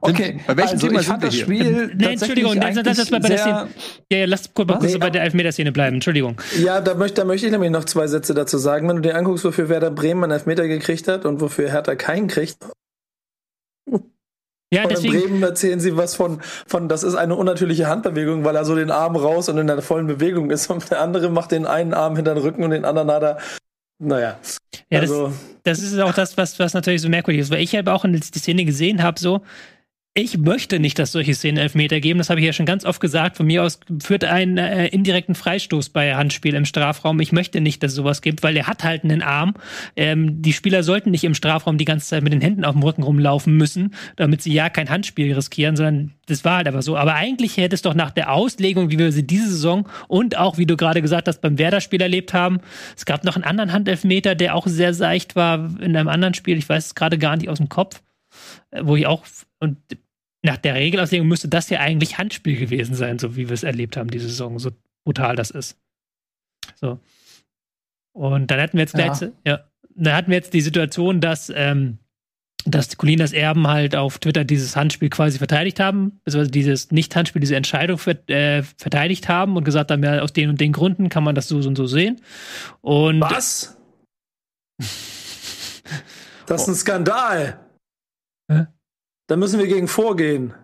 Okay, bei welchem also Thema ich sind wir das hier? Spiel Nee, Entschuldigung, das, das, das war bei der Szene. Ja, ja, lass kurz, mal kurz Nee, bei der Elfmeterszene bleiben. Entschuldigung. Ja, da möchte, da möchte ich nämlich noch zwei Sätze dazu sagen. Wenn du dir anguckst, wofür Werder Bremen einen Elfmeter gekriegt hat und wofür Hertha keinen kriegt, Ja, von deswegen. Bremen erzählen sie was von, von, das ist eine unnatürliche Handbewegung, weil er so den Arm raus und in der vollen Bewegung ist und der andere macht den einen Arm hinter den Rücken und den anderen hat er, naja. Ja, das, also, das ist auch das, was, was natürlich so merkwürdig ist, weil ich halt auch in die Szene gesehen habe, so, ich möchte nicht, dass solche Szenen Elfmeter geben. Das habe ich ja schon ganz oft gesagt. Von mir aus führt einen äh, indirekten Freistoß bei Handspiel im Strafraum. Ich möchte nicht, dass es sowas gibt, weil er hat halt einen Arm. Ähm, die Spieler sollten nicht im Strafraum die ganze Zeit mit den Händen auf dem Rücken rumlaufen müssen, damit sie ja kein Handspiel riskieren, sondern das war halt aber so. Aber eigentlich hätte es doch nach der Auslegung, wie wir sie diese Saison und auch, wie du gerade gesagt hast, beim Werder-Spiel erlebt haben, es gab noch einen anderen Handelfmeter, der auch sehr seicht war in einem anderen Spiel. Ich weiß es gerade gar nicht aus dem Kopf, äh, wo ich auch und nach der Regelauslegung müsste das ja eigentlich Handspiel gewesen sein, so wie wir es erlebt haben diese Saison, so brutal das ist. So. Und dann hatten wir jetzt Ja. letzte, ja, dann hatten wir jetzt die Situation, dass ähm, dass Colinas Erben halt auf Twitter dieses Handspiel quasi verteidigt haben, beziehungsweise dieses Nicht-Handspiel, diese Entscheidung ver äh, verteidigt haben und gesagt haben, ja, aus den und den Gründen kann man das so und so sehen. Und was? Das ist ein Skandal. Hä? Da müssen wir gegen vorgehen.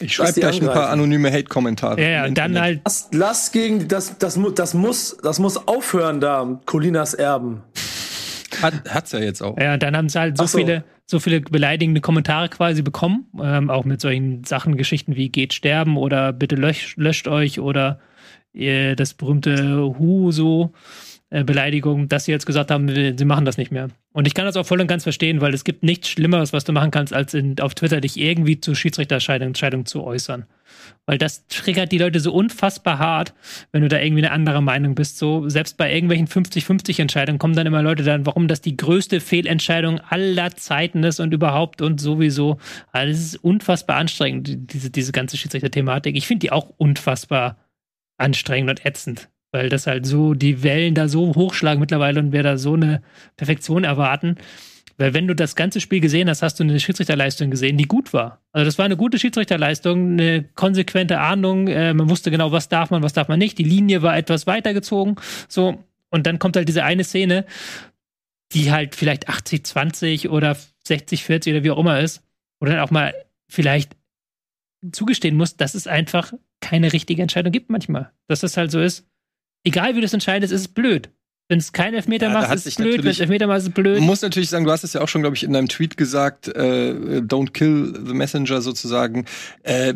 Ich schreibe gleich ein paar angreifen. anonyme Hate-Kommentare. ja, ja, dann halt Lass, lass gegen, das, das, das muss, das muss aufhören da, Colinas Erben. Hat, hat's ja jetzt auch. Ja, und dann haben sie halt so, so. viele, so viele beleidigende Kommentare quasi bekommen, ähm, auch mit solchen Sachen, Geschichten wie geht sterben oder bitte löscht, löscht euch oder äh, das berühmte Hu so äh, Beleidigung, dass sie jetzt gesagt haben, sie machen das nicht mehr. Und ich kann das auch voll und ganz verstehen, weil es gibt nichts Schlimmeres, was du machen kannst, als in, auf Twitter dich irgendwie zur Schiedsrichterentscheidung zu äußern. Weil das triggert die Leute so unfassbar hart, wenn du da irgendwie eine andere Meinung bist. So, selbst bei irgendwelchen 50-50 Entscheidungen kommen dann immer Leute dann, warum das die größte Fehlentscheidung aller Zeiten ist und überhaupt und sowieso. Also es ist unfassbar anstrengend, die- diese, diese ganze Schiedsrichter-Thematik. Ich finde die auch unfassbar anstrengend und ätzend, weil das halt so, die Wellen da so hochschlagen mittlerweile und wir da so eine Perfektion erwarten. Weil wenn du das ganze Spiel gesehen hast, hast du eine Schiedsrichterleistung gesehen, die gut war. Also das war eine gute Schiedsrichterleistung, eine konsequente Ahnung. Äh, man wusste genau, was darf man, was darf man nicht. Die Linie war etwas weitergezogen. So und dann kommt halt diese eine Szene, die halt vielleicht 80 20 oder 60 40 oder wie auch immer ist, wo dann auch mal vielleicht zugestehen muss, dass es einfach keine richtige Entscheidung gibt manchmal. Dass das halt so ist. Egal wie du es entscheidest, ist es blöd. Wenn es keinen Elfmeter Ja, hat ist es blöd. Wenn es Elfmeter machst, ist es blöd. Man muss natürlich sagen, du hast es ja auch schon, glaube ich, in deinem Tweet gesagt, äh, don't kill the messenger sozusagen, äh,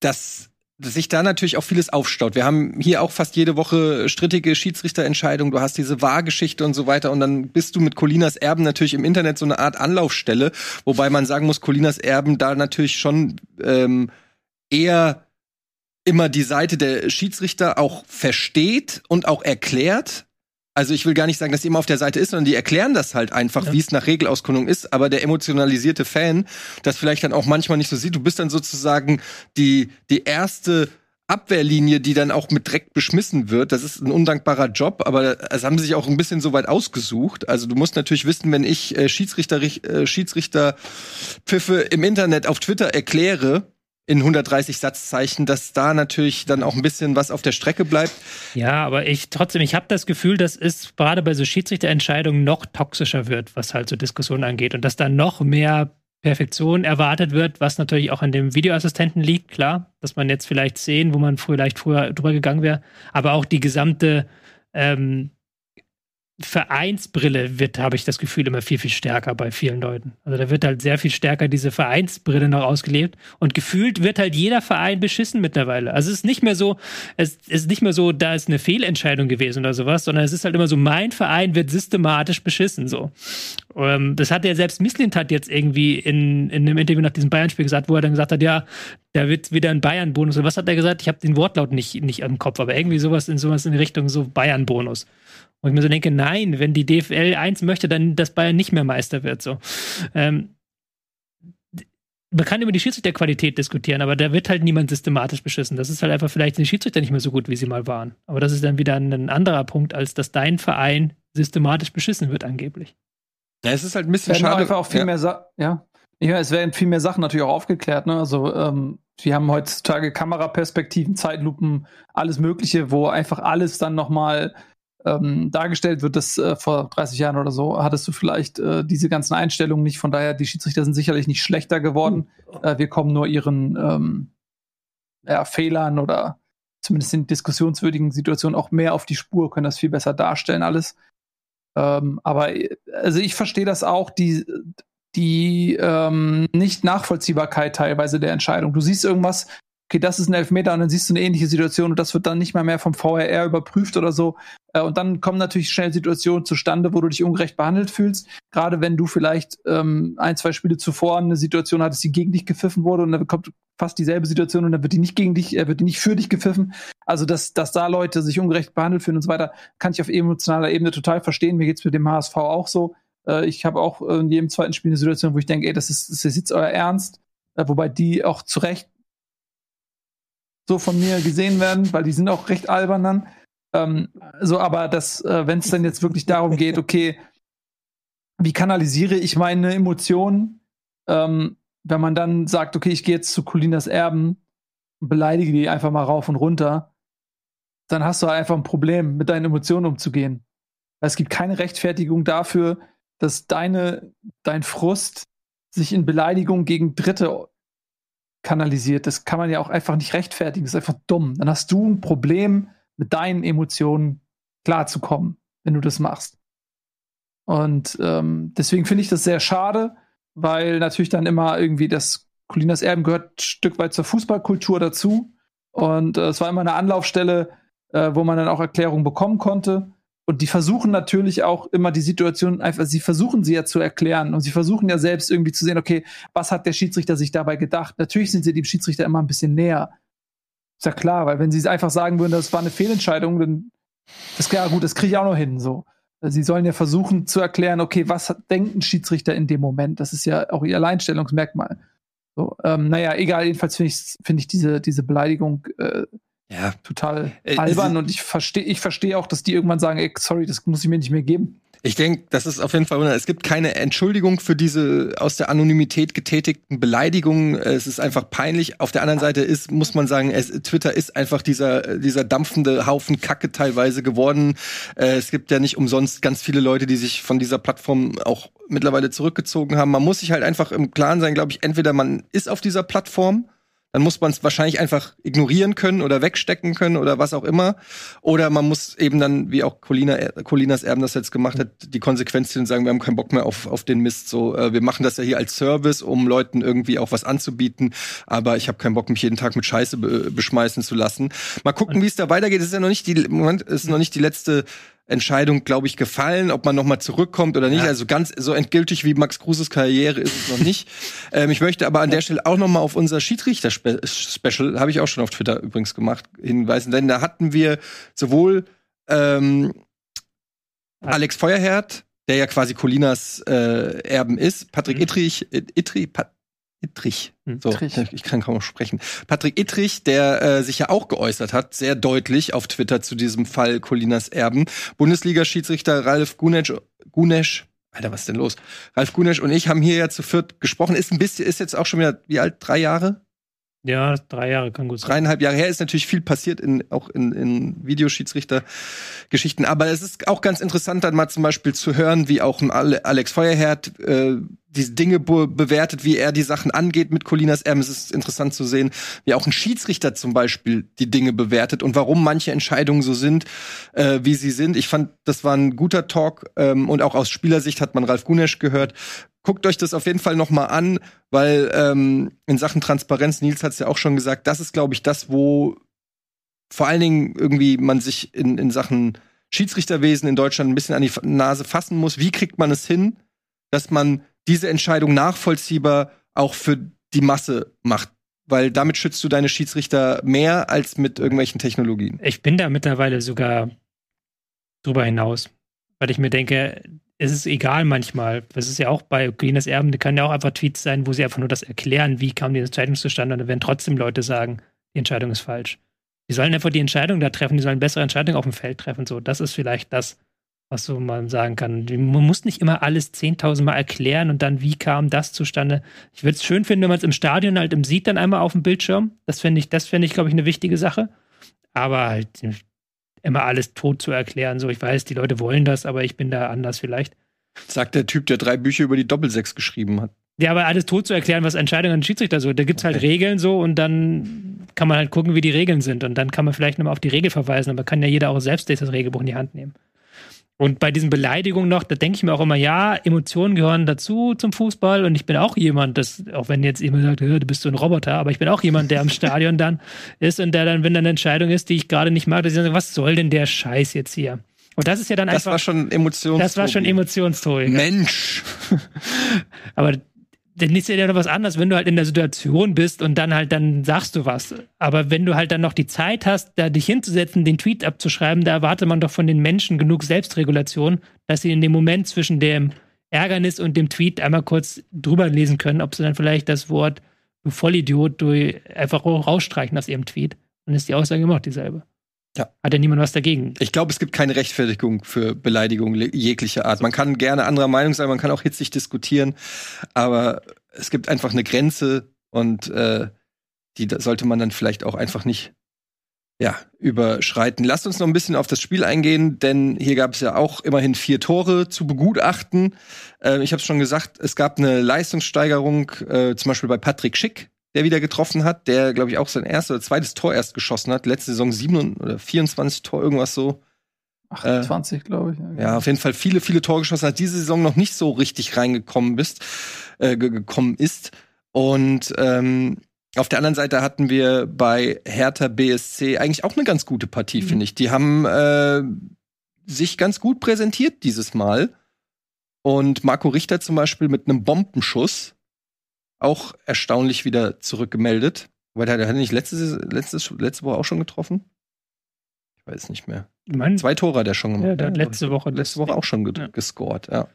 dass dass sich da natürlich auch vieles aufstaut. Wir haben hier auch fast jede Woche strittige Schiedsrichterentscheidungen. Du hast diese Wahrgeschichte und so weiter. Und dann bist du mit Colinas Erben natürlich im Internet so eine Art Anlaufstelle. Wobei man sagen muss, Colinas Erben da natürlich schon ähm, eher immer die Seite der Schiedsrichter auch versteht und auch erklärt. Also ich will gar nicht sagen, dass die immer auf der Seite ist, sondern die erklären das halt einfach, Ja. wie es nach Regelauskundung ist. Aber der emotionalisierte Fan, das vielleicht dann auch manchmal nicht so sieht, du bist dann sozusagen die, die erste Abwehrlinie, die dann auch mit Dreck beschmissen wird. Das ist ein undankbarer Job, aber das haben sie sich auch ein bisschen so weit ausgesucht. Also du musst natürlich wissen, wenn ich äh, Schiedsrichter, äh, Schiedsrichterpfiffe im Internet auf Twitter erkläre, in 130 Satzzeichen, dass da natürlich dann auch ein bisschen was auf der Strecke bleibt. Ja, aber ich trotzdem, ich habe das Gefühl, dass es gerade bei so Schiedsrichterentscheidungen noch toxischer wird, was halt so Diskussionen angeht. Und dass da noch mehr Perfektion erwartet wird, was natürlich auch an dem Videoassistenten liegt, klar, dass man jetzt vielleicht sehen, wo man vielleicht früher drüber gegangen wäre, aber auch die gesamte ähm, Vereinsbrille wird, habe ich das Gefühl, immer viel, viel stärker bei vielen Leuten. Also da wird halt sehr viel stärker diese Vereinsbrille noch ausgelebt und gefühlt wird halt jeder Verein beschissen mittlerweile. Also es ist nicht mehr so, es ist nicht mehr so, da ist eine Fehlentscheidung gewesen oder sowas, sondern es ist halt immer so, mein Verein wird systematisch beschissen, so. Ähm, das hat ja selbst Misslint hat jetzt irgendwie in, in einem Interview nach diesem Bayern-Spiel gesagt, wo er dann gesagt hat, ja, da wird wieder ein Bayern-Bonus. Und was hat er gesagt? Ich habe den Wortlaut nicht, nicht im Kopf, aber irgendwie sowas in sowas in Richtung so Bayern-Bonus. Und ich mir so denke, nein, wenn die DFL eins möchte, dann, dass Bayern nicht mehr Meister wird. So. Ähm, man kann über die Schiedsrichterqualität diskutieren, aber da wird halt niemand systematisch beschissen. Das ist halt einfach vielleicht die Schiedsrichter nicht mehr so gut, wie sie mal waren. Aber das ist dann wieder ein anderer Punkt, als dass dein Verein systematisch beschissen wird, angeblich. Ja, es ist halt ein bisschen schade. einfach auch viel ja. mehr Sa ja. Ja, es werden viel mehr Sachen natürlich auch aufgeklärt. Ne? Also ähm, wir haben heutzutage Kameraperspektiven, Zeitlupen, alles Mögliche, wo einfach alles dann nochmal ähm, dargestellt wird. Das äh, vor 30 Jahren oder so hattest du vielleicht äh, diese ganzen Einstellungen nicht. Von daher, die Schiedsrichter sind sicherlich nicht schlechter geworden. Mhm. Äh, wir kommen nur ihren ähm, ja, Fehlern oder zumindest in diskussionswürdigen Situationen auch mehr auf die Spur, können das viel besser darstellen alles. Ähm, aber also ich verstehe das auch, die, die ähm, nicht Nachvollziehbarkeit teilweise der Entscheidung. Du siehst irgendwas, okay, das ist ein Elfmeter und dann siehst du eine ähnliche Situation und das wird dann nicht mal mehr vom VRR überprüft oder so. Äh, und dann kommen natürlich schnell Situationen zustande, wo du dich ungerecht behandelt fühlst. Gerade wenn du vielleicht ähm, ein, zwei Spiele zuvor eine Situation hattest, die gegen dich gepfiffen wurde und dann kommt fast dieselbe Situation und dann wird die nicht gegen dich, er wird die nicht für dich gepfiffen. Also, dass, dass da Leute sich ungerecht behandelt fühlen und so weiter, kann ich auf emotionaler Ebene total verstehen. Mir geht's mit dem HSV auch so. Äh, ich habe auch in jedem zweiten Spiel eine Situation, wo ich denke, ey, das ist, das ist jetzt euer Ernst. Äh, wobei die auch zu Recht so von mir gesehen werden, weil die sind auch recht albern dann. Ähm, so, aber das, äh, wenn es dann jetzt wirklich darum geht, okay, wie kanalisiere ich meine Emotionen, ähm, wenn man dann sagt, okay, ich gehe jetzt zu Colinas Erben und beleidige die einfach mal rauf und runter, dann hast du einfach ein Problem, mit deinen Emotionen umzugehen. Es gibt keine Rechtfertigung dafür, dass deine, dein Frust sich in Beleidigung gegen Dritte kanalisiert. Das kann man ja auch einfach nicht rechtfertigen. Das ist einfach dumm. Dann hast du ein Problem, mit deinen Emotionen klarzukommen, wenn du das machst. Und ähm, deswegen finde ich das sehr schade, weil natürlich dann immer irgendwie das Colinas Erben gehört ein Stück weit zur Fußballkultur dazu. Und äh, es war immer eine Anlaufstelle, äh, wo man dann auch Erklärungen bekommen konnte. Und die versuchen natürlich auch immer die Situation einfach, sie versuchen sie ja zu erklären und sie versuchen ja selbst irgendwie zu sehen, okay, was hat der Schiedsrichter sich dabei gedacht? Natürlich sind sie dem Schiedsrichter immer ein bisschen näher. Ist ja klar, weil wenn sie einfach sagen würden, das war eine Fehlentscheidung, dann ist klar, gut, das kriege ich auch noch hin, so. Sie sollen ja versuchen zu erklären, okay, was denkt ein Schiedsrichter in dem Moment? Das ist ja auch ihr Alleinstellungsmerkmal. So, ähm, naja, egal, jedenfalls finde ich, finde ich diese, diese Beleidigung äh, ja. total äh, albern und ich verstehe ich verstehe auch, dass die irgendwann sagen, ey, sorry, das muss ich mir nicht mehr geben. Ich denke, das ist auf jeden Fall, es gibt keine Entschuldigung für diese aus der Anonymität getätigten Beleidigungen. Es ist einfach peinlich. Auf der anderen Seite ist, muss man sagen, es, Twitter ist einfach dieser, dieser dampfende Haufen Kacke teilweise geworden. Äh, es gibt ja nicht umsonst ganz viele Leute, die sich von dieser Plattform auch mittlerweile zurückgezogen haben. Man muss sich halt einfach im Klaren sein, glaube ich, entweder man ist auf dieser Plattform dann muss man es wahrscheinlich einfach ignorieren können oder wegstecken können oder was auch immer. Oder man muss eben dann, wie auch Colina, Colinas Erben das jetzt gemacht hat, die Konsequenz ziehen und sagen, wir haben keinen Bock mehr auf, auf den Mist. So, äh, wir machen das ja hier als Service, um Leuten irgendwie auch was anzubieten. Aber ich habe keinen Bock, mich jeden Tag mit Scheiße be beschmeißen zu lassen. Mal gucken, wie es da weitergeht. Es ist ja noch nicht die, Moment, ist noch nicht die letzte Entscheidung, glaube ich, gefallen, ob man nochmal zurückkommt oder nicht. Ja. Also ganz so endgültig wie Max Kruses Karriere ist es noch nicht. ähm, ich möchte aber an der Stelle auch nochmal auf unser Schiedsrichter-Special, habe ich auch schon auf Twitter übrigens gemacht, hinweisen. Denn da hatten wir sowohl ähm, Alex Feuerherd, der ja quasi Colinas äh, Erben ist, Patrick mhm. Ittrich, Ittrich, Pat Ittrich. Hm. So, Ittrich. ich kann kaum sprechen. Patrick Ittrich, der äh, sich ja auch geäußert hat, sehr deutlich auf Twitter zu diesem Fall Colinas Erben. Bundesliga-Schiedsrichter Ralf Gunesch, Gunesch, Alter, was ist denn los? Ralf Gunesch und ich haben hier ja zu viert gesprochen. Ist ein bisschen, ist jetzt auch schon wieder, wie alt? Drei Jahre? Ja, drei Jahre kann gut sein. Dreieinhalb Jahre her ist natürlich viel passiert, in, auch in, in Videoschiedsrichter-Geschichten. Aber es ist auch ganz interessant, dann mal zum Beispiel zu hören, wie auch ein Alex Feuerherd äh, diese Dinge be bewertet, wie er die Sachen angeht mit Colinas Erben. Es ist interessant zu sehen, wie auch ein Schiedsrichter zum Beispiel die Dinge bewertet und warum manche Entscheidungen so sind, äh, wie sie sind. Ich fand, das war ein guter Talk ähm, und auch aus Spielersicht hat man Ralf Gunesch gehört. Guckt euch das auf jeden Fall noch mal an, weil ähm, in Sachen Transparenz, Nils hat es ja auch schon gesagt, das ist, glaube ich, das, wo vor allen Dingen irgendwie man sich in, in Sachen Schiedsrichterwesen in Deutschland ein bisschen an die Nase fassen muss. Wie kriegt man es hin, dass man diese Entscheidung nachvollziehbar auch für die Masse macht. Weil damit schützt du deine Schiedsrichter mehr als mit irgendwelchen Technologien. Ich bin da mittlerweile sogar drüber hinaus. Weil ich mir denke, es ist egal manchmal. Das ist ja auch bei Greenes Erben, kann ja auch einfach Tweets sein, wo sie einfach nur das erklären, wie kam die Entscheidung zustande. Und dann werden trotzdem Leute sagen, die Entscheidung ist falsch. Die sollen einfach die Entscheidung da treffen, die sollen bessere Entscheidungen auf dem Feld treffen. So, das ist vielleicht das, was so man sagen kann. Man muss nicht immer alles 10.000 Mal erklären und dann, wie kam das zustande. Ich würde es schön finden, wenn man es im Stadion halt im sieht, dann einmal auf dem Bildschirm. Das finde ich, das finde ich, glaube ich, eine wichtige Sache. Aber halt immer alles tot zu erklären. So, ich weiß, die Leute wollen das, aber ich bin da anders vielleicht. Sagt der Typ, der drei Bücher über die Doppelsechs geschrieben hat. Ja, aber alles tot zu erklären, was Entscheidungen an Schiedsrichter so. Da gibt es halt okay. Regeln so und dann kann man halt gucken, wie die Regeln sind. Und dann kann man vielleicht nochmal auf die Regel verweisen, aber kann ja jeder auch selbst das Regelbuch in die Hand nehmen. Und bei diesen Beleidigungen noch, da denke ich mir auch immer, ja, Emotionen gehören dazu zum Fußball und ich bin auch jemand, das, auch wenn jetzt jemand sagt, du bist so ein Roboter, aber ich bin auch jemand, der am Stadion dann ist und der dann, wenn dann eine Entscheidung ist, die ich gerade nicht mag, dass ich sage, was soll denn der Scheiß jetzt hier? Und das ist ja dann das einfach. Das war schon Emotionstobi. Das war schon Emotionstobi. Mensch. Aber dann ist ja noch was anderes, wenn du halt in der Situation bist und dann halt, dann sagst du was. Aber wenn du halt dann noch die Zeit hast, da dich hinzusetzen, den Tweet abzuschreiben, da erwartet man doch von den Menschen genug Selbstregulation, dass sie in dem Moment zwischen dem Ärgernis und dem Tweet einmal kurz drüber lesen können, ob sie dann vielleicht das Wort du Vollidiot du einfach rausstreichen aus ihrem Tweet. Dann ist die Aussage immer noch dieselbe. Ja. Hat ja niemand was dagegen. Ich glaube, es gibt keine Rechtfertigung für Beleidigung jeglicher Art. Man kann gerne anderer Meinung sein, man kann auch hitzig diskutieren, aber es gibt einfach eine Grenze und äh, die sollte man dann vielleicht auch einfach nicht ja, überschreiten. Lasst uns noch ein bisschen auf das Spiel eingehen, denn hier gab es ja auch immerhin vier Tore zu begutachten. Äh, ich habe es schon gesagt, es gab eine Leistungssteigerung, äh, zum Beispiel bei Patrick Schick, der wieder getroffen hat, der, glaube ich, auch sein erstes oder zweites Tor erst geschossen hat. Letzte Saison 7 oder 24 Tor, irgendwas so. 28, äh, glaube ich. Ja, ja, auf jeden Fall viele, viele Tore geschossen hat. Diese Saison noch nicht so richtig reingekommen bist, äh, gekommen ist. Und ähm, auf der anderen Seite hatten wir bei Hertha BSC eigentlich auch eine ganz gute Partie, mhm. finde ich. Die haben äh, sich ganz gut präsentiert dieses Mal. Und Marco Richter zum Beispiel mit einem Bombenschuss auch erstaunlich wieder zurückgemeldet. Weil der hat nicht letzte, letzte, letzte Woche auch schon getroffen? Ich weiß nicht mehr. Mein, Zwei Tore hat er schon gemacht. Ja, hat letzte Woche, letzte Woche auch schon ja. gescored, ja.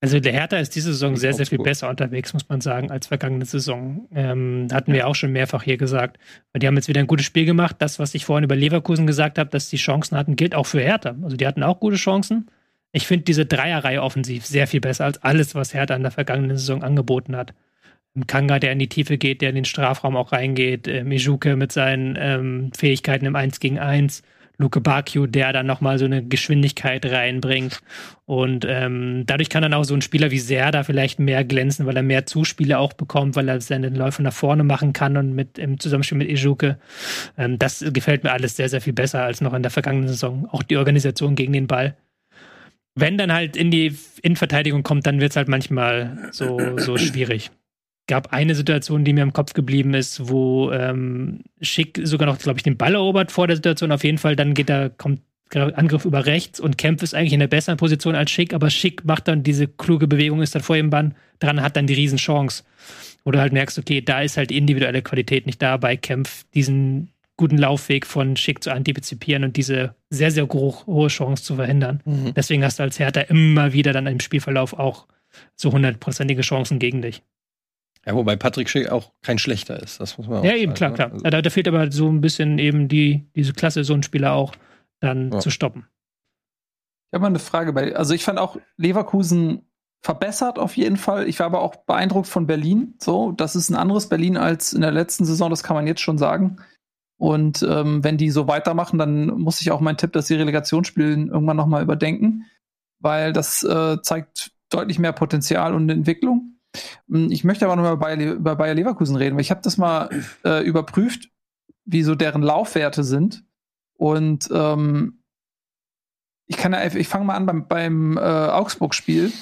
Also der Hertha ist diese Saison sehr, sehr viel besser unterwegs, muss man sagen, als vergangene Saison. Ähm, hatten wir auch schon mehrfach hier gesagt. Weil die haben jetzt wieder ein gutes Spiel gemacht. Das, was ich vorhin über Leverkusen gesagt habe, dass die Chancen hatten, gilt auch für Hertha. Also die hatten auch gute Chancen. Ich finde diese Dreierreihe offensiv sehr viel besser als alles, was Hertha in der vergangenen Saison angeboten hat. Kanga, der in die Tiefe geht, der in den Strafraum auch reingeht, äh, Mijuke mit seinen ähm, Fähigkeiten im 1 gegen 1, Luke Bakio, der dann nochmal so eine Geschwindigkeit reinbringt. Und ähm, dadurch kann dann auch so ein Spieler wie Serda vielleicht mehr glänzen, weil er mehr Zuspiele auch bekommt, weil er seine Läufe nach vorne machen kann und mit im Zusammenspiel mit Ijuke. Ähm, das gefällt mir alles sehr, sehr viel besser als noch in der vergangenen Saison. Auch die Organisation gegen den Ball. Wenn dann halt in die Innenverteidigung kommt, dann wird es halt manchmal so, so schwierig gab eine Situation, die mir im Kopf geblieben ist, wo ähm, Schick sogar noch, glaube ich, den Ball erobert vor der Situation. Auf jeden Fall, dann geht er, kommt Angriff über rechts und Kempf ist eigentlich in der besseren Position als Schick, aber Schick macht dann diese kluge Bewegung, ist dann vor ihm Bann dran, hat dann die Riesenchance. Wo du halt merkst, okay, da ist halt individuelle Qualität nicht da bei Kempf, diesen guten Laufweg von Schick zu antizipieren und diese sehr, sehr hohe Chance zu verhindern. Mhm. Deswegen hast du als Hertha immer wieder dann im Spielverlauf auch so hundertprozentige Chancen gegen dich. Ja, wobei Patrick Schick auch kein schlechter ist, das muss man auch Ja, eben, sagen, klar, klar. Also, da, da, fehlt aber so ein bisschen eben die, diese Klasse, so einen Spieler auch dann ja. zu stoppen. Ich habe mal eine Frage bei, also ich fand auch Leverkusen verbessert auf jeden Fall. Ich war aber auch beeindruckt von Berlin. So, das ist ein anderes Berlin als in der letzten Saison, das kann man jetzt schon sagen. Und ähm, wenn die so weitermachen, dann muss ich auch meinen Tipp, dass sie Relegation spielen, irgendwann nochmal überdenken, weil das äh, zeigt deutlich mehr Potenzial und Entwicklung. Hm, ich möchte aber noch mal über Bayer Leverkusen reden, weil ich habe das mal äh, überprüft, wie so deren Laufwerte sind. Und ähm, ich kann ja, ich fange mal an beim, beim äh, Augsburg-Spiel,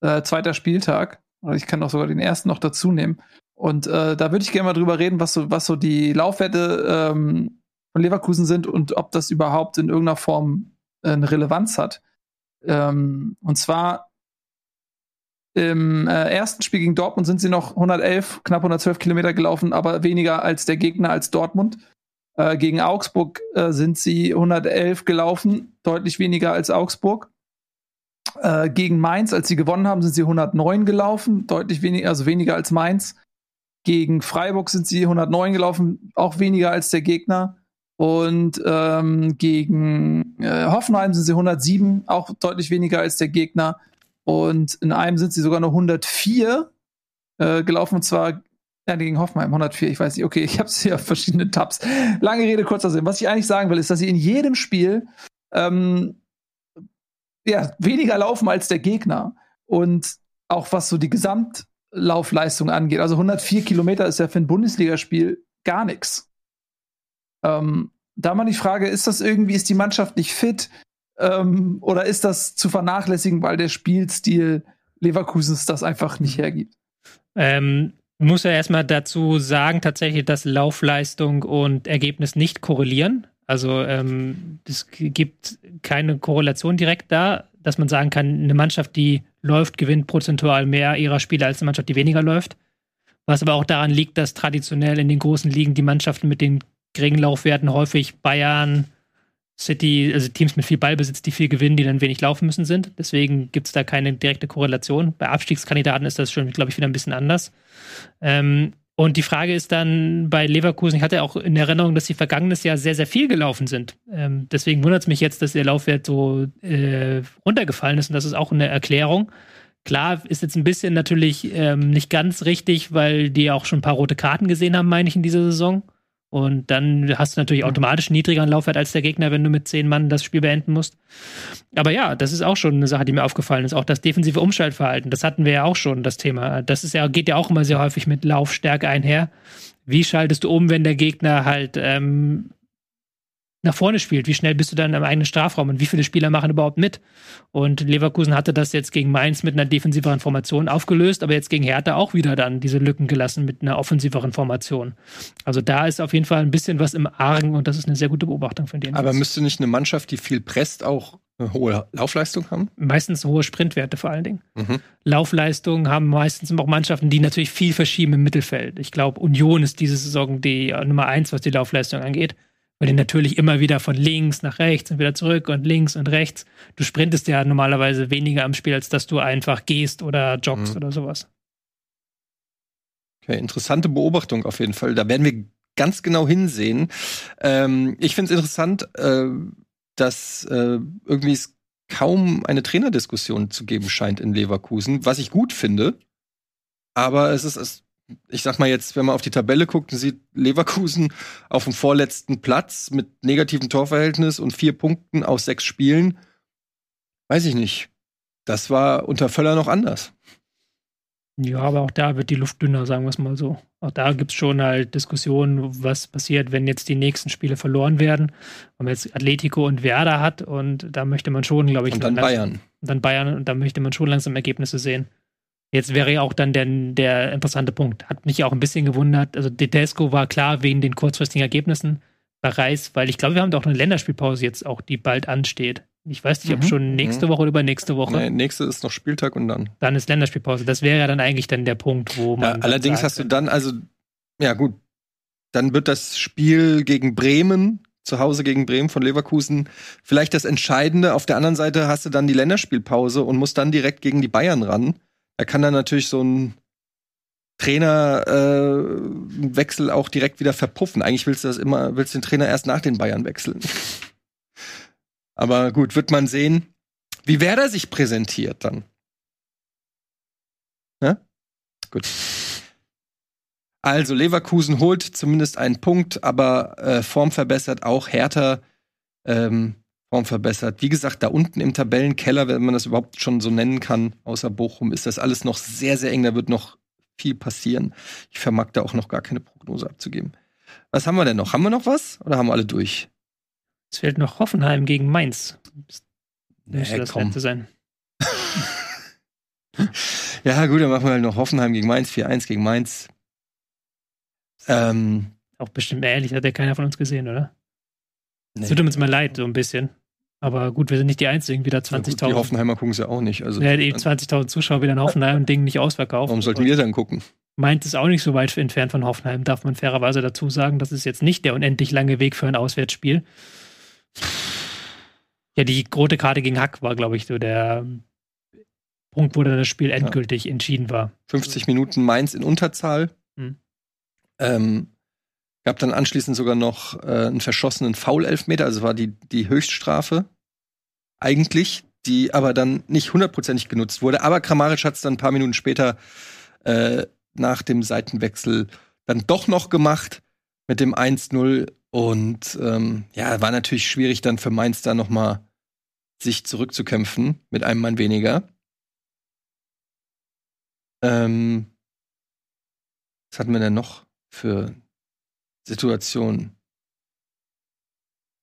äh, zweiter Spieltag. Ich kann auch sogar den ersten noch dazu nehmen. Und äh, da würde ich gerne mal drüber reden, was so, was so die Laufwerte ähm, von Leverkusen sind und ob das überhaupt in irgendeiner Form äh, eine Relevanz hat. Ähm, und zwar im äh, ersten Spiel gegen Dortmund sind sie noch 111, knapp 112 Kilometer gelaufen, aber weniger als der Gegner, als Dortmund. Äh, gegen Augsburg äh, sind sie 111 gelaufen, deutlich weniger als Augsburg. Äh, gegen Mainz, als sie gewonnen haben, sind sie 109 gelaufen, deutlich weniger, also weniger als Mainz. Gegen Freiburg sind sie 109 gelaufen, auch weniger als der Gegner. Und ähm, gegen äh, Hoffenheim sind sie 107, auch deutlich weniger als der Gegner. Und in einem sind sie sogar nur 104 äh, gelaufen, und zwar ja, gegen Hoffenheim 104, ich weiß nicht, okay, ich habe es auf verschiedene Tabs. Lange Rede, kurzer Sinn. Was ich eigentlich sagen will, ist, dass sie in jedem Spiel ähm, ja, weniger laufen als der Gegner. Und auch was so die Gesamtlaufleistung angeht. Also 104 Kilometer ist ja für ein Bundesligaspiel gar nichts. Ähm, da mal die Frage, ist das irgendwie, ist die Mannschaft nicht fit? Ähm, oder ist das zu vernachlässigen, weil der Spielstil Leverkusens das einfach nicht hergibt? Ähm, muss ja erstmal dazu sagen, tatsächlich, dass Laufleistung und Ergebnis nicht korrelieren. Also ähm, es gibt keine Korrelation direkt da, dass man sagen kann, eine Mannschaft, die läuft, gewinnt prozentual mehr ihrer Spiele als eine Mannschaft, die weniger läuft. Was aber auch daran liegt, dass traditionell in den großen Ligen die Mannschaften mit den geringen Laufwerten häufig Bayern, City, also Teams mit viel Ballbesitz, die viel gewinnen, die dann wenig laufen müssen sind. Deswegen gibt es da keine direkte Korrelation. Bei Abstiegskandidaten ist das schon, glaube ich, wieder ein bisschen anders. Ähm, und die Frage ist dann bei Leverkusen, ich hatte auch in Erinnerung, dass sie vergangenes Jahr sehr, sehr viel gelaufen sind. Ähm, deswegen wundert es mich jetzt, dass der Laufwert so äh, runtergefallen ist und das ist auch eine Erklärung. Klar, ist jetzt ein bisschen natürlich ähm, nicht ganz richtig, weil die auch schon ein paar rote Karten gesehen haben, meine ich, in dieser Saison. Und dann hast du natürlich automatisch einen niedrigeren Laufwert als der Gegner, wenn du mit zehn Mann das Spiel beenden musst. Aber ja, das ist auch schon eine Sache, die mir aufgefallen ist. Auch das defensive Umschaltverhalten, das hatten wir ja auch schon, das Thema. Das ist ja, geht ja auch immer sehr häufig mit Laufstärke einher. Wie schaltest du um, wenn der Gegner halt ähm, nach vorne spielt. Wie schnell bist du dann im eigenen Strafraum und wie viele Spieler machen überhaupt mit? Und Leverkusen hatte das jetzt gegen Mainz mit einer defensiveren Formation aufgelöst, aber jetzt gegen Hertha auch wieder dann diese Lücken gelassen mit einer offensiveren Formation. Also da ist auf jeden Fall ein bisschen was im Argen und das ist eine sehr gute Beobachtung von denen. Aber müsste nicht eine Mannschaft, die viel presst, auch eine hohe Laufleistung haben? Meistens hohe Sprintwerte vor allen Dingen. Mhm. Laufleistung haben meistens auch Mannschaften, die natürlich viel verschieben im Mittelfeld. Ich glaube, Union ist diese Saison die Nummer eins, was die Laufleistung angeht weil die natürlich immer wieder von links nach rechts und wieder zurück und links und rechts. Du sprintest ja normalerweise weniger am Spiel, als dass du einfach gehst oder joggst mhm. oder sowas. Okay, interessante Beobachtung auf jeden Fall. Da werden wir ganz genau hinsehen. Ähm, ich finde es interessant, äh, dass äh, irgendwie es kaum eine Trainerdiskussion zu geben scheint in Leverkusen, was ich gut finde. Aber es ist, ich sag mal jetzt, wenn man auf die Tabelle guckt, sieht Leverkusen auf dem vorletzten Platz mit negativem Torverhältnis und vier Punkten aus sechs Spielen. Weiß ich nicht. Das war unter Völler noch anders. Ja, aber auch da wird die Luft dünner, sagen wir es mal so. Auch da gibt es schon halt Diskussionen, was passiert, wenn jetzt die nächsten Spiele verloren werden. Wenn man jetzt Atletico und Werder hat und da möchte man schon, glaube ich, und dann Bayern. Und dann Bayern und da möchte man schon langsam Ergebnisse sehen. Jetzt wäre ja auch dann der, der interessante Punkt. Hat mich auch ein bisschen gewundert. Also Tedesco war klar wegen den kurzfristigen Ergebnissen bei Reis, weil ich glaube, wir haben doch eine Länderspielpause jetzt auch, die bald ansteht. Ich weiß nicht, ob mhm. schon nächste mhm. Woche oder übernächste Woche. Nee, nächste ist noch Spieltag und dann. Dann ist Länderspielpause. Das wäre ja dann eigentlich dann der Punkt, wo man. Ja, allerdings hast du dann, also, ja gut, dann wird das Spiel gegen Bremen, zu Hause gegen Bremen von Leverkusen, vielleicht das Entscheidende. Auf der anderen Seite hast du dann die Länderspielpause und musst dann direkt gegen die Bayern ran er kann dann natürlich so ein Trainerwechsel äh, auch direkt wieder verpuffen. Eigentlich willst du das immer, willst den Trainer erst nach den Bayern wechseln. Aber gut, wird man sehen, wie Werder sich präsentiert dann. Ja? Gut. Also Leverkusen holt zumindest einen Punkt, aber äh, Form verbessert auch Hertha. Ähm, Form verbessert. Wie gesagt, da unten im Tabellenkeller, wenn man das überhaupt schon so nennen kann, außer Bochum, ist das alles noch sehr, sehr eng. Da wird noch viel passieren. Ich vermag da auch noch gar keine Prognose abzugeben. Was haben wir denn noch? Haben wir noch was? Oder haben wir alle durch? Es fehlt noch Hoffenheim gegen Mainz. Das müsste nee, das komm. letzte sein. ja, gut, dann machen wir halt noch Hoffenheim gegen Mainz, 4-1 gegen Mainz. Ähm, auch bestimmt ehrlich, hat ja keiner von uns gesehen, oder? Es nee. tut uns mal leid, so ein bisschen. Aber gut, wir sind nicht die Einzigen, wieder 20.000. Ja, die Hoffenheimer gucken es ja auch nicht. Also, ja, die 20.000 Zuschauer wieder in Hoffenheim und Ding nicht ausverkauft. Warum sollten wir dann gucken? Meint es auch nicht so weit entfernt von Hoffenheim, darf man fairerweise dazu sagen. Das ist jetzt nicht der unendlich lange Weg für ein Auswärtsspiel. Ja, die rote Karte gegen Hack war, glaube ich, so der Punkt, wo dann das Spiel endgültig ja. entschieden war. 50 Minuten Mainz in Unterzahl. Hm. Ähm, Gab dann anschließend sogar noch äh, einen verschossenen Foul-Elfmeter, also war die, die Höchststrafe eigentlich, die aber dann nicht hundertprozentig genutzt wurde. Aber Kramaric hat es dann ein paar Minuten später äh, nach dem Seitenwechsel dann doch noch gemacht mit dem 1-0. Und ähm, ja, war natürlich schwierig dann für Mainz da noch mal sich zurückzukämpfen mit einem Mann weniger. Ähm, was hatten wir denn noch für Situationen?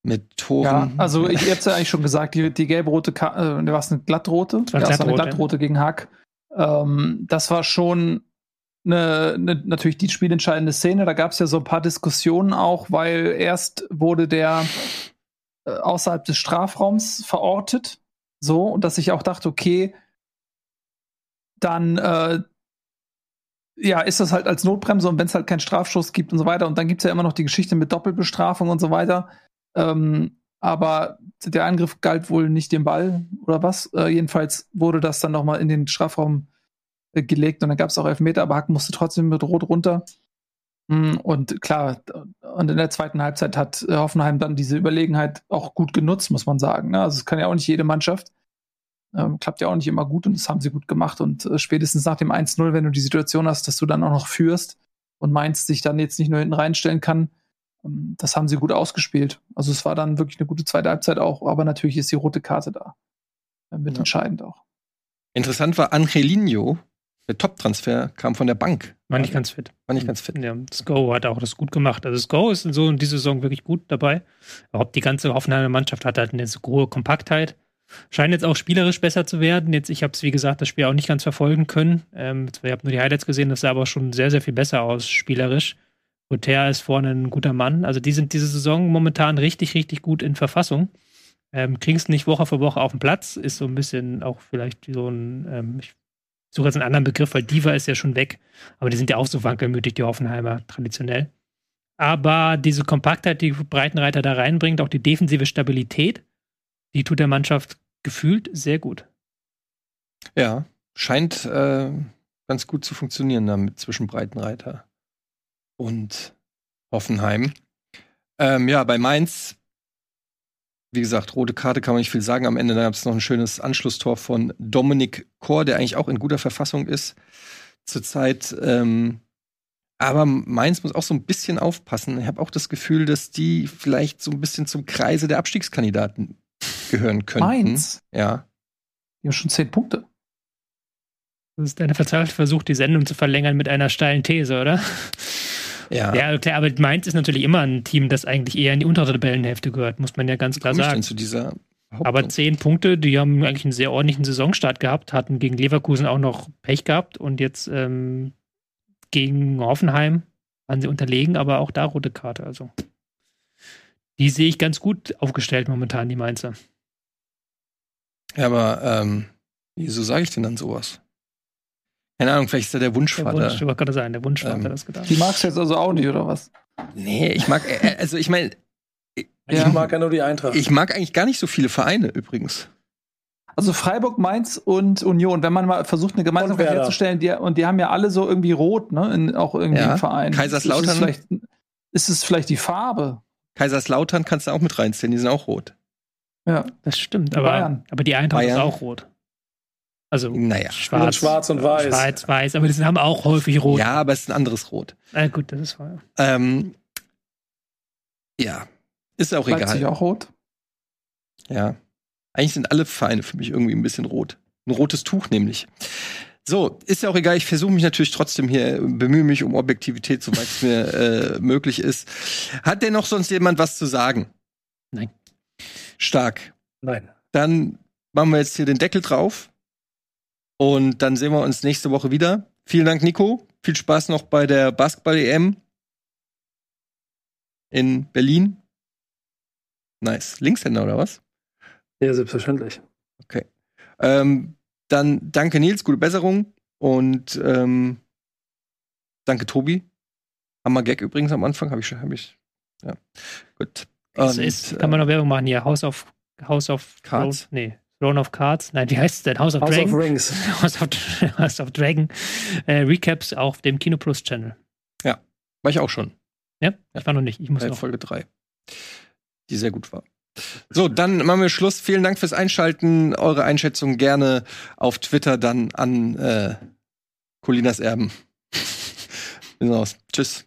Mit Toren. Ja, also ich hab's ja eigentlich schon gesagt, die, die gelb-rote, äh, war es eine glattrote? war ja, es war eine glattrote, glattrote gegen Hack. Ähm, das war schon eine, eine, natürlich die spielentscheidende Szene. Da gab es ja so ein paar Diskussionen auch, weil erst wurde der äh, außerhalb des Strafraums verortet. So, und dass ich auch dachte, okay, dann äh, ja, ist das halt als Notbremse und wenn es halt keinen Strafschuss gibt und so weiter. Und dann gibt es ja immer noch die Geschichte mit Doppelbestrafung und so weiter. Ähm, aber der Angriff galt wohl nicht dem Ball oder was. Äh, jedenfalls wurde das dann nochmal in den Strafraum äh, gelegt und dann gab es auch Elfmeter, aber Hack musste trotzdem mit Rot runter. Mm, Und klar, und in der zweiten Halbzeit hat äh, Hoffenheim dann diese Überlegenheit auch gut genutzt, muss man sagen. Ne? Also es kann ja auch nicht jede Mannschaft. Ähm, klappt ja auch nicht immer gut und das haben sie gut gemacht. Und äh, spätestens nach dem 1-0, wenn du die Situation hast, dass du dann auch noch führst und Mainz sich dann jetzt nicht nur hinten reinstellen kann, ähm, das haben sie gut ausgespielt. Also es war dann wirklich eine gute zweite Halbzeit auch, aber natürlich ist die rote Karte da. Äh, Mit Ja. entscheidend auch. Interessant war Angelino, der Top-Transfer, kam von der Bank. War nicht ganz fit. War nicht ganz fit. Ja, Sko hat auch das gut gemacht. Also Sko ist so in dieser Saison wirklich gut dabei. Überhaupt die ganze Hoffenheimer Mannschaft hat halt eine so hohe Kompaktheit. Scheint jetzt auch spielerisch besser zu werden. Jetzt, ich habe es, wie gesagt, das Spiel auch nicht ganz verfolgen können. Ähm, ich habe nur die Highlights gesehen, das sah aber schon sehr, sehr viel besser aus, spielerisch. Hoter ist vorne ein guter Mann. Also die sind diese Saison momentan richtig, richtig gut in Verfassung. Ähm, Kriegen es nicht Woche für Woche auf den Platz. Ist so ein bisschen auch vielleicht so ein, ähm, ich suche jetzt einen anderen Begriff, weil Diva ist ja schon weg. Aber die sind ja auch so wankelmütig, die Hoffenheimer, traditionell. Aber diese Kompaktheit, die Breitenreiter da reinbringt, auch die defensive Stabilität, die tut der Mannschaft gefühlt sehr gut. Ja, scheint äh, ganz gut zu funktionieren damit zwischen Breitenreiter und Hoffenheim. Ähm, ja, bei Mainz, wie gesagt, rote Karte kann man nicht viel sagen. Am Ende gab es noch ein schönes Anschlusstor von Dominik Kor, der eigentlich auch in guter Verfassung ist zurzeit. Ähm, aber Mainz muss auch so ein bisschen aufpassen. Ich habe auch das Gefühl, dass die vielleicht so ein bisschen zum Kreise der Abstiegskandidaten gehören könnten. Mainz, Ja. die haben schon zehn Punkte. Das ist eine verzweifelte Versuch, die Sendung zu verlängern mit einer steilen These, oder? Ja. Ja, klar, aber Mainz ist natürlich immer ein Team, das eigentlich eher in die untere Tabellenhälfte gehört, muss man ja ganz klar sagen. zu dieser Aber zehn Punkte, die haben eigentlich einen sehr ordentlichen Saisonstart gehabt, hatten gegen Leverkusen auch noch Pech gehabt und jetzt ähm, gegen Hoffenheim waren sie unterlegen, aber auch da rote Karte. Also die sehe ich ganz gut aufgestellt momentan, die Mainzer. Ja, aber ähm, wieso sage ich denn dann sowas? Keine Ahnung, vielleicht ist er der Der Wunschvater. Wunsch, ich gerade sagen, der Wunschvater Ähm, hat das gedacht. Die magst du jetzt also auch nicht, oder was? Nee, ich mag, äh, also ich meine, Ich Ja. mag ja nur die Eintracht. ich mag eigentlich gar nicht so viele Vereine übrigens. Also Freiburg, Mainz und Union, wenn man mal versucht, eine Gemeinsamkeit herzustellen, die, und die haben ja alle so irgendwie rot, ne? In, auch irgendwie Ja. im Verein. Kaiserslautern. Ist es, vielleicht, ist es vielleicht die Farbe? Kaiserslautern kannst du auch mit reinziehen, die sind auch rot. Ja. Das stimmt, aber, Bayern. aber die Eintracht Bayern. ist auch rot. Also Naja. schwarz, schwarz und weiß. Schwarz, weiß, aber die haben auch häufig rot. Ja, aber es ist ein anderes Rot. Na gut, das ist voll. Ähm, ja, ist auch Leipzig egal. auch rot? Ja. Eigentlich sind alle Vereine für mich irgendwie ein bisschen rot. Ein rotes Tuch nämlich. So, ist ja auch egal. Ich versuche mich natürlich trotzdem hier, bemühe mich um Objektivität, soweit es mir äh, möglich ist. Hat denn noch sonst jemand was zu sagen? Nein. Stark. Nein. Dann machen wir jetzt hier den Deckel drauf. Und dann sehen wir uns nächste Woche wieder. Vielen Dank, Nico. Viel Spaß noch bei der Basketball-EM in Berlin. Nice. Linkshänder oder was? Ja, selbstverständlich. Ähm, dann danke Nils, gute Besserung. Und ähm, danke Tobi. Hammer Gag übrigens am Anfang, habe ich schon, habe ich. Ja, gut. Das ist, äh, kann man noch Werbung machen hier. House of, House of Cards. Roll, nee, Throne of Cards. Nein, wie heißt es denn? House of House Of Rings. House of, House of Dragon. Äh, Recaps auf dem Kino Plus Channel. Ja, war ich auch schon. Ja, ich war noch nicht. Ich muss ja, noch. Folge 3, die sehr gut war. So, dann machen wir Schluss. Vielen Dank fürs Einschalten. Eure Einschätzung gerne auf Twitter dann an äh, Colinas Erben. Tschüss.